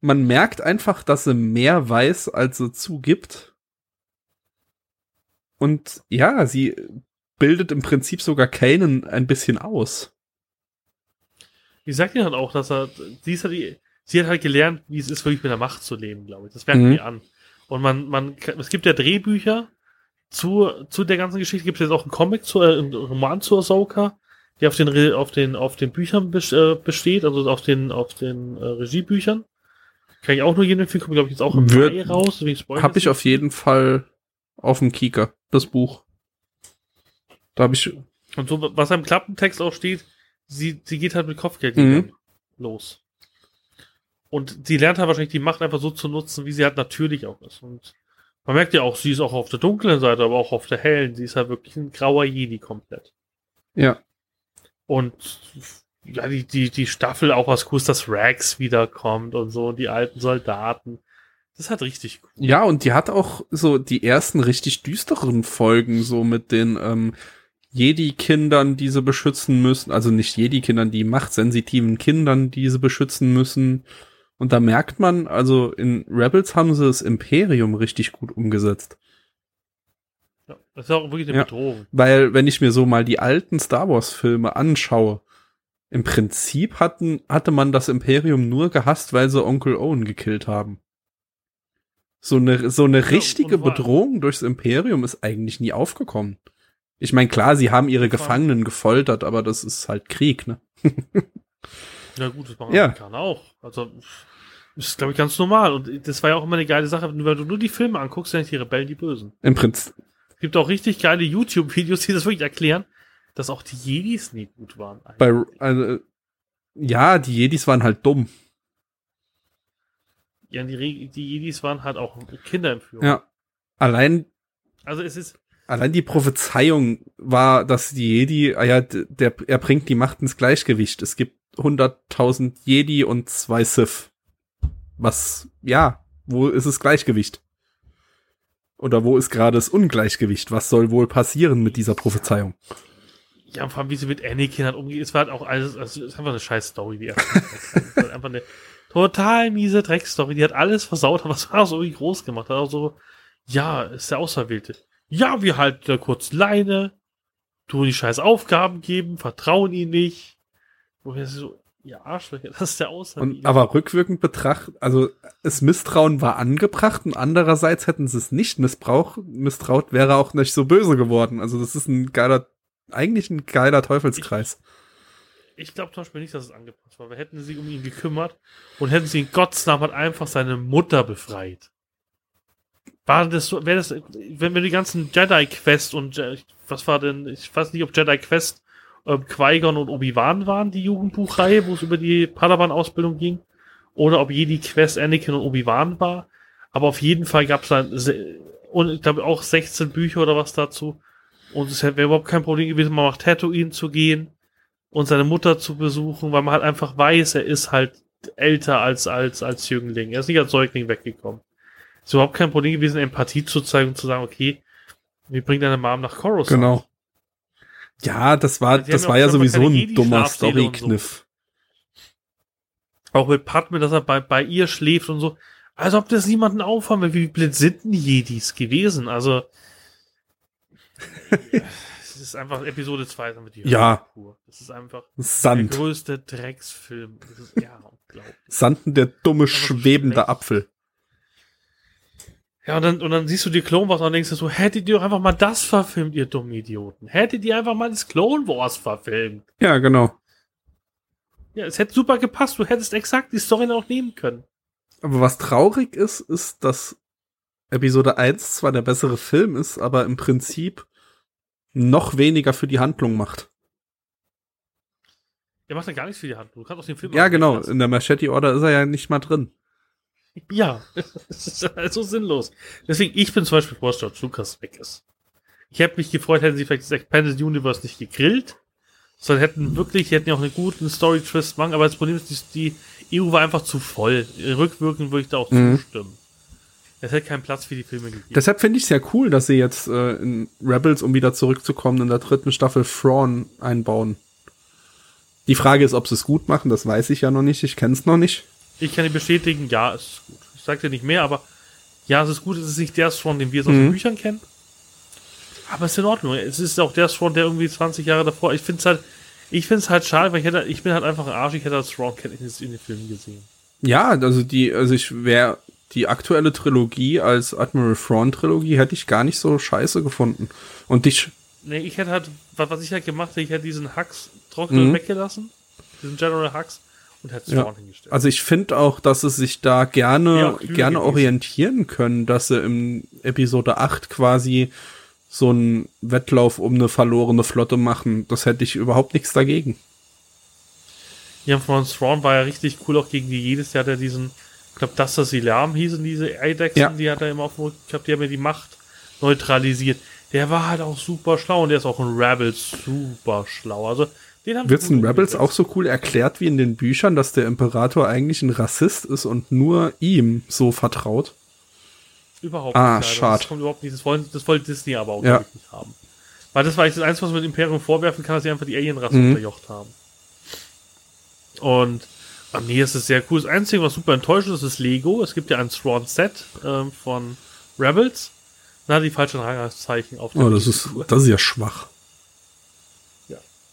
man merkt einfach, dass sie mehr weiß, als sie zugibt. Und ja, sie bildet im Prinzip sogar Kanan ein bisschen aus. Ich sag dir halt auch, dass er, sie ist halt, die, sie hat halt gelernt, wie es ist, wirklich mit der Macht zu leben, glaube ich. Das merken Mhm. wir an. Und man, man, es gibt ja Drehbücher zu, zu der ganzen Geschichte. Gibt es jetzt auch einen Comic, zu, äh, einen Roman zu Ahsoka, der auf den, auf den, auf den Büchern äh, besteht, also auf den, auf den äh, Regiebüchern. Kann ich auch nur jeden empfehlen, kommt, glaube ich, jetzt auch im Wird- Mai raus. deswegen spoilern Hab wir ich auf jeden Fall auf dem Kieker, das Buch. Da habe ich, Und so, was am Klappentext auch steht, sie, sie geht halt mit Kopfgeld Mhm. los. Und sie lernt halt wahrscheinlich die Macht einfach so zu nutzen, wie sie halt natürlich auch ist. Und man merkt ja auch, sie ist auch auf der dunklen Seite, aber auch auf der hellen. Sie ist halt wirklich ein grauer Jedi komplett. ja, Und ja, die, die, die Staffel auch ist, dass Rags wiederkommt und so, die alten Soldaten. Das halt richtig cool. Ja, und die hat auch so die ersten richtig düsteren Folgen, so mit den ähm, Jedi-Kindern, die sie beschützen müssen. Also nicht Jedi-Kindern, die machtsensitiven Kindern, die sie beschützen müssen. Und da merkt man, also in Rebels haben sie das Imperium richtig gut umgesetzt. Ja, das ist auch wirklich eine Ja. Bedrohung. Weil, wenn ich mir so mal die alten Star Wars-Filme anschaue, Im Prinzip hatten, hatte man das Imperium nur gehasst, weil sie Onkel Owen gekillt haben. So eine, so eine richtige war- Bedrohung durchs Imperium ist eigentlich nie aufgekommen. Ich meine, klar, sie haben ihre Gefangenen gefoltert, aber das ist halt Krieg, ne? Ja gut, das machen Ja. Amerikaner auch. Also ist, glaube ich, ganz normal. Und das war ja auch immer eine geile Sache, wenn du nur die Filme anguckst, sind die Rebellen die Bösen. Im Prinzip, gibt auch richtig geile YouTube-Videos, die das wirklich erklären, dass auch die Jedis nie gut waren. bei, also, ja, die Jedis waren halt dumm. ja, die, die Jedis waren halt auch Kinderentführung. Ja. Allein, Also es ist, allein die Prophezeiung war, dass die Jedi, ah ja, der, er bringt die Macht ins Gleichgewicht. Es gibt 100.000 Jedi und zwei Sith. Was, ja, wo ist das Gleichgewicht? Oder wo ist gerade das Ungleichgewicht? Was soll wohl passieren mit dieser Prophezeiung? ja, vor allem, wie sie mit Anakin hat umgeht, es war halt auch alles, also es ist einfach eine scheiß Story, die halt einfach eine total miese Dreckstory, die hat alles versaut, aber es war so irgendwie groß gemacht, hat auch so, ja, ist der Auserwählte. Ja, wir halten da kurz Leine, tun die scheiß Aufgaben geben, vertrauen ihnen nicht. Wo wir so, ja, Arschlöcher, das ist der. Und, aber rückwirkend betrachtet, also das Misstrauen war angebracht und andererseits hätten sie es nicht missbrauch, misstraut, wäre auch nicht so böse geworden. Also das ist ein geiler, eigentlich ein geiler Teufelskreis. Ich glaube zum Beispiel nicht, dass es angepasst war. Wir hätten sich um ihn gekümmert und hätten sie in Gottes Namen halt einfach seine Mutter befreit. War das so, wäre das, wenn wir die ganzen Jedi-Quest und, äh, was war denn, ich weiß nicht, ob Jedi-Quest ähm, Qui-Gon und Obi-Wan waren, die Jugendbuchreihe, wo es über die Padawan-Ausbildung ging, oder ob Jedi-Quest Anakin und Obi-Wan war. Aber auf jeden Fall gab es dann, und ich glaube auch 16 Bücher oder was dazu. Und es wäre überhaupt kein Problem gewesen, mal nach Tatooine zu gehen und seine Mutter zu besuchen, weil man halt einfach weiß, er ist halt älter als, als, als Jüngling. Er ist nicht als Säugling weggekommen. Ist überhaupt kein Problem gewesen, Empathie zu zeigen und zu sagen, okay, wir bringen deine Mom nach Coruscant. Genau. Ja, das war, Die das haben war ja sowieso ein dummer und so. Story-Kniff. Auch mit Padme, dass er bei, bei ihr schläft und so. Als ob das niemanden aufhaben will. Wie blöd sind denn die Jedis gewesen? Also, es ist einfach Episode 2, ist einfach die Ja. Pur. Das ist einfach Sand. der größte Drecksfilm. Das ist, ja, unglaublich. Sanden der dumme, schwebende schlecht. Apfel. Ja, und dann, und dann siehst du die Clone Wars und denkst dir so, hättet ihr doch einfach mal das verfilmt, ihr dummen Idioten. Hättet ihr einfach mal das Clone Wars verfilmt. Ja, genau. Ja, es hätte super gepasst. Du hättest exakt die Story auch nehmen können. Aber was traurig ist, ist, dass Episode 1 zwar der bessere Film ist, aber im Prinzip noch weniger für die Handlung macht. Der macht ja gar nichts für die Handlung. Du kannst aus dem Film Ja, genau. In der Machete Order ist er ja nicht mal drin. Ja, das ist also sinnlos. Deswegen, ich bin zum Beispiel froh, dass George Lucas weg ist. Ich hätte mich gefreut, hätten sie vielleicht das Expanded Universe nicht gegrillt, sondern hätten wirklich, die hätten ja auch einen guten Story-Twist machen, aber das Problem ist, die, die EU war einfach zu voll. Rückwirkend würde ich da auch Mhm. zustimmen. Es hätte keinen Platz für die Filme gegeben. Deshalb finde ich es ja cool, dass sie jetzt äh, in Rebels, um wieder zurückzukommen, in der dritten Staffel Thrawn einbauen. Die Frage ist, ob sie es gut machen, das weiß ich ja noch nicht. Ich kenne es noch nicht. Ich kann dir bestätigen, ja, es ist gut. Ich sag dir nicht mehr, aber ja, es ist gut, es ist nicht der Thrawn, den wir so aus den Mhm. Büchern kennen. Aber es ist in Ordnung. Es ist auch der Thrawn, der irgendwie 20 Jahre davor. Ich finde es halt, ich finde es halt schade, weil ich hätte, ich bin halt einfach ein Arsch, ich hätte das Thrawn in, den- in den Filmen gesehen. Ja, also die, also ich wäre die aktuelle Trilogie als Admiral Thrawn Trilogie hätte ich gar nicht so scheiße gefunden. Und dich, Nee, ich hätte halt, was, was ich halt gemacht hätte, ich hätte diesen Hux trocknen Mhm. weggelassen, diesen General Hux, und hätte Ja. Thrawn hingestellt. also ich finde auch, dass sie sich da Ja, gerne, klüger gerne gewesen. orientieren können, dass sie im Episode 8 quasi so einen Wettlauf um eine verlorene Flotte machen. Das hätte ich überhaupt nichts dagegen. Ja, von Thrawn war ja richtig cool, auch gegen die jedes Jahr, der diesen, ich glaube, das, das Silam hießen, diese Eidechsen, Ja. die hat er immer auf dem Rücken gehabt, die haben ja die Macht neutralisiert. Der war halt auch super schlau und der ist auch in Rebels super schlau. Also, Wird's gut in Rebels auch so cool erklärt wie in den Büchern, dass der Imperator eigentlich ein Rassist ist und nur ihm so vertraut? Überhaupt Ah, nicht. leider. schade. Das kommt überhaupt nicht. Das wollen, das wollte Disney aber auch Ja. nicht haben. Weil das war eigentlich das Einzige, was man dem Imperium vorwerfen kann, dass sie einfach die Alienrasse Mhm. unterjocht haben. Und am nee, es ist sehr cool. Das Einzige, was super enttäuschend ist, ist Lego. Es gibt ja ein Thrawn-Set ähm, von Rebels. Da hat die falschen Rangzeichen auf der Oh, das ist, das ist ja schwach.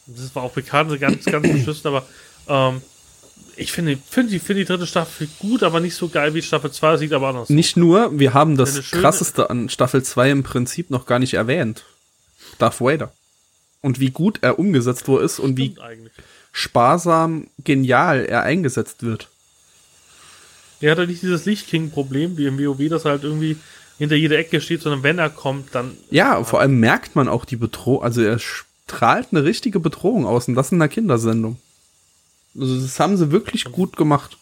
Das war auch bekannt, ganz, ganz beschissen, aber ähm, ich finde find die, find die dritte Staffel gut, aber nicht so geil wie Staffel 2, sieht aber anders Nicht nur, wir haben das krasseste an Staffel 2 im Prinzip noch gar nicht erwähnt. Darth Vader. Und wie gut er umgesetzt wo ist und wie eigentlich. sparsam genial er eingesetzt wird. Er hat ja nicht dieses Lichtking-Problem, wie im WoW, das halt irgendwie hinter jeder Ecke steht, sondern wenn er kommt, dann Ja, vor allem merkt man auch die Bedrohung, also er strahlt eine richtige Bedrohung aus und das in einer Kindersendung. Also das haben sie wirklich gut gemacht.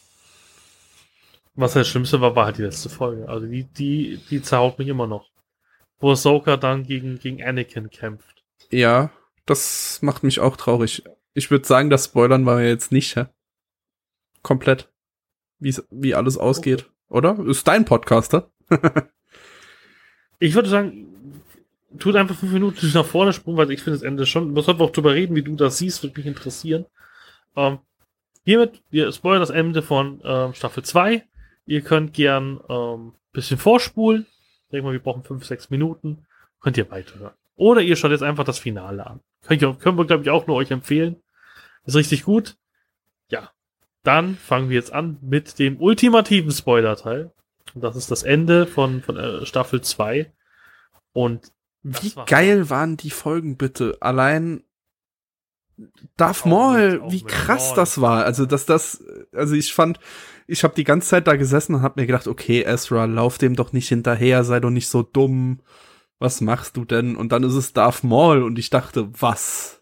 Was das Schlimmste war, war halt die letzte Folge. Also die, die, die zerhaut mich immer noch. Wo Ahsoka dann gegen, gegen Anakin kämpft. Ja, das macht mich auch traurig. Ich würde sagen, das Spoilern wir jetzt nicht, hä? Komplett. Wie's, wie alles ausgeht. Oder? Ist dein Podcast, hä? Ich würde sagen, tut einfach fünf Minuten nach vorne springen, weil ich finde das Ende schon. Wir sollten auch drüber reden, wie du das siehst, würde mich interessieren. Ähm, hiermit, wir spoilern das Ende von ähm, Staffel 2. Ihr könnt gern ähm, bisschen vorspulen. Ich denke mal, wir brauchen fünf, sechs Minuten. Könnt ihr weiterhören. Oder ihr schaut jetzt einfach das Finale an. Könnt ihr, können wir, glaube ich, auch nur euch empfehlen. Ist richtig gut. Ja. Dann fangen wir jetzt an mit dem ultimativen Spoiler-Teil. Und das ist das Ende von, von äh, Staffel 2. Und Wie war- geil waren die Folgen bitte? Allein Darth Auch Maul, wie krass Maul. das war. Also, dass das, also ich fand, ich habe die ganze Zeit da gesessen und hab mir gedacht, okay, Ezra, lauf dem doch nicht hinterher, sei doch nicht so dumm. Was machst du denn? Und dann ist es Darth Maul und ich dachte, was?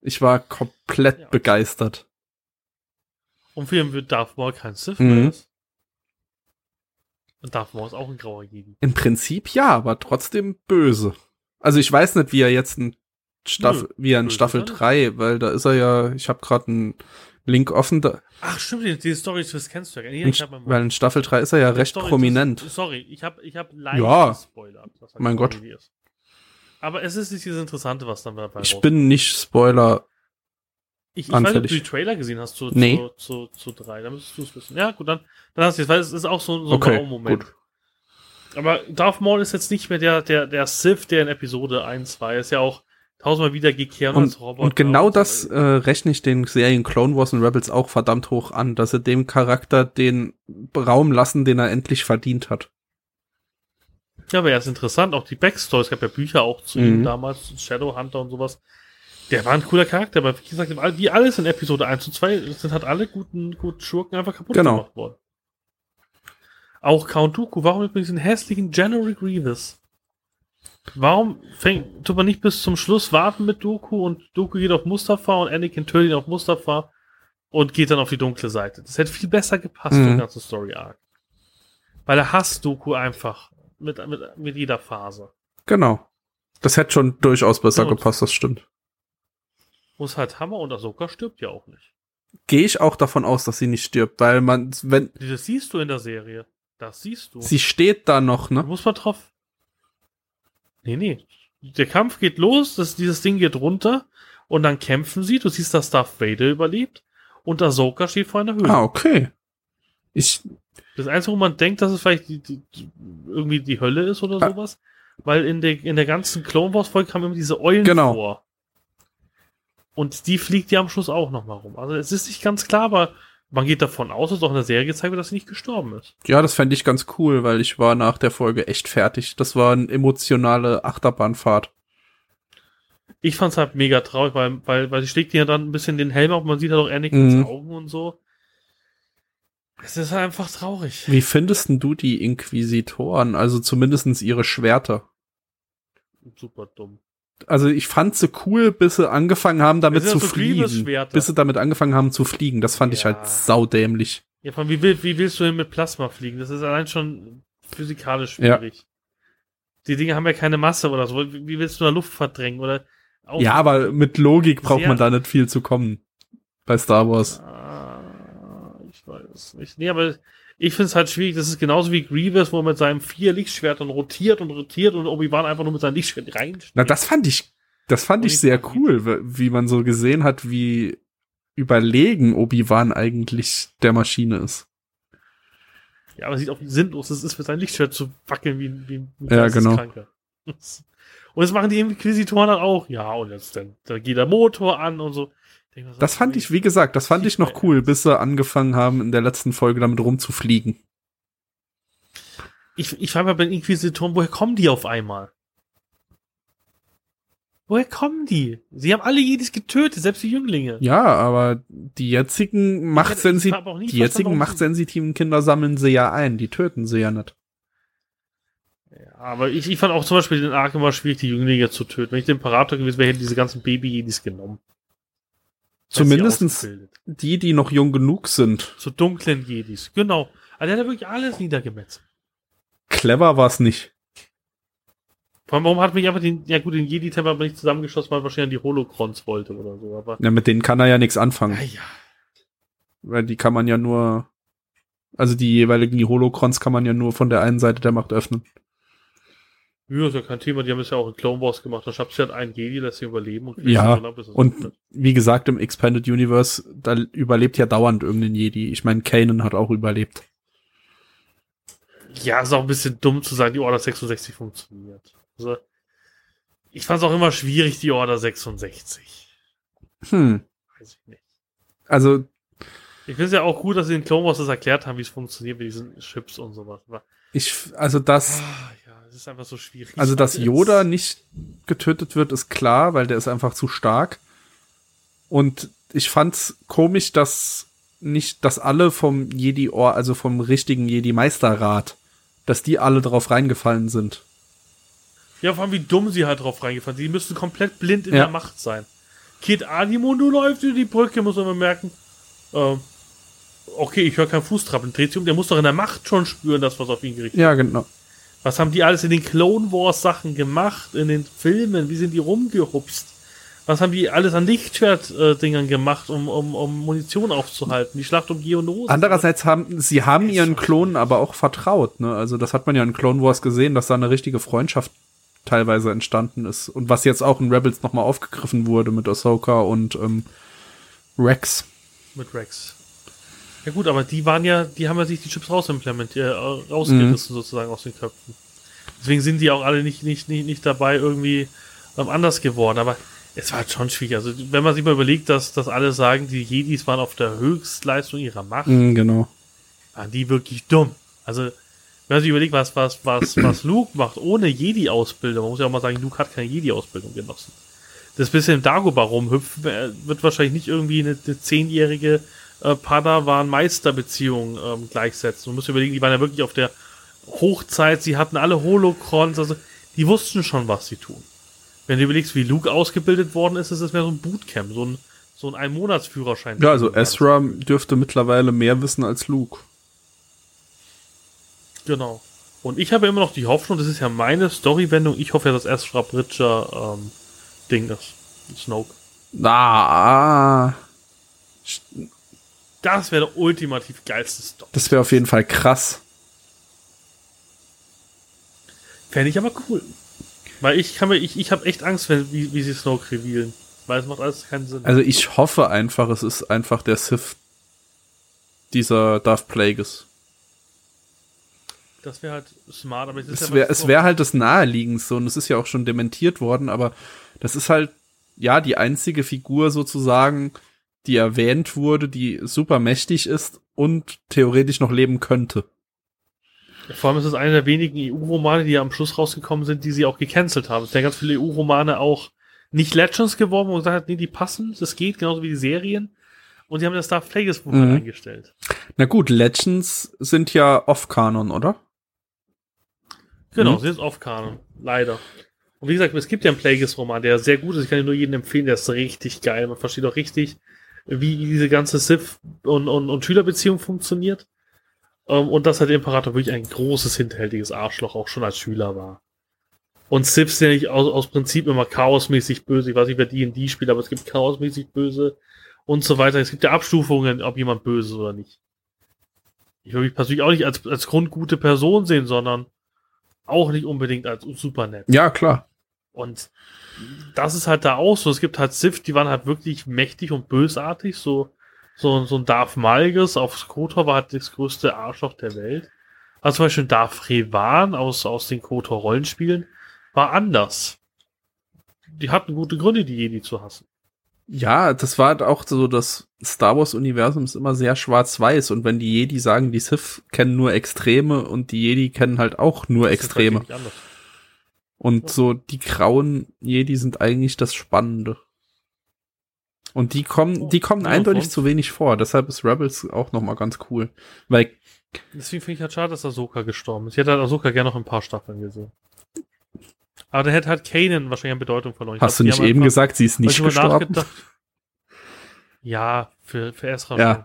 Ich war komplett Ja. begeistert. Und für ihn wird Darth Maul kein Sith Mhm. mehr ist. Darth Maul ist auch ein grauer Jedi. Im Prinzip ja, aber trotzdem böse. Also ich weiß nicht, wie er jetzt in Staffel, wie er in Staffel ist er nicht. 3, weil da ist er ja, ich habe gerade einen Link offen, da, Ach, stimmt, die, die Story das kennst du ja. In, ich mal- weil in Staffel 3 ist er ja recht Story- prominent. Das, sorry, ich habe ich hab leicht Ja. gespoilert. dass er Mein Gott. Aber es ist nicht das Interessante, was dann dabei Ich bin nicht Spoiler. Ich, ich weiß nicht, ob du die Trailer gesehen hast zu, Nee. zu, zu, zu drei. Da müsstest du es wissen. Ja, gut, dann, dann hast du es, weil es ist auch so, so Okay, ein Wow-Moment. gut. Aber Darth Maul ist jetzt nicht mehr der, der, der Sith, der in Episode 1 war. Er ist ja auch tausendmal wiedergekehrt Und, als Roboter. und genau das äh, rechne ich den Serien Clone Wars und Rebels auch verdammt hoch an, dass sie dem Charakter den Raum lassen, den er endlich verdient hat. Ja, aber er ist interessant. Auch die Backstory. Es gab ja Bücher auch zu Mhm. ihm damals, Shadowhunter und sowas. Der war ein cooler Charakter, aber wie gesagt, wie alles in Episode 1 und 2 sind halt alle guten, guten Schurken einfach kaputt Genau. gemacht worden. Auch Count Dooku, warum übrigens den hässlichen General Grievous? Warum fängt, tut man nicht bis zum Schluss warten mit Dooku und Dooku geht auf Mustafa und Anakin tötet ihn auf Mustafa und geht dann auf die dunkle Seite? Das hätte viel besser gepasst Mhm. den ganzen Story Arc. Weil er hasst Dooku einfach mit, mit, mit jeder Phase. Genau. Das hätte schon durchaus besser und- gepasst, das stimmt. Muss halt Hammer und Ahsoka stirbt ja auch nicht. Gehe ich auch davon aus, dass sie nicht stirbt, weil man, wenn, Das siehst du in der Serie. Das siehst du. sie steht da noch, Da ne? muss man drauf. Nee, nee. Der Kampf geht los, das, dieses Ding geht runter und dann kämpfen sie. Du siehst, dass Darth Vader überlebt und Ahsoka steht vor einer Höhle. Ah, okay. Ich, Das Einzige, wo man denkt, dass es vielleicht die, die, die, irgendwie die Hölle ist oder Ah. sowas, weil in der, in der ganzen Clone Wars Folge kamen immer diese Eulen Genau. vor. Und die fliegt ja am Schluss auch nochmal rum. Also es ist nicht ganz klar, aber man geht davon aus, dass auch in der Serie gezeigt wird, dass sie nicht gestorben ist. ja, das fände ich ganz cool, weil ich war nach der Folge echt fertig. Das war eine emotionale Achterbahnfahrt. Ich fand's halt mega traurig, weil, weil, weil sie schlägt ja dann ein bisschen den Helm auf, man sieht halt auch Anakins Mhm. Augen und so. Es ist halt einfach traurig. Wie findest denn du die Inquisitoren? Also zumindestens ihre Schwerter. Super dumm. Also ich fand sie cool, bis sie angefangen haben, damit zu ja so fliegen. Bis sie damit angefangen haben zu fliegen. Das fand ich Ja. halt saudämlich. Ja, von wie, will, wie willst du denn mit Plasma fliegen? Das ist allein schon physikalisch schwierig. Die Dinge haben ja keine Masse oder so. Wie willst du da Luft verdrängen? Oder auch Ja, aber mit Logik braucht man da nicht viel zu kommen. Bei Star Wars. Ah, ich weiß nicht. Nee, aber ich finde es halt schwierig. Das ist genauso wie Grievous, wo er mit seinem vier Lichtschwertern rotiert und rotiert und Obi-Wan einfach nur mit seinem Lichtschwert rein. Na, das fand ich, das fand ich sehr cool, wie man so gesehen hat, wie überlegen Obi-Wan eigentlich der Maschine ist. Ja, aber sieht auch wie sinnlos es ist, mit seinem Lichtschwert zu wackeln wie, wie ein Ja, genau. Geisteskranker. Und das machen die Inquisitoren dann auch. Ja, und jetzt dann, dann geht der Motor an und so. Das fand ich, wie gesagt, das fand ich noch cool, bis sie angefangen haben, in der letzten Folge damit rumzufliegen. Ich, ich frage mal bei den Inquisitoren, woher kommen die auf einmal? Woher kommen die? Sie haben alle Jedis getötet, selbst die Jünglinge. Ja, aber die jetzigen machtsensitiven, die jetzigen machtsensitiven Kinder sammeln sie ja ein, die töten sie ja nicht. Ja, aber ich, ich fand auch zum Beispiel den Ark immer schwierig, die Jünglinge zu töten. Wenn ich der Imperator gewesen wäre, hätte diese ganzen Baby-Jedis genommen. Zumindestens die, die noch jung genug sind. Zu dunklen Jedis, genau. Also der hat wirklich alles niedergemetzelt. Clever war es nicht. Vor allem, warum hat mich einfach den, ja gut, den Jedi-Tempel aber nicht zusammengeschossen, weil er wahrscheinlich die Holocrons wollte oder so, aber. Ja, mit denen kann er ja nichts anfangen. Ja, ja. Weil die kann man ja nur, also die jeweiligen die Holocrons kann man ja nur von der einen Seite der Macht öffnen. Ja, ist ja kein Thema, die haben es ja auch in Clone Wars gemacht. Da schaffst du halt einen Jedi, lässt sich überleben. Und ja, ab, und wie gesagt, im Expanded Universe, da überlebt ja dauernd irgendein Jedi. Ich meine, Kanan hat auch überlebt. Ja, ist auch ein bisschen dumm zu sagen, die Order 66 funktioniert. Also, ich fand es auch immer schwierig, die Order 66. Hm. Weiß ich nicht. Also. Ich finde es ja auch gut, dass sie in Clone Wars das erklärt haben, wie es funktioniert mit diesen Chips und sowas. Ich, also das. Ah, ja, es ist einfach so schwierig. Also, dass Yoda nicht getötet wird, ist klar, weil der ist einfach zu stark. Und ich fand's komisch, dass nicht, dass alle vom Jedi, also vom richtigen Jedi Meisterrat, dass die alle drauf reingefallen sind. Ja, vor allem wie dumm sie halt drauf reingefallen sind. Die müssten komplett blind in ja. der Macht sein. Kid Animondo läuft über die Brücke, muss man merken. Ähm, okay, ich höre keinen Fußtrappeln. Dreht sich um, der muss doch in der Macht schon spüren, dass was auf ihn gerichtet ist. Ja, genau. Was haben die alles in den Clone Wars Sachen gemacht, in den Filmen? Wie sind die rumgehupst? Was haben die alles an Lichtschwert-Dingern gemacht, um, um, um Munition aufzuhalten? Die Schlacht um Geonosis. Andererseits haben sie haben ihren Klonen aber auch vertraut. Ne? Also das hat man ja in Clone Wars gesehen, dass da eine richtige Freundschaft teilweise entstanden ist. Und was jetzt auch in Rebels nochmal aufgegriffen wurde mit Ahsoka und ähm, Rex. Mit Rex. Ja gut, aber die waren ja, die haben ja sich die Chips rausimplementiert, äh, rausgerissen mhm. sozusagen aus den Köpfen. Deswegen sind die auch alle nicht, nicht, nicht, nicht dabei irgendwie ähm, anders geworden. Aber es war halt schon schwierig. Also wenn man sich mal überlegt, dass, dass alle sagen, die Jedis waren auf der Höchstleistung ihrer Macht. Mhm, genau. Waren die wirklich dumm. Also wenn man sich überlegt, was, was, was, was Luke macht ohne Jedi-Ausbildung, man muss ja auch mal sagen, Luke hat keine Jedi-Ausbildung genossen. Das bisschen im Dagobah rumhüpfen äh, wird wahrscheinlich nicht irgendwie eine, eine zehnjährige äh, Padawan-Meister-Beziehung ähm, gleichsetzen. Man muss überlegen, die waren ja wirklich auf der Hochzeit, sie hatten alle Holocrons, also die wussten schon, was sie tun. Wenn du überlegst, wie Luke ausgebildet worden ist, ist es mehr so ein Bootcamp, so ein, so ein Ein-Monats-Führerschein. Ja, also Ezra dürfte mittlerweile mehr wissen als Luke. Genau. Und ich habe immer noch die Hoffnung, das ist ja meine Storywendung, ich hoffe ja, dass Ezra Bridger ähm, Ding ist. Snoke. Ah. Das wäre der ultimativ geilste Story. Das wäre auf jeden Fall krass. Fände ich aber cool. Weil ich kann mir, ich, ich habe echt Angst, wenn, wie, wie sie Snoke revealen. Weil es macht alles keinen Sinn. Also ich hoffe einfach, es ist einfach der Sith dieser Darth Plagueis. Das wäre halt smart, aber es ist es wäre ja wär halt das naheliegendste und es ist ja auch schon dementiert worden, aber das ist halt ja die einzige Figur sozusagen, die erwähnt wurde, die super mächtig ist und theoretisch noch leben könnte. Vor allem ist es einer der wenigen EU-Romane, die ja am Schluss rausgekommen sind, die sie auch gecancelt haben. Es sind ja ganz viele EU-Romane auch nicht Legends geworden, wo man gesagt hat, nee, die passen, das geht, genauso wie die Serien. Und die haben das Darth Plagueis Buch mhm. eingestellt. Na gut, Legends sind ja off-Kanon, oder? Genau, mhm. sie ist off-Kanon. Leider. Und wie gesagt, es gibt ja einen Plagueis-Roman, der sehr gut ist. Ich kann ihn nur jedem empfehlen, der ist richtig geil. Man versteht auch richtig, wie diese ganze Sith- und, und, und Schülerbeziehung funktioniert. Um, ähm, und dass halt der Imperator wirklich ein großes, hinterhältiges Arschloch auch schon als Schüler war. Und Sith sind ja nicht aus, aus Prinzip immer chaosmäßig böse. Ich weiß nicht, wer D&D spielt, aber es gibt chaosmäßig böse und so weiter. Es gibt ja Abstufungen, ob jemand böse ist oder nicht. Ich würde mich persönlich auch nicht als, als grundgute Person sehen, sondern auch nicht unbedingt als super nett. Ja, klar. Und das ist halt da auch so. Es gibt halt Sith, die waren halt wirklich mächtig und bösartig. So, so, so ein Darth Malgus auf Skotor war halt das größte Arschloch der Welt. Also zum Beispiel Darth Revan aus, aus den Kotor Rollenspielen war anders. Die hatten gute Gründe, die Jedi zu hassen. Ja, das war halt auch so, das Star Wars-Universum ist immer sehr schwarz-weiß und wenn die Jedi sagen, die Sith kennen nur Extreme und die Jedi kennen halt auch nur Das ist Extreme. anders. Und so die grauen Jedi sind eigentlich das Spannende. Und die kommen, die kommen Ja, eindeutig zu wenig vor. Deshalb ist Rebels auch noch mal ganz cool, weil Deswegen finde ich halt schade, dass Ahsoka gestorben ist. Ich hätte halt Ahsoka gerne noch ein paar Staffeln gesehen. Aber dann hätte halt Kanan wahrscheinlich an Bedeutung verloren. Ich hast du glaub, die nicht eben einfach- gesagt, sie ist nicht gestorben? Ja, für, für Ezra Ja. schon.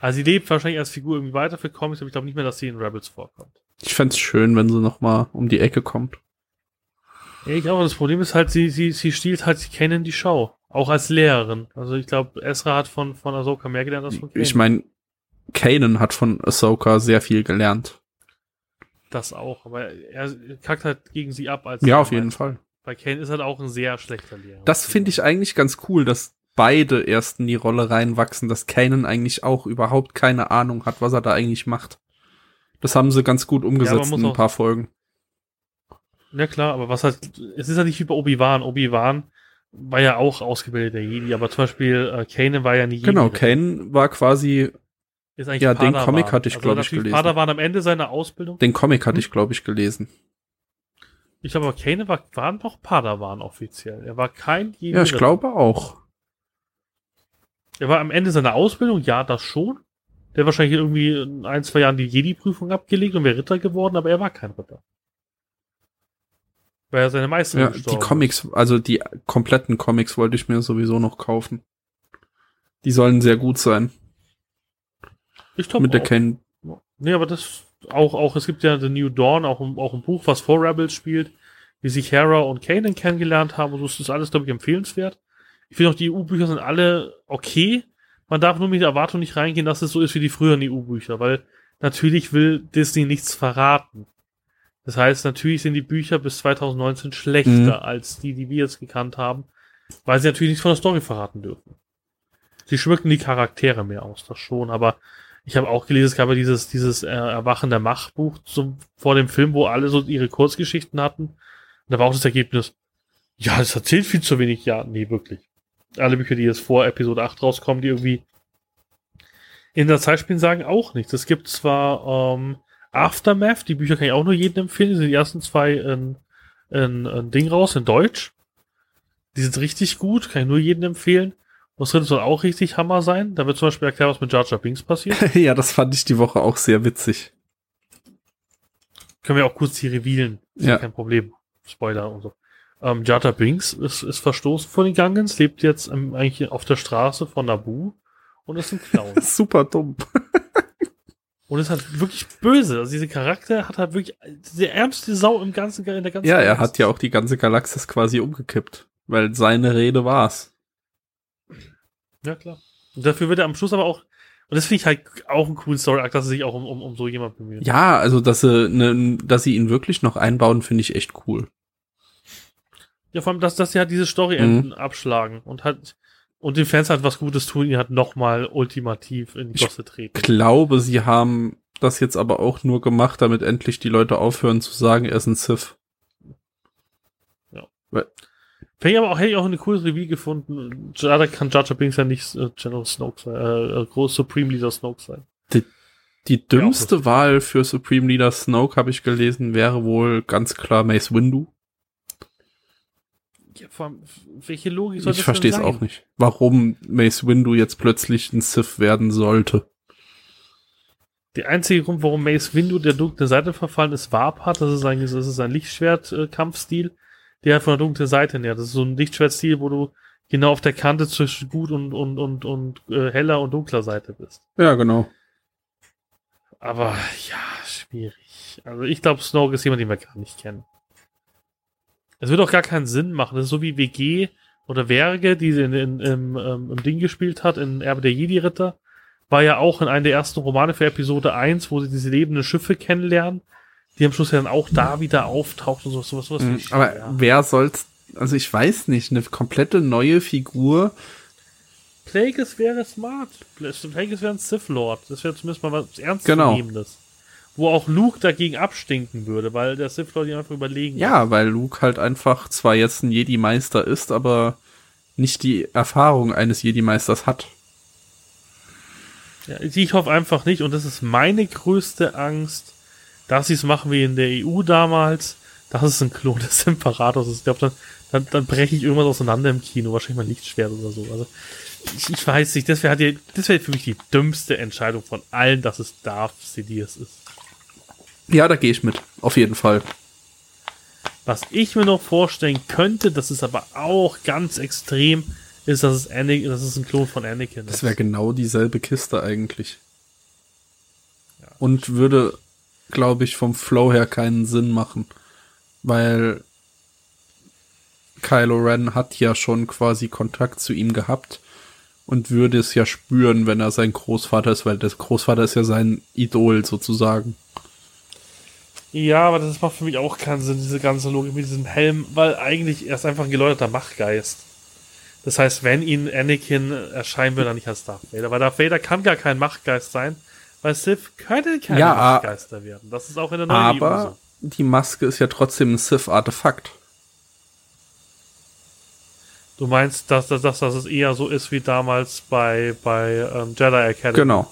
Also sie lebt wahrscheinlich als Figur irgendwie weiter für Comics, aber ich glaube nicht mehr, dass sie in Rebels vorkommt. Ich fänd's schön, wenn sie noch mal um die Ecke kommt. Ja, ich glaube, das Problem ist halt, sie, sie, sie stiehlt halt Kanan die Schau. Auch als Lehrerin. Also ich glaube, Ezra hat von, von Ahsoka mehr gelernt als von Kanan. Ich meine, Kanan hat von Ahsoka sehr viel gelernt. Das auch, aber er kackt halt gegen sie ab als Ja, auf jeden Fall. Weil Kanan ist halt auch ein sehr schlechter Lehrer. Das finde ich eigentlich ganz cool, dass beide erst in die Rolle reinwachsen, dass Kanan eigentlich auch überhaupt keine Ahnung hat, was er da eigentlich macht. Das haben sie ganz gut umgesetzt muss in ein paar Folgen. Ja klar, aber was halt, es ist ja nicht wie bei Obi-Wan. Obi-Wan war ja auch ausgebildeter Jedi, aber zum Beispiel äh, Kanan war ja nie Jedi. Genau, Kanan war quasi, Ist eigentlich Ja, den Padawan. Comic hatte ich, also glaub ich, gelesen. Padawan am Ende seiner Ausbildung. den Comic hatte Hm? ich, glaube ich, gelesen. Ich glaube, aber Kanan war, war noch Padawan offiziell. Er war kein Jedi. Ja, ich glaube auch. Er war am Ende seiner Ausbildung, ja, das schon. Der hat wahrscheinlich irgendwie in ein, zwei Jahren die Jedi-Prüfung abgelegt und wäre Ritter geworden, aber er war kein Ritter. Weil er seine Meisterin Ja, die. Comics, also die kompletten Comics wollte ich mir sowieso noch kaufen. Die sollen sehr gut sein. Ich glaube Mit der. Kanan. Nee, aber das auch, auch, es gibt ja The New Dawn, auch, ein- auch ein Buch, was vor Rebels spielt, wie sich Hera und Kanan kennengelernt haben und so ist das alles, glaube ich, empfehlenswert. Ich finde auch, die EU-Bücher sind alle okay. Man darf nur mit der Erwartung nicht reingehen, dass es so ist wie die früheren EU-Bücher, weil natürlich will Disney nichts verraten. Das heißt, natürlich sind die Bücher bis 2019 schlechter Mhm. als die, die wir jetzt gekannt haben, weil sie natürlich nichts von der Story verraten dürfen. Sie schmücken die Charaktere mehr aus, das schon, aber ich habe auch gelesen, es gab ja dieses, dieses äh, Erwachen der Machtbuch zum, vor dem Film, wo alle so ihre Kurzgeschichten hatten. Und da war auch das Ergebnis, ja, das erzählt viel zu wenig. Ja, nee, wirklich. Alle Bücher, die jetzt vor Episode 8 rauskommen, die irgendwie in der Zeit spielen, sagen auch nichts. Es gibt zwar ähm, Aftermath, die Bücher kann ich auch nur jedem empfehlen, die sind die ersten zwei in, in, in Ding raus, in Deutsch. Die sind richtig gut, kann ich nur jedem empfehlen. Und das dritte soll auch richtig Hammer sein. Da wird zum Beispiel erklärt, was mit Jar Jar Binks passiert. ja, das fand ich die Woche auch sehr witzig. Können wir auch kurz hier revealen. Ist ja. Ja. kein Problem. Spoiler und so. Ähm, Jar Binks ist, ist verstoßen von den Gungans, lebt jetzt ähm, eigentlich auf der Straße von Naboo und ist ein Clown. Super dumm. und ist halt wirklich böse. Also diese Charakter hat halt wirklich der ärmste Sau im ganzen, in der ganzen Ja, er Galaxis. hat ja auch die ganze Galaxis quasi umgekippt, weil seine Rede war's. Ja, klar. Und dafür wird er am Schluss aber auch, und das finde ich halt auch einen coolen Story-Arc, dass er sich auch um, um, um so jemand bemüht. Ja, also dass sie, ne, dass sie ihn wirklich noch einbauen, finde ich echt cool. Ja, vor allem, dass, dass sie halt diese Story-Enden abschlagen und halt, und den Fans halt was Gutes tun, ihn halt nochmal ultimativ in die Ich Gosse treten. Glaube, sie haben das jetzt aber auch nur gemacht, damit endlich die Leute aufhören zu sagen, er ist ein Sith. Fände ich aber auch, hätte ich auch eine coole Review gefunden. Leider kann Jar Binks ja nicht äh, General Snoke sein, äh, äh, groß Supreme Leader Snoke sein. Die dümmste Wahl für Supreme Leader Snoke, habe ich gelesen, wäre wohl ganz klar Mace Windu. Welche Logik soll Ich das verstehe es auch nicht. Warum Mace Windu jetzt plötzlich ein Sith werden sollte. Der einzige Grund, warum Mace Windu der dunklen Seite verfallen ist, Warp hat, das ist ein, das ist ein Lichtschwert-Kampfstil, der halt von der dunklen Seite nähert. Das ist so ein Lichtschwert-Stil, wo du genau auf der Kante zwischen gut und, und, und, und äh, heller und dunkler Seite bist. Ja, genau. Aber ja, schwierig. Also ich glaube, Snoke ist jemand, den wir gar nicht kennen. Es wird auch gar keinen Sinn machen. Das ist so wie WG oder Werge, die sie in, in, im, ähm, im Ding gespielt hat, in Erbe der Jedi-Ritter. War ja auch in einem der ersten Romane für Episode 1, wo sie diese lebenden Schiffe kennenlernen, die am Schluss ja dann auch da wieder auftaucht und so, sowas, sowas. Mhm, wie- Aber ja. wer soll's, also ich weiß nicht, eine komplette neue Figur. Plagueis wäre smart. Plagueis wäre ein Sith Lord. Das wäre zumindest mal was Genau. Wo auch Luke dagegen abstinken würde, weil der Sith Lord ihn einfach überlegen Ja, weil Luke halt einfach zwar jetzt ein Jedi-Meister ist, aber nicht die Erfahrung eines Jedi-Meisters hat. Ja, ich hoffe einfach nicht, und das ist meine größte Angst, dass sie es machen wie in der EU damals, dass es ein Klon des Imperators ist. Ich glaube, dann, dann, dann breche ich irgendwas auseinander im Kino, wahrscheinlich mal Lichtschwert oder so. Also, ich, ich weiß nicht, das wäre das wäre für mich die dümmste Entscheidung von allen, dass es Darth Sidious ist. Ja, da gehe ich mit, auf jeden Fall. Was ich mir noch vorstellen könnte, das ist aber auch ganz extrem, ist, dass es, Anakin, dass es ein Klon von Anakin ist. Das wäre genau dieselbe Kiste eigentlich. Ja. Und würde, glaube ich, vom Flow her keinen Sinn machen. Weil Kylo Ren hat ja schon quasi Kontakt zu ihm gehabt und würde es ja spüren, wenn er sein Großvater ist, weil der Großvater ist ja sein Idol sozusagen. Ja, aber das macht für mich auch keinen Sinn, diese ganze Logik mit diesem Helm, weil eigentlich er ist einfach ein geläuterter Machtgeist. Das heißt, wenn ihn Anakin erscheinen würde, dann nicht als Darth Vader, weil Darth Vader kann gar kein Machtgeist sein, weil Sith können keine ja, Machtgeister werden. Das ist auch in der neuen Aber so. die Maske ist ja trotzdem ein Sith-Artefakt. Du meinst, dass, dass, dass, dass es eher so ist wie damals bei, bei ähm, Jedi Academy? Genau.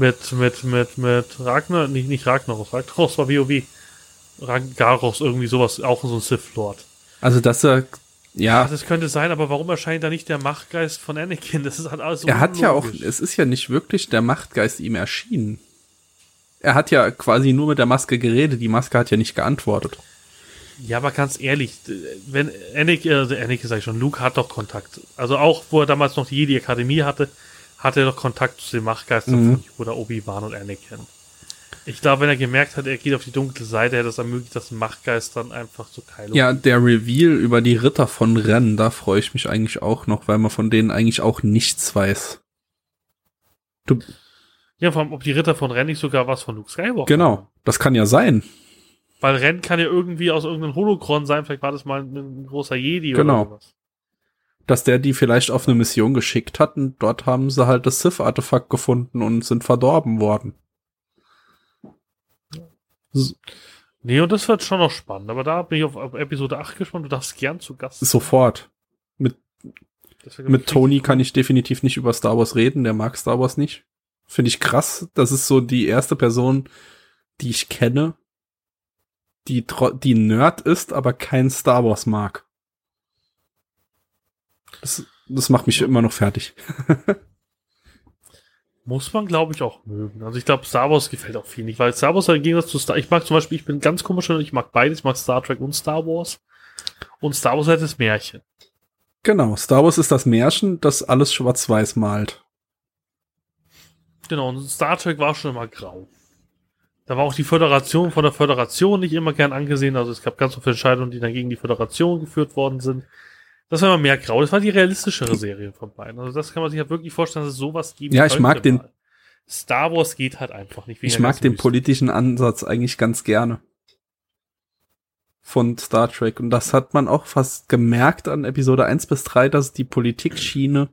Mit, mit, mit, mit Ragnar, nicht, nicht Ragnaros, Ragnaros war WoW. Ragnaros, irgendwie sowas, auch so ein Sith Lord. Also, dass er, ja. Das könnte sein, aber warum erscheint da nicht der Machtgeist von Anakin? Das ist halt alles so Er hat ja auch, es ist ja nicht wirklich der Machtgeist ihm erschienen. Er hat ja quasi nur mit der Maske geredet, die Maske hat ja nicht geantwortet. Ja, aber ganz ehrlich, wenn Anakin, also Anakin sag ich schon, Luke hat doch Kontakt. Also auch, wo er damals noch die Jedi-Akademie hatte, hatte er doch Kontakt zu den Machtgeistern mhm. oder Obi-Wan und Anakin. Ich glaube, wenn er gemerkt hat, er geht auf die dunkle Seite, hätte es ermöglicht, dass Machtgeist dann einfach zu Kylo. Ja, der Reveal über die Ritter von Ren, da freue ich mich eigentlich auch noch, weil man von denen eigentlich auch nichts weiß. Du ja, vor allem, ob die Ritter von Ren nicht sogar was von Luke Skywalker Genau, das kann ja sein. Weil Ren kann ja irgendwie aus irgendeinem Holocron sein, vielleicht war das mal ein, ein großer Jedi genau. oder was dass der die vielleicht auf eine Mission geschickt hat und dort haben sie halt das Sith-Artefakt gefunden und sind verdorben worden. So. Nee, und das wird schon noch spannend, aber da bin ich auf, auf Episode 8 gespannt, du darfst gern zu Gast sein. Sofort. Mit, mit Tony kann ich definitiv nicht über Star Wars reden, der mag Star Wars nicht. Finde ich krass, das ist so die erste Person, die ich kenne, die, die Nerd ist, aber kein Star Wars mag. Das, das macht mich immer noch fertig. Muss man, glaube ich, auch mögen. Also ich glaube, Star Wars gefällt auch viel nicht, weil Star Wars im Gegensatz zu Star, ich mag zum Beispiel, ich bin ganz komisch, ich mag beides, ich mag Star Trek und Star Wars. Und Star Wars hat das Märchen. Genau, Star Wars ist das Märchen, das alles schwarz-weiß malt. Genau, und Star Trek war schon immer grau. Da war auch die Föderation von der Föderation nicht immer gern angesehen. Also es gab ganz viele Entscheidungen, die dann gegen die Föderation geführt worden sind. Das war immer mehr grau. Das war die realistischere Serie von beiden. Also das kann man sich ja wirklich vorstellen, dass es sowas gibt. Ja, ich mag den. Mal. Star Wars geht halt einfach nicht. Ich mag den politischen Ansatz eigentlich ganz gerne. Von Star Trek. Und das hat man auch fast gemerkt an Episode 1 bis 3, dass die Politikschiene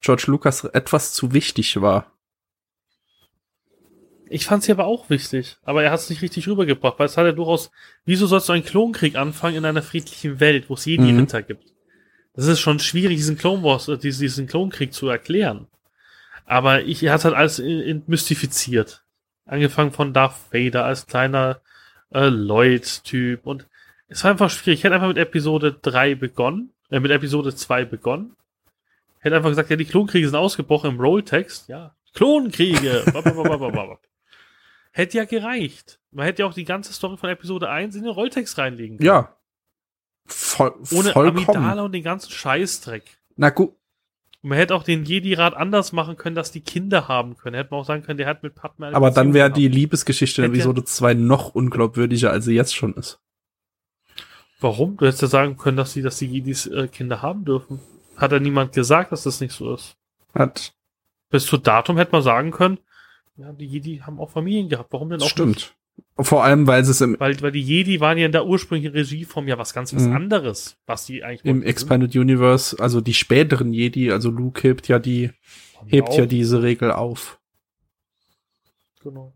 George Lucas etwas zu wichtig war. Ich fand sie aber auch wichtig, aber er hat es nicht richtig rübergebracht, weil es hat ja durchaus, wieso sollst du einen Klonkrieg anfangen in einer friedlichen Welt, wo es jedi mhm. Ritter gibt? Das ist schon schwierig, diesen Clone Wars, äh, diesen, diesen Klonkrieg zu erklären. Aber ich, er hat halt alles entmystifiziert. Angefangen von Darth Vader als kleiner äh, Lloyd-Typ und es war einfach schwierig. Ich hätte einfach mit Episode 3 begonnen, äh, mit Episode 2 begonnen. Hätte einfach gesagt, ja, die Klonkriege sind ausgebrochen im Rolltext, ja. Klonkriege! Hätte ja gereicht. Man hätte ja auch die ganze Story von Episode 1 in den Rolltext reinlegen können. Ja. Voll, Ohne vollkommen. Amidala und den ganzen Scheißdreck. Na gut. man hätte auch den Jedi-Rat anders machen können, dass die Kinder haben können. Hätte man auch sagen können, der hat mit Padme Aber dann wäre die Liebesgeschichte in Episode 2 noch unglaubwürdiger, als sie jetzt schon ist. Warum? Du hättest ja sagen können, dass sie, dass die Jedis äh, Kinder haben dürfen. Hat ja niemand gesagt, dass das nicht so ist. Hat. Bis zu Datum hätte man sagen können, ja, die Jedi haben auch Familien gehabt. Warum denn auch Stimmt. Nicht? Vor allem, weil es im weil, weil die Jedi waren ja in der ursprünglichen Regieform ja was ganz was mhm. anderes, was die eigentlich im Expanded sind. Universe, also die späteren Jedi, also Luke hebt ja die hebt ja diese Regel auf. Genau.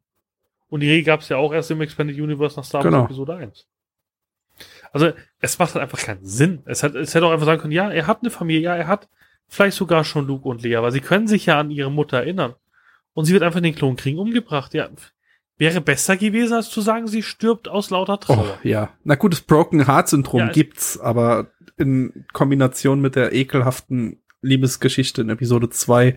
Und die Regel gab es ja auch erst im Expanded Universe nach Star Wars Genau. Episode 1. Also, es macht halt einfach keinen Sinn. Es, hat, es hätte auch einfach sagen können, ja, er hat eine Familie, ja, er hat vielleicht sogar schon Luke und Leia, weil sie können sich ja an ihre Mutter erinnern. Und sie wird einfach in den Klonkriegen umgebracht. Ja, wäre besser gewesen, als zu sagen, sie stirbt aus lauter Oh, Trauer. ja. Na gut, das Broken Heart Syndrom Ja, gibt's, aber in Kombination mit der ekelhaften Liebesgeschichte in Episode 2.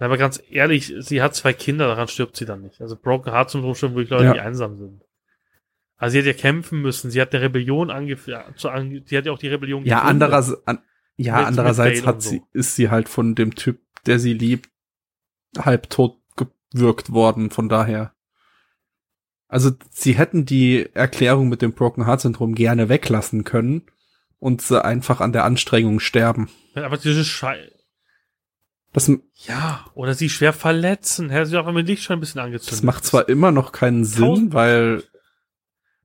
Na, Aber ganz ehrlich, sie hat zwei Kinder, daran stirbt sie dann nicht. Also Broken Heart Syndrom stimmt wirklich Leute, Ja. die einsam sind. Also sie hat ja kämpfen müssen, sie hat eine Rebellion angeführt, ange sie hat ja auch die Rebellion Ja, andererseits, an, ja, andererseits hat sie, so. ist sie halt von dem Typ, der sie liebt, halb tot gewirkt worden, von daher. Also, sie hätten die Erklärung mit dem Broken Heart Syndrom gerne weglassen können und sie einfach an der Anstrengung sterben. Aber diese Schei Das, Ja, oder sie schwer verletzen. Hätte sie einfach mit Lichtschein ein bisschen angezündet. das macht zwar immer noch keinen Sinn, Tausend- weil,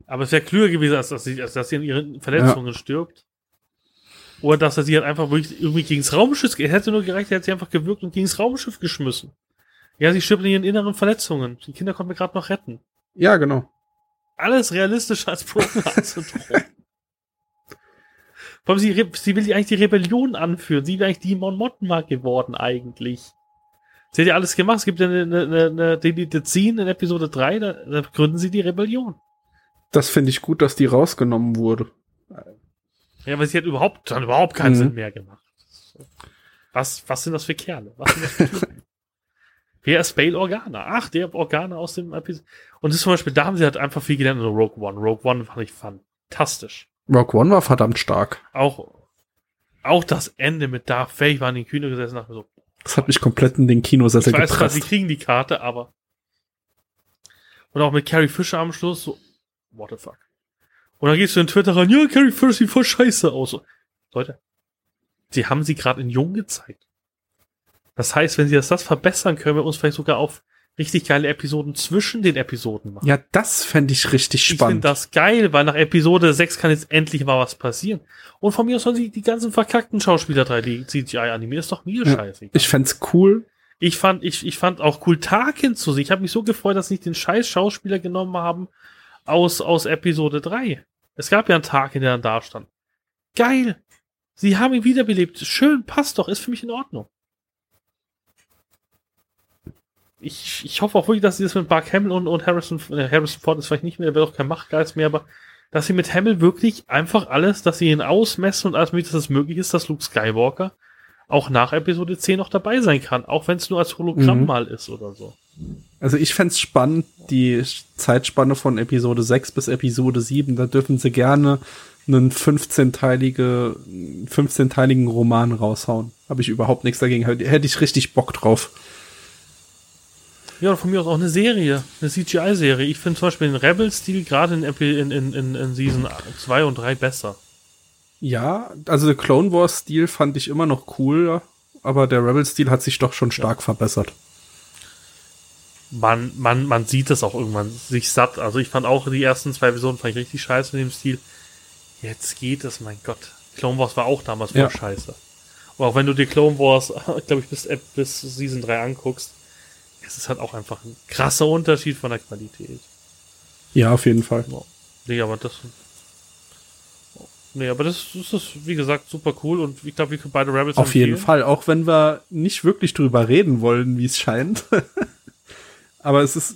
Aber es wäre klüger gewesen, als dass sie, als dass sie an ihren Verletzungen stirbt. Oder dass er sie halt einfach wirklich irgendwie gegens Raumschiff, es hätte nur gereicht, er hätte sie einfach gewirkt und gegens Raumschiff geschmissen. Ja, sie stirbt in ihren inneren Verletzungen. Die Kinder konnten wir gerade noch retten. ja, genau. Alles realistischer als Broken Heart Syndrom. Vor allem, sie, sie will eigentlich die Rebellion anführen. Sie wäre eigentlich die Mon Mothma geworden, eigentlich. Sie hat ja alles gemacht. Es gibt ja eine, eine, eine, eine Deleted Scene in Episode 3, da, da gründen sie die Rebellion. Das finde ich gut, dass die rausgenommen wurde. Ja, aber sie hat überhaupt, dann überhaupt keinen Mhm. Sinn mehr gemacht. Was, was sind das für Kerle? Was sind das für Typen? Wer ist Bale Organa? Ach, der Organa aus dem Episode. Und das ist zum Beispiel, da haben sie halt einfach viel gelernt in Rogue One. Rogue One fand ich fantastisch. Rogue One war verdammt stark. Auch, auch das Ende mit Darth Vader, ich war in den Kühne gesessen und dachte mir so, Das hat mich komplett in den ich Kinosessel weiß zwar, sie gepresst. kriegen die Karte, aber. Und auch mit Carrie Fisher am Schluss, so, what the fuck. Und dann gehst du in Twitter rein, ja, Carrie Fisher sieht voll scheiße aus. Leute, sie haben sie gerade in Jung gezeigt. Das heißt, wenn sie das, das verbessern, können wir uns vielleicht sogar auf richtig geile Episoden zwischen den Episoden machen. Ja, das fände ich richtig Ich finde spannend. das geil, weil nach Episode 6 kann jetzt endlich mal was passieren. Und von mir aus sollen sie die ganzen verkackten Schauspieler 3D CGI animieren. Ist doch mir Ja. scheiße. Ich fänd's cool. Ich fand, ich, ich fand auch cool, Tarkin zu sehen. Ich habe mich so gefreut, dass sie nicht den scheiß Schauspieler genommen haben aus, aus Episode 3. Es gab ja einen Tarkin, der dann da stand. Geil! Sie haben ihn wiederbelebt. Schön, passt doch, ist für mich in Ordnung. Ich, ich hoffe auch wirklich, dass sie das mit Mark Hamill und, und Harrison, äh, Harrison Ford ist vielleicht nicht mehr, der wird auch kein Machtgeist mehr, aber dass sie mit Hamill wirklich einfach alles, dass sie ihn ausmessen und alles mögliche, dass es möglich ist, dass Luke Skywalker auch nach Episode 10 noch dabei sein kann, auch wenn es nur als Hologramm Mhm. mal ist oder so. Also ich fänd's spannend, die Zeitspanne von Episode 6 bis Episode 7, da dürfen sie gerne einen 15-teilige, 15-teiligen Roman raushauen. Habe ich überhaupt nichts dagegen. Hätte ich richtig Bock drauf. Ja, von mir aus auch eine Serie, eine CGI-Serie. Ich finde zum Beispiel den Rebel-Stil gerade in, in, in, in, Season 2 und 3 besser. Ja, also der Clone Wars-Stil fand ich immer noch cool, aber der Rebel-Stil hat sich doch schon stark verbessert. Man, man, man sieht es auch irgendwann sich satt. Also ich fand auch die ersten zwei Episoden fand ich richtig scheiße in dem Stil. Jetzt geht es, mein Gott. Clone Wars war auch damals voll Ja. scheiße. Und auch wenn du dir Clone Wars, glaube ich, bis, bis Season 3 anguckst, es ist halt auch einfach ein krasser Unterschied von der Qualität. Ja, auf jeden Fall. Ja. Nee, aber das. Nee, aber das, das ist, wie gesagt, super cool und ich glaube, wir können beide Rebels Auf jeden empfehlen. Fall, auch wenn wir nicht wirklich drüber reden wollen, wie es scheint. aber es ist,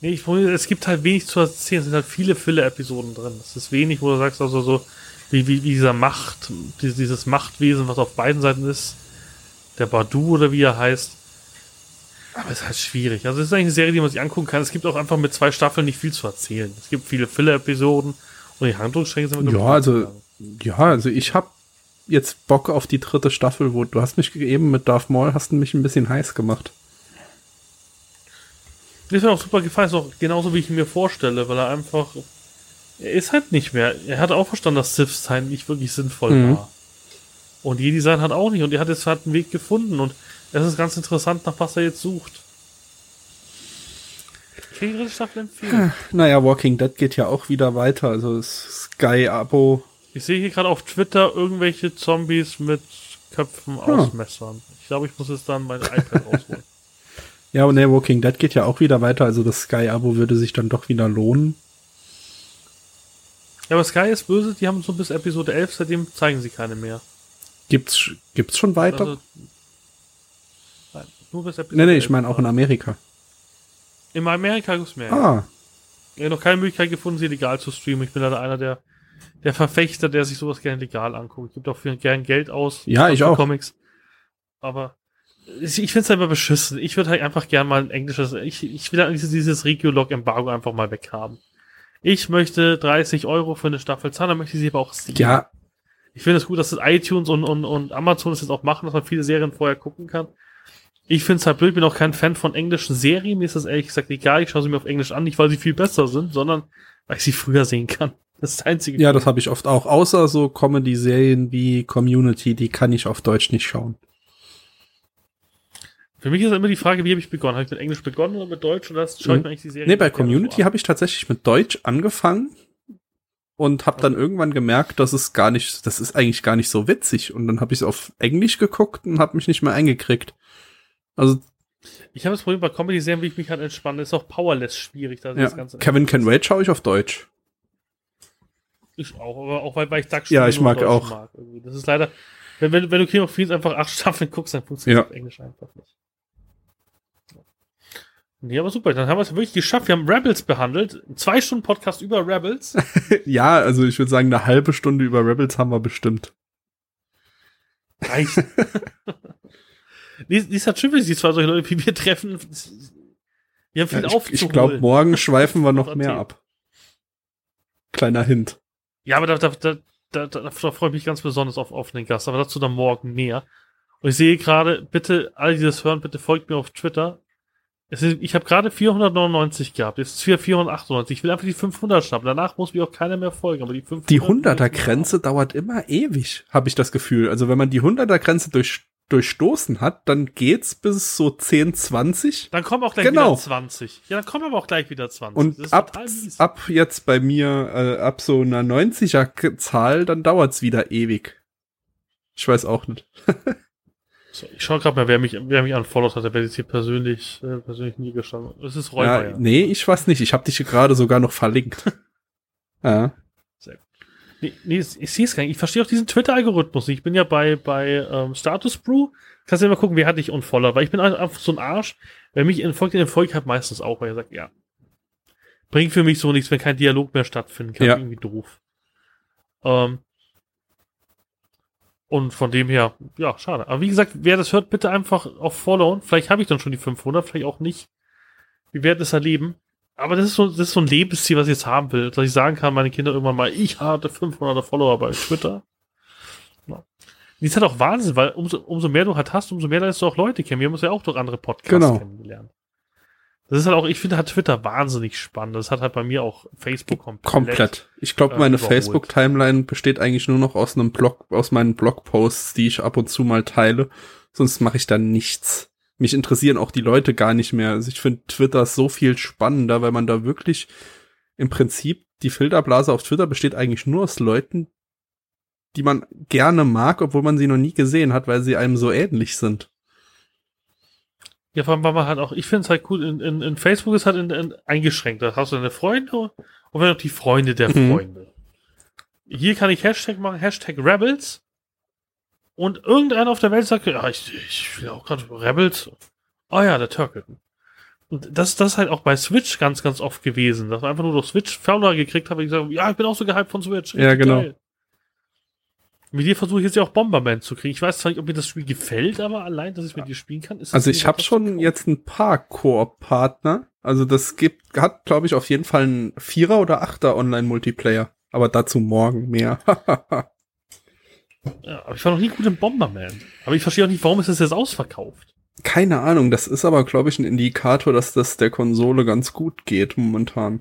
Nee, ich, es gibt halt wenig zu erzählen. Es sind halt viele Fille-Episoden drin. Es ist wenig, wo du sagst, also so, wie, wie, wie dieser Macht, dieses, Machtwesen, was auf beiden Seiten ist. Der Badu oder wie er heißt. Aber es ist halt schwierig. Also es ist eigentlich eine Serie, die man sich angucken kann. Es gibt auch einfach mit zwei Staffeln nicht viel zu erzählen. Es gibt viele Fille-Episoden und die Handlungsstränge sind Ja, also- ja, also ich habe jetzt Bock auf die dritte Staffel, wo du hast mich eben mit Darth Maul, hast du mich ein bisschen heiß gemacht. Mir ist mir auch super gefallen, ist auch genauso wie ich ihn mir vorstelle, weil er einfach. Er ist halt nicht mehr. Er hat auch verstanden, dass Sith sein nicht wirklich sinnvoll Mhm. war. Und Jedi sein hat auch nicht. Und er hat jetzt halt einen Weg gefunden. Und es ist ganz interessant, nach was er jetzt sucht. Ich will die dritte Staffel empfehlen. Naja, Walking Dead geht ja auch wieder weiter, also Sky-Abo. Ich sehe hier gerade auf Twitter irgendwelche Zombies mit Köpfen aus Messern. Ich glaube, ich muss jetzt dann mein iPad rausholen. Ja, und nee, Walking Dead geht ja auch wieder weiter, also das Sky-Abo würde sich dann doch wieder lohnen. Ja, aber Sky ist böse, die haben so bis Episode 11, seitdem zeigen sie keine mehr. Gibt's, gibt's schon weiter? Also, nein, nur bis Episode Nee, nee, ich meine auch in Amerika. In Amerika gibt's mehr. Ah. Ich habe noch keine Möglichkeit gefunden, sie legal zu streamen. Ich bin leider einer der, der Verfechter, der sich sowas gerne legal anguckt. Ich gebe auch gern Geld aus. Ja, ich auch. Comics. Aber ich finde es einfach beschissen. Ich würde halt einfach gern mal ein englisches, ich, ich will eigentlich dieses Regio-Log-Embargo einfach mal weghaben. Ich möchte 30 Euro für eine Staffel zahlen, dann möchte ich sie aber auch sehen. Ja. Ich finde es gut, dass das iTunes und, und, und Amazon es jetzt auch machen, dass man viele Serien vorher gucken kann. Ich finde es halt blöd, bin auch kein Fan von englischen Serien. Mir ist das ehrlich gesagt egal. Ich schaue sie mir auf Englisch an, nicht weil sie viel besser sind, sondern weil ich sie früher sehen kann. Das ist das einzige. Ja, das habe ich oft auch. Außer so Comedy-Serien wie Community, die kann ich auf Deutsch nicht schauen. Für mich ist immer die Frage, wie habe ich begonnen? Habe ich mit Englisch begonnen oder mit Deutsch oder schaue ich mir eigentlich die Serie? Nee, bei Community habe ich tatsächlich mit Deutsch angefangen und habe dann irgendwann gemerkt, dass es gar nicht, das ist eigentlich gar nicht so witzig. Und dann habe ich es auf Englisch geguckt und habe mich nicht mehr eingekriegt. Also ich habe das Problem bei Comedy-Serien, wie ich mich halt entspanne, ist auch Powerless schwierig. Da ja. das Ganze Kevin Can Wait schaue ich auf Deutsch. Ich auch, aber auch weil, weil ich Duck Ja, ich mag auch. Mag das ist leider, wenn, wenn, wenn du King of Queens einfach acht Staffeln guckst, dann funktioniert ja. auf Englisch einfach nicht. Nee, aber super, dann haben wir es wirklich geschafft. Wir haben Rebels behandelt. Zwei Stunden Podcast über Rebels. ja, also ich würde sagen, eine halbe Stunde über Rebels haben wir bestimmt. Reicht. schön, wenn sich zwei solche Leute wie wir treffen. Wir haben viel ja, ich, Ich glaube, morgen schweifen wir noch mehr ab. Kleiner Hint. Ja, aber da, da, da, da, da freue ich mich ganz besonders auf, auf den Gast, aber dazu dann morgen mehr. Und ich sehe gerade, bitte, alle, die das hören, bitte folgt mir auf Twitter ist, ich habe gerade 499 gehabt, jetzt ist 498. Ich will einfach die 500 schnappen. Danach muss mir auch keiner mehr folgen. Aber die 500 Die 100er-Grenze dauert immer ewig, habe ich das Gefühl. Also wenn man die 100er-Grenze durch, durchstoßen hat, dann geht's bis so 10, 20. Dann kommen auch gleich genau. wieder 20. Ja, dann kommen aber auch gleich wieder 20. Und ab, ab jetzt bei mir, äh, ab so einer 90er-Zahl, dann dauert's wieder ewig. Ich weiß auch nicht. Ich schaue gerade mal, wer mich, wer mich unfollowed hat, der wird jetzt hier persönlich, äh, persönlich nie gestanden. Das ist Räuber. Ja, nee, ich weiß nicht. Ich habe dich gerade sogar noch verlinkt. ja. Sehr gut. Nee, nee, ich sehe es gar nicht. Ich verstehe auch diesen Twitter-Algorithmus nicht. Ich bin ja bei, bei ähm, Status Brew. Kannst du ja mal gucken, wer hat dich unfollowed. Weil ich bin einfach so ein Arsch. Wer mich entfolgt, den folgt hat meistens auch, weil er sagt, ja. Bringt für mich so nichts, wenn kein Dialog mehr stattfinden kann. Ja. Irgendwie doof. Ähm, und von dem her, ja, schade. Aber wie gesagt, wer das hört, bitte einfach auf Follow. Vielleicht habe ich dann schon die 500, vielleicht auch nicht. Wir werden es erleben. Aber das ist so, das ist so ein Lebensziel, was ich jetzt haben will. Dass ich sagen kann, meine Kinder irgendwann mal, ich hatte 500 Follower bei Twitter. Ja. Die ist halt auch Wahnsinn, weil umso, umso mehr du halt hast, umso mehr lernst du auch Leute kennen. Wir haben uns ja auch durch andere Podcasts genau. kennengelernt. Das ist halt auch, ich finde halt Twitter wahnsinnig spannend. Das hat halt bei mir auch Facebook komplett. Komplett. Ich glaube, meine äh, Facebook-Timeline besteht eigentlich nur noch aus einem Blog, aus meinen Blogposts, die ich ab und zu mal teile. Sonst mache ich da nichts. Mich interessieren auch die Leute gar nicht mehr. Also ich finde Twitter so viel spannender, weil man da wirklich im Prinzip die Filterblase auf Twitter besteht eigentlich nur aus Leuten, die man gerne mag, obwohl man sie noch nie gesehen hat, weil sie einem so ähnlich sind. Ja, vor allem, weil man halt auch, ich finde es halt cool, in, in, in Facebook ist halt in, in, eingeschränkt. Da hast du deine Freunde und wenn auch die Freunde der mhm. Freunde. Hier kann ich Hashtag machen, Hashtag Rebels. Und irgendeiner auf der Welt sagt, ja, ich, ich will auch gerade Rebels. Oh ja, der Turkleton. Und das, das ist halt auch bei Switch ganz, ganz oft gewesen, dass man einfach nur durch Switch Founder gekriegt habe, ich sage, ja, ich bin auch so gehypt von Switch. Ja, genau. Geil. Mit dir versuche ich jetzt ja auch Bomberman zu kriegen. Ich weiß zwar nicht, ob mir das Spiel gefällt, aber allein, dass ich mit dir spielen kann, ist Also ich habe schon jetzt ein paar Koop-Partner. Also das gibt, hat, glaube ich, auf jeden Fall ein Vierer- oder Achter Online-Multiplayer. Aber dazu morgen mehr. ja, aber ich war noch nie gut im Bomberman. Aber ich verstehe auch nicht, warum ist das jetzt ausverkauft? Keine Ahnung, das ist aber, glaube ich, ein Indikator, dass das der Konsole ganz gut geht momentan.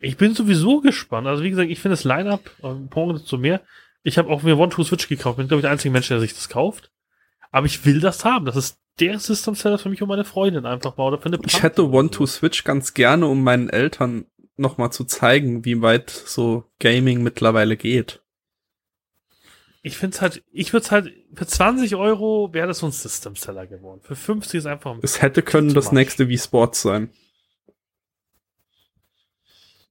Ich bin sowieso gespannt. Also wie gesagt, ich finde das Line-Up, äh, zu mehr. Ich habe auch mir One-Two-Switch gekauft. Bin, glaube ich, der einzige Mensch, der sich das kauft. Aber ich will das haben. Das ist der System-Seller für mich und meine Freundin einfach mal. Oder für eine Pump ich hätte One-Two-Switch ganz gerne, um meinen Eltern nochmal zu zeigen, wie weit so Gaming mittlerweile geht. Ich finde es halt, ich würde es halt, für 20 Euro wäre das so ein System Seller geworden. Für 50 ist einfach ein Es hätte können das much. nächste Wii Sports sein.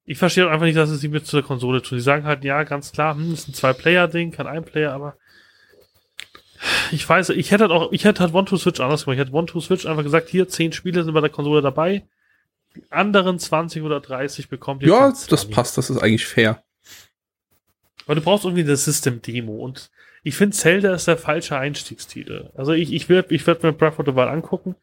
Ich verstehe auch einfach nicht, dass es sie mit zu der Konsole tun. Sie sagen halt, ja, ganz klar, hm, ist ein Zwei-Player-Ding, kein Ein-Player, aber ich weiß, ich hätte halt auch, ich hätte halt One-to-Switch anders gemacht. Ich hätte One-to-Switch einfach gesagt, hier, 10 Spiele sind bei der Konsole dabei. Die anderen 20 oder 30 bekommt ihr Ja, das Money. passt, das ist eigentlich fair. Weil du brauchst irgendwie eine System-Demo und ich finde Zelda ist der falsche Einstiegstitel. Also ich, ich werde ich werd mir Breath of the Wild angucken,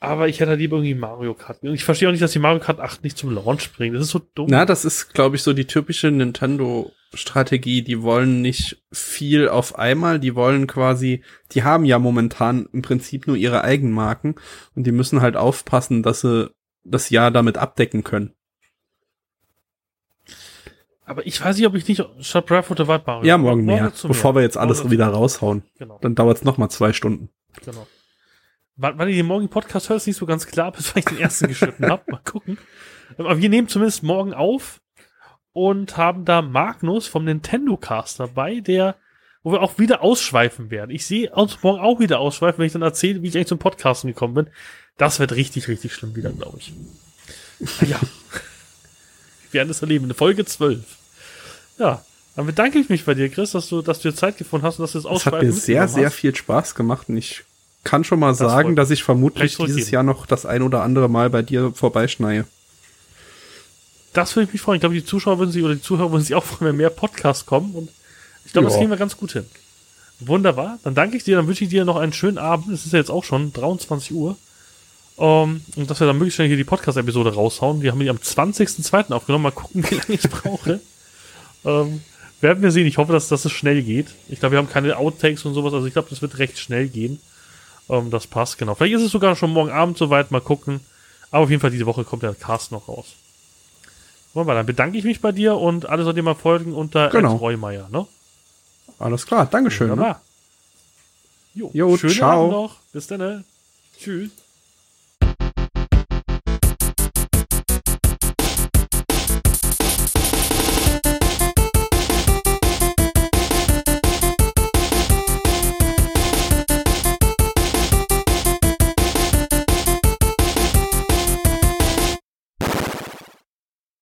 aber ich hätte lieber irgendwie Mario Kart. Und ich verstehe auch nicht, dass die Mario Kart 8 nicht zum Launch bringen. Das ist so dumm. Na, das ist, glaube ich, so die typische Nintendo-Strategie. Die wollen nicht viel auf einmal, die wollen quasi, die haben ja momentan im Prinzip nur ihre Eigenmarken und die müssen halt aufpassen, dass sie das Jahr damit abdecken können. Aber ich weiß nicht, ob ich nicht statt Breath of the Wild Mario Ja, morgen mehr, dazu bevor wir jetzt alles Morgen wieder raushauen. Genau, Dann dauert's noch mal zwei Stunden. genau. Weil, weil ihr den morgigen Podcast hört, ist nicht so ganz klar, bis ich den ersten geschnitten habe. Mal gucken. Aber wir nehmen zumindest morgen auf und haben da Magnus vom Nintendo Cast dabei, der, wo wir auch wieder ausschweifen werden. Ich sehe uns morgen auch wieder ausschweifen, wenn ich dann erzähle, wie ich eigentlich zum Podcasten gekommen bin. Das wird richtig, richtig schlimm wieder, glaube ich. Ja. wir werden es erleben. Eine Folge 12. Ja. Dann bedanke ich mich bei dir, Chris, dass du, dass du dir Zeit gefunden hast und dass du das Es hat Ausschweifen mir sehr, sehr hast. viel Spaß gemacht und ich kann schon mal Das sagen, dass ich vermutlich dieses. Jahr noch das ein oder andere Mal bei dir vorbeischneie. Das würde ich mich freuen. Ich glaube, die Zuschauer würden sich oder die Zuhörer würden sich auch freuen, wenn mehr Podcasts kommen. Und ich glaube, das Ja. kriegen wir ganz gut hin. Wunderbar. Dann danke ich dir. Dann wünsche ich dir noch einen schönen Abend. Es ist ja jetzt auch schon 23 Uhr. Ähm, und dass wir dann möglichst schnell hier die Podcast-Episode raushauen. Die haben wir am 20.02. aufgenommen. Mal gucken, wie lange ich brauche. ähm, werden wir sehen. Ich hoffe, dass, dass es schnell geht. Ich glaube, wir haben keine Outtakes und sowas. Also ich glaube, das wird recht schnell gehen. Ähm, das passt, genau. Vielleicht ist es sogar schon morgen Abend soweit. Mal gucken. Aber auf jeden Fall diese Woche kommt der Cast noch raus. Wunderbar, dann bedanke ich mich bei dir und alle sollt ihr mal folgen unter Genau. Reumeier, ne? Alles klar, Dankeschön. Ne? Jo, Jo, schönen ciao. Abend noch. Bis dann. ne? Tschüss.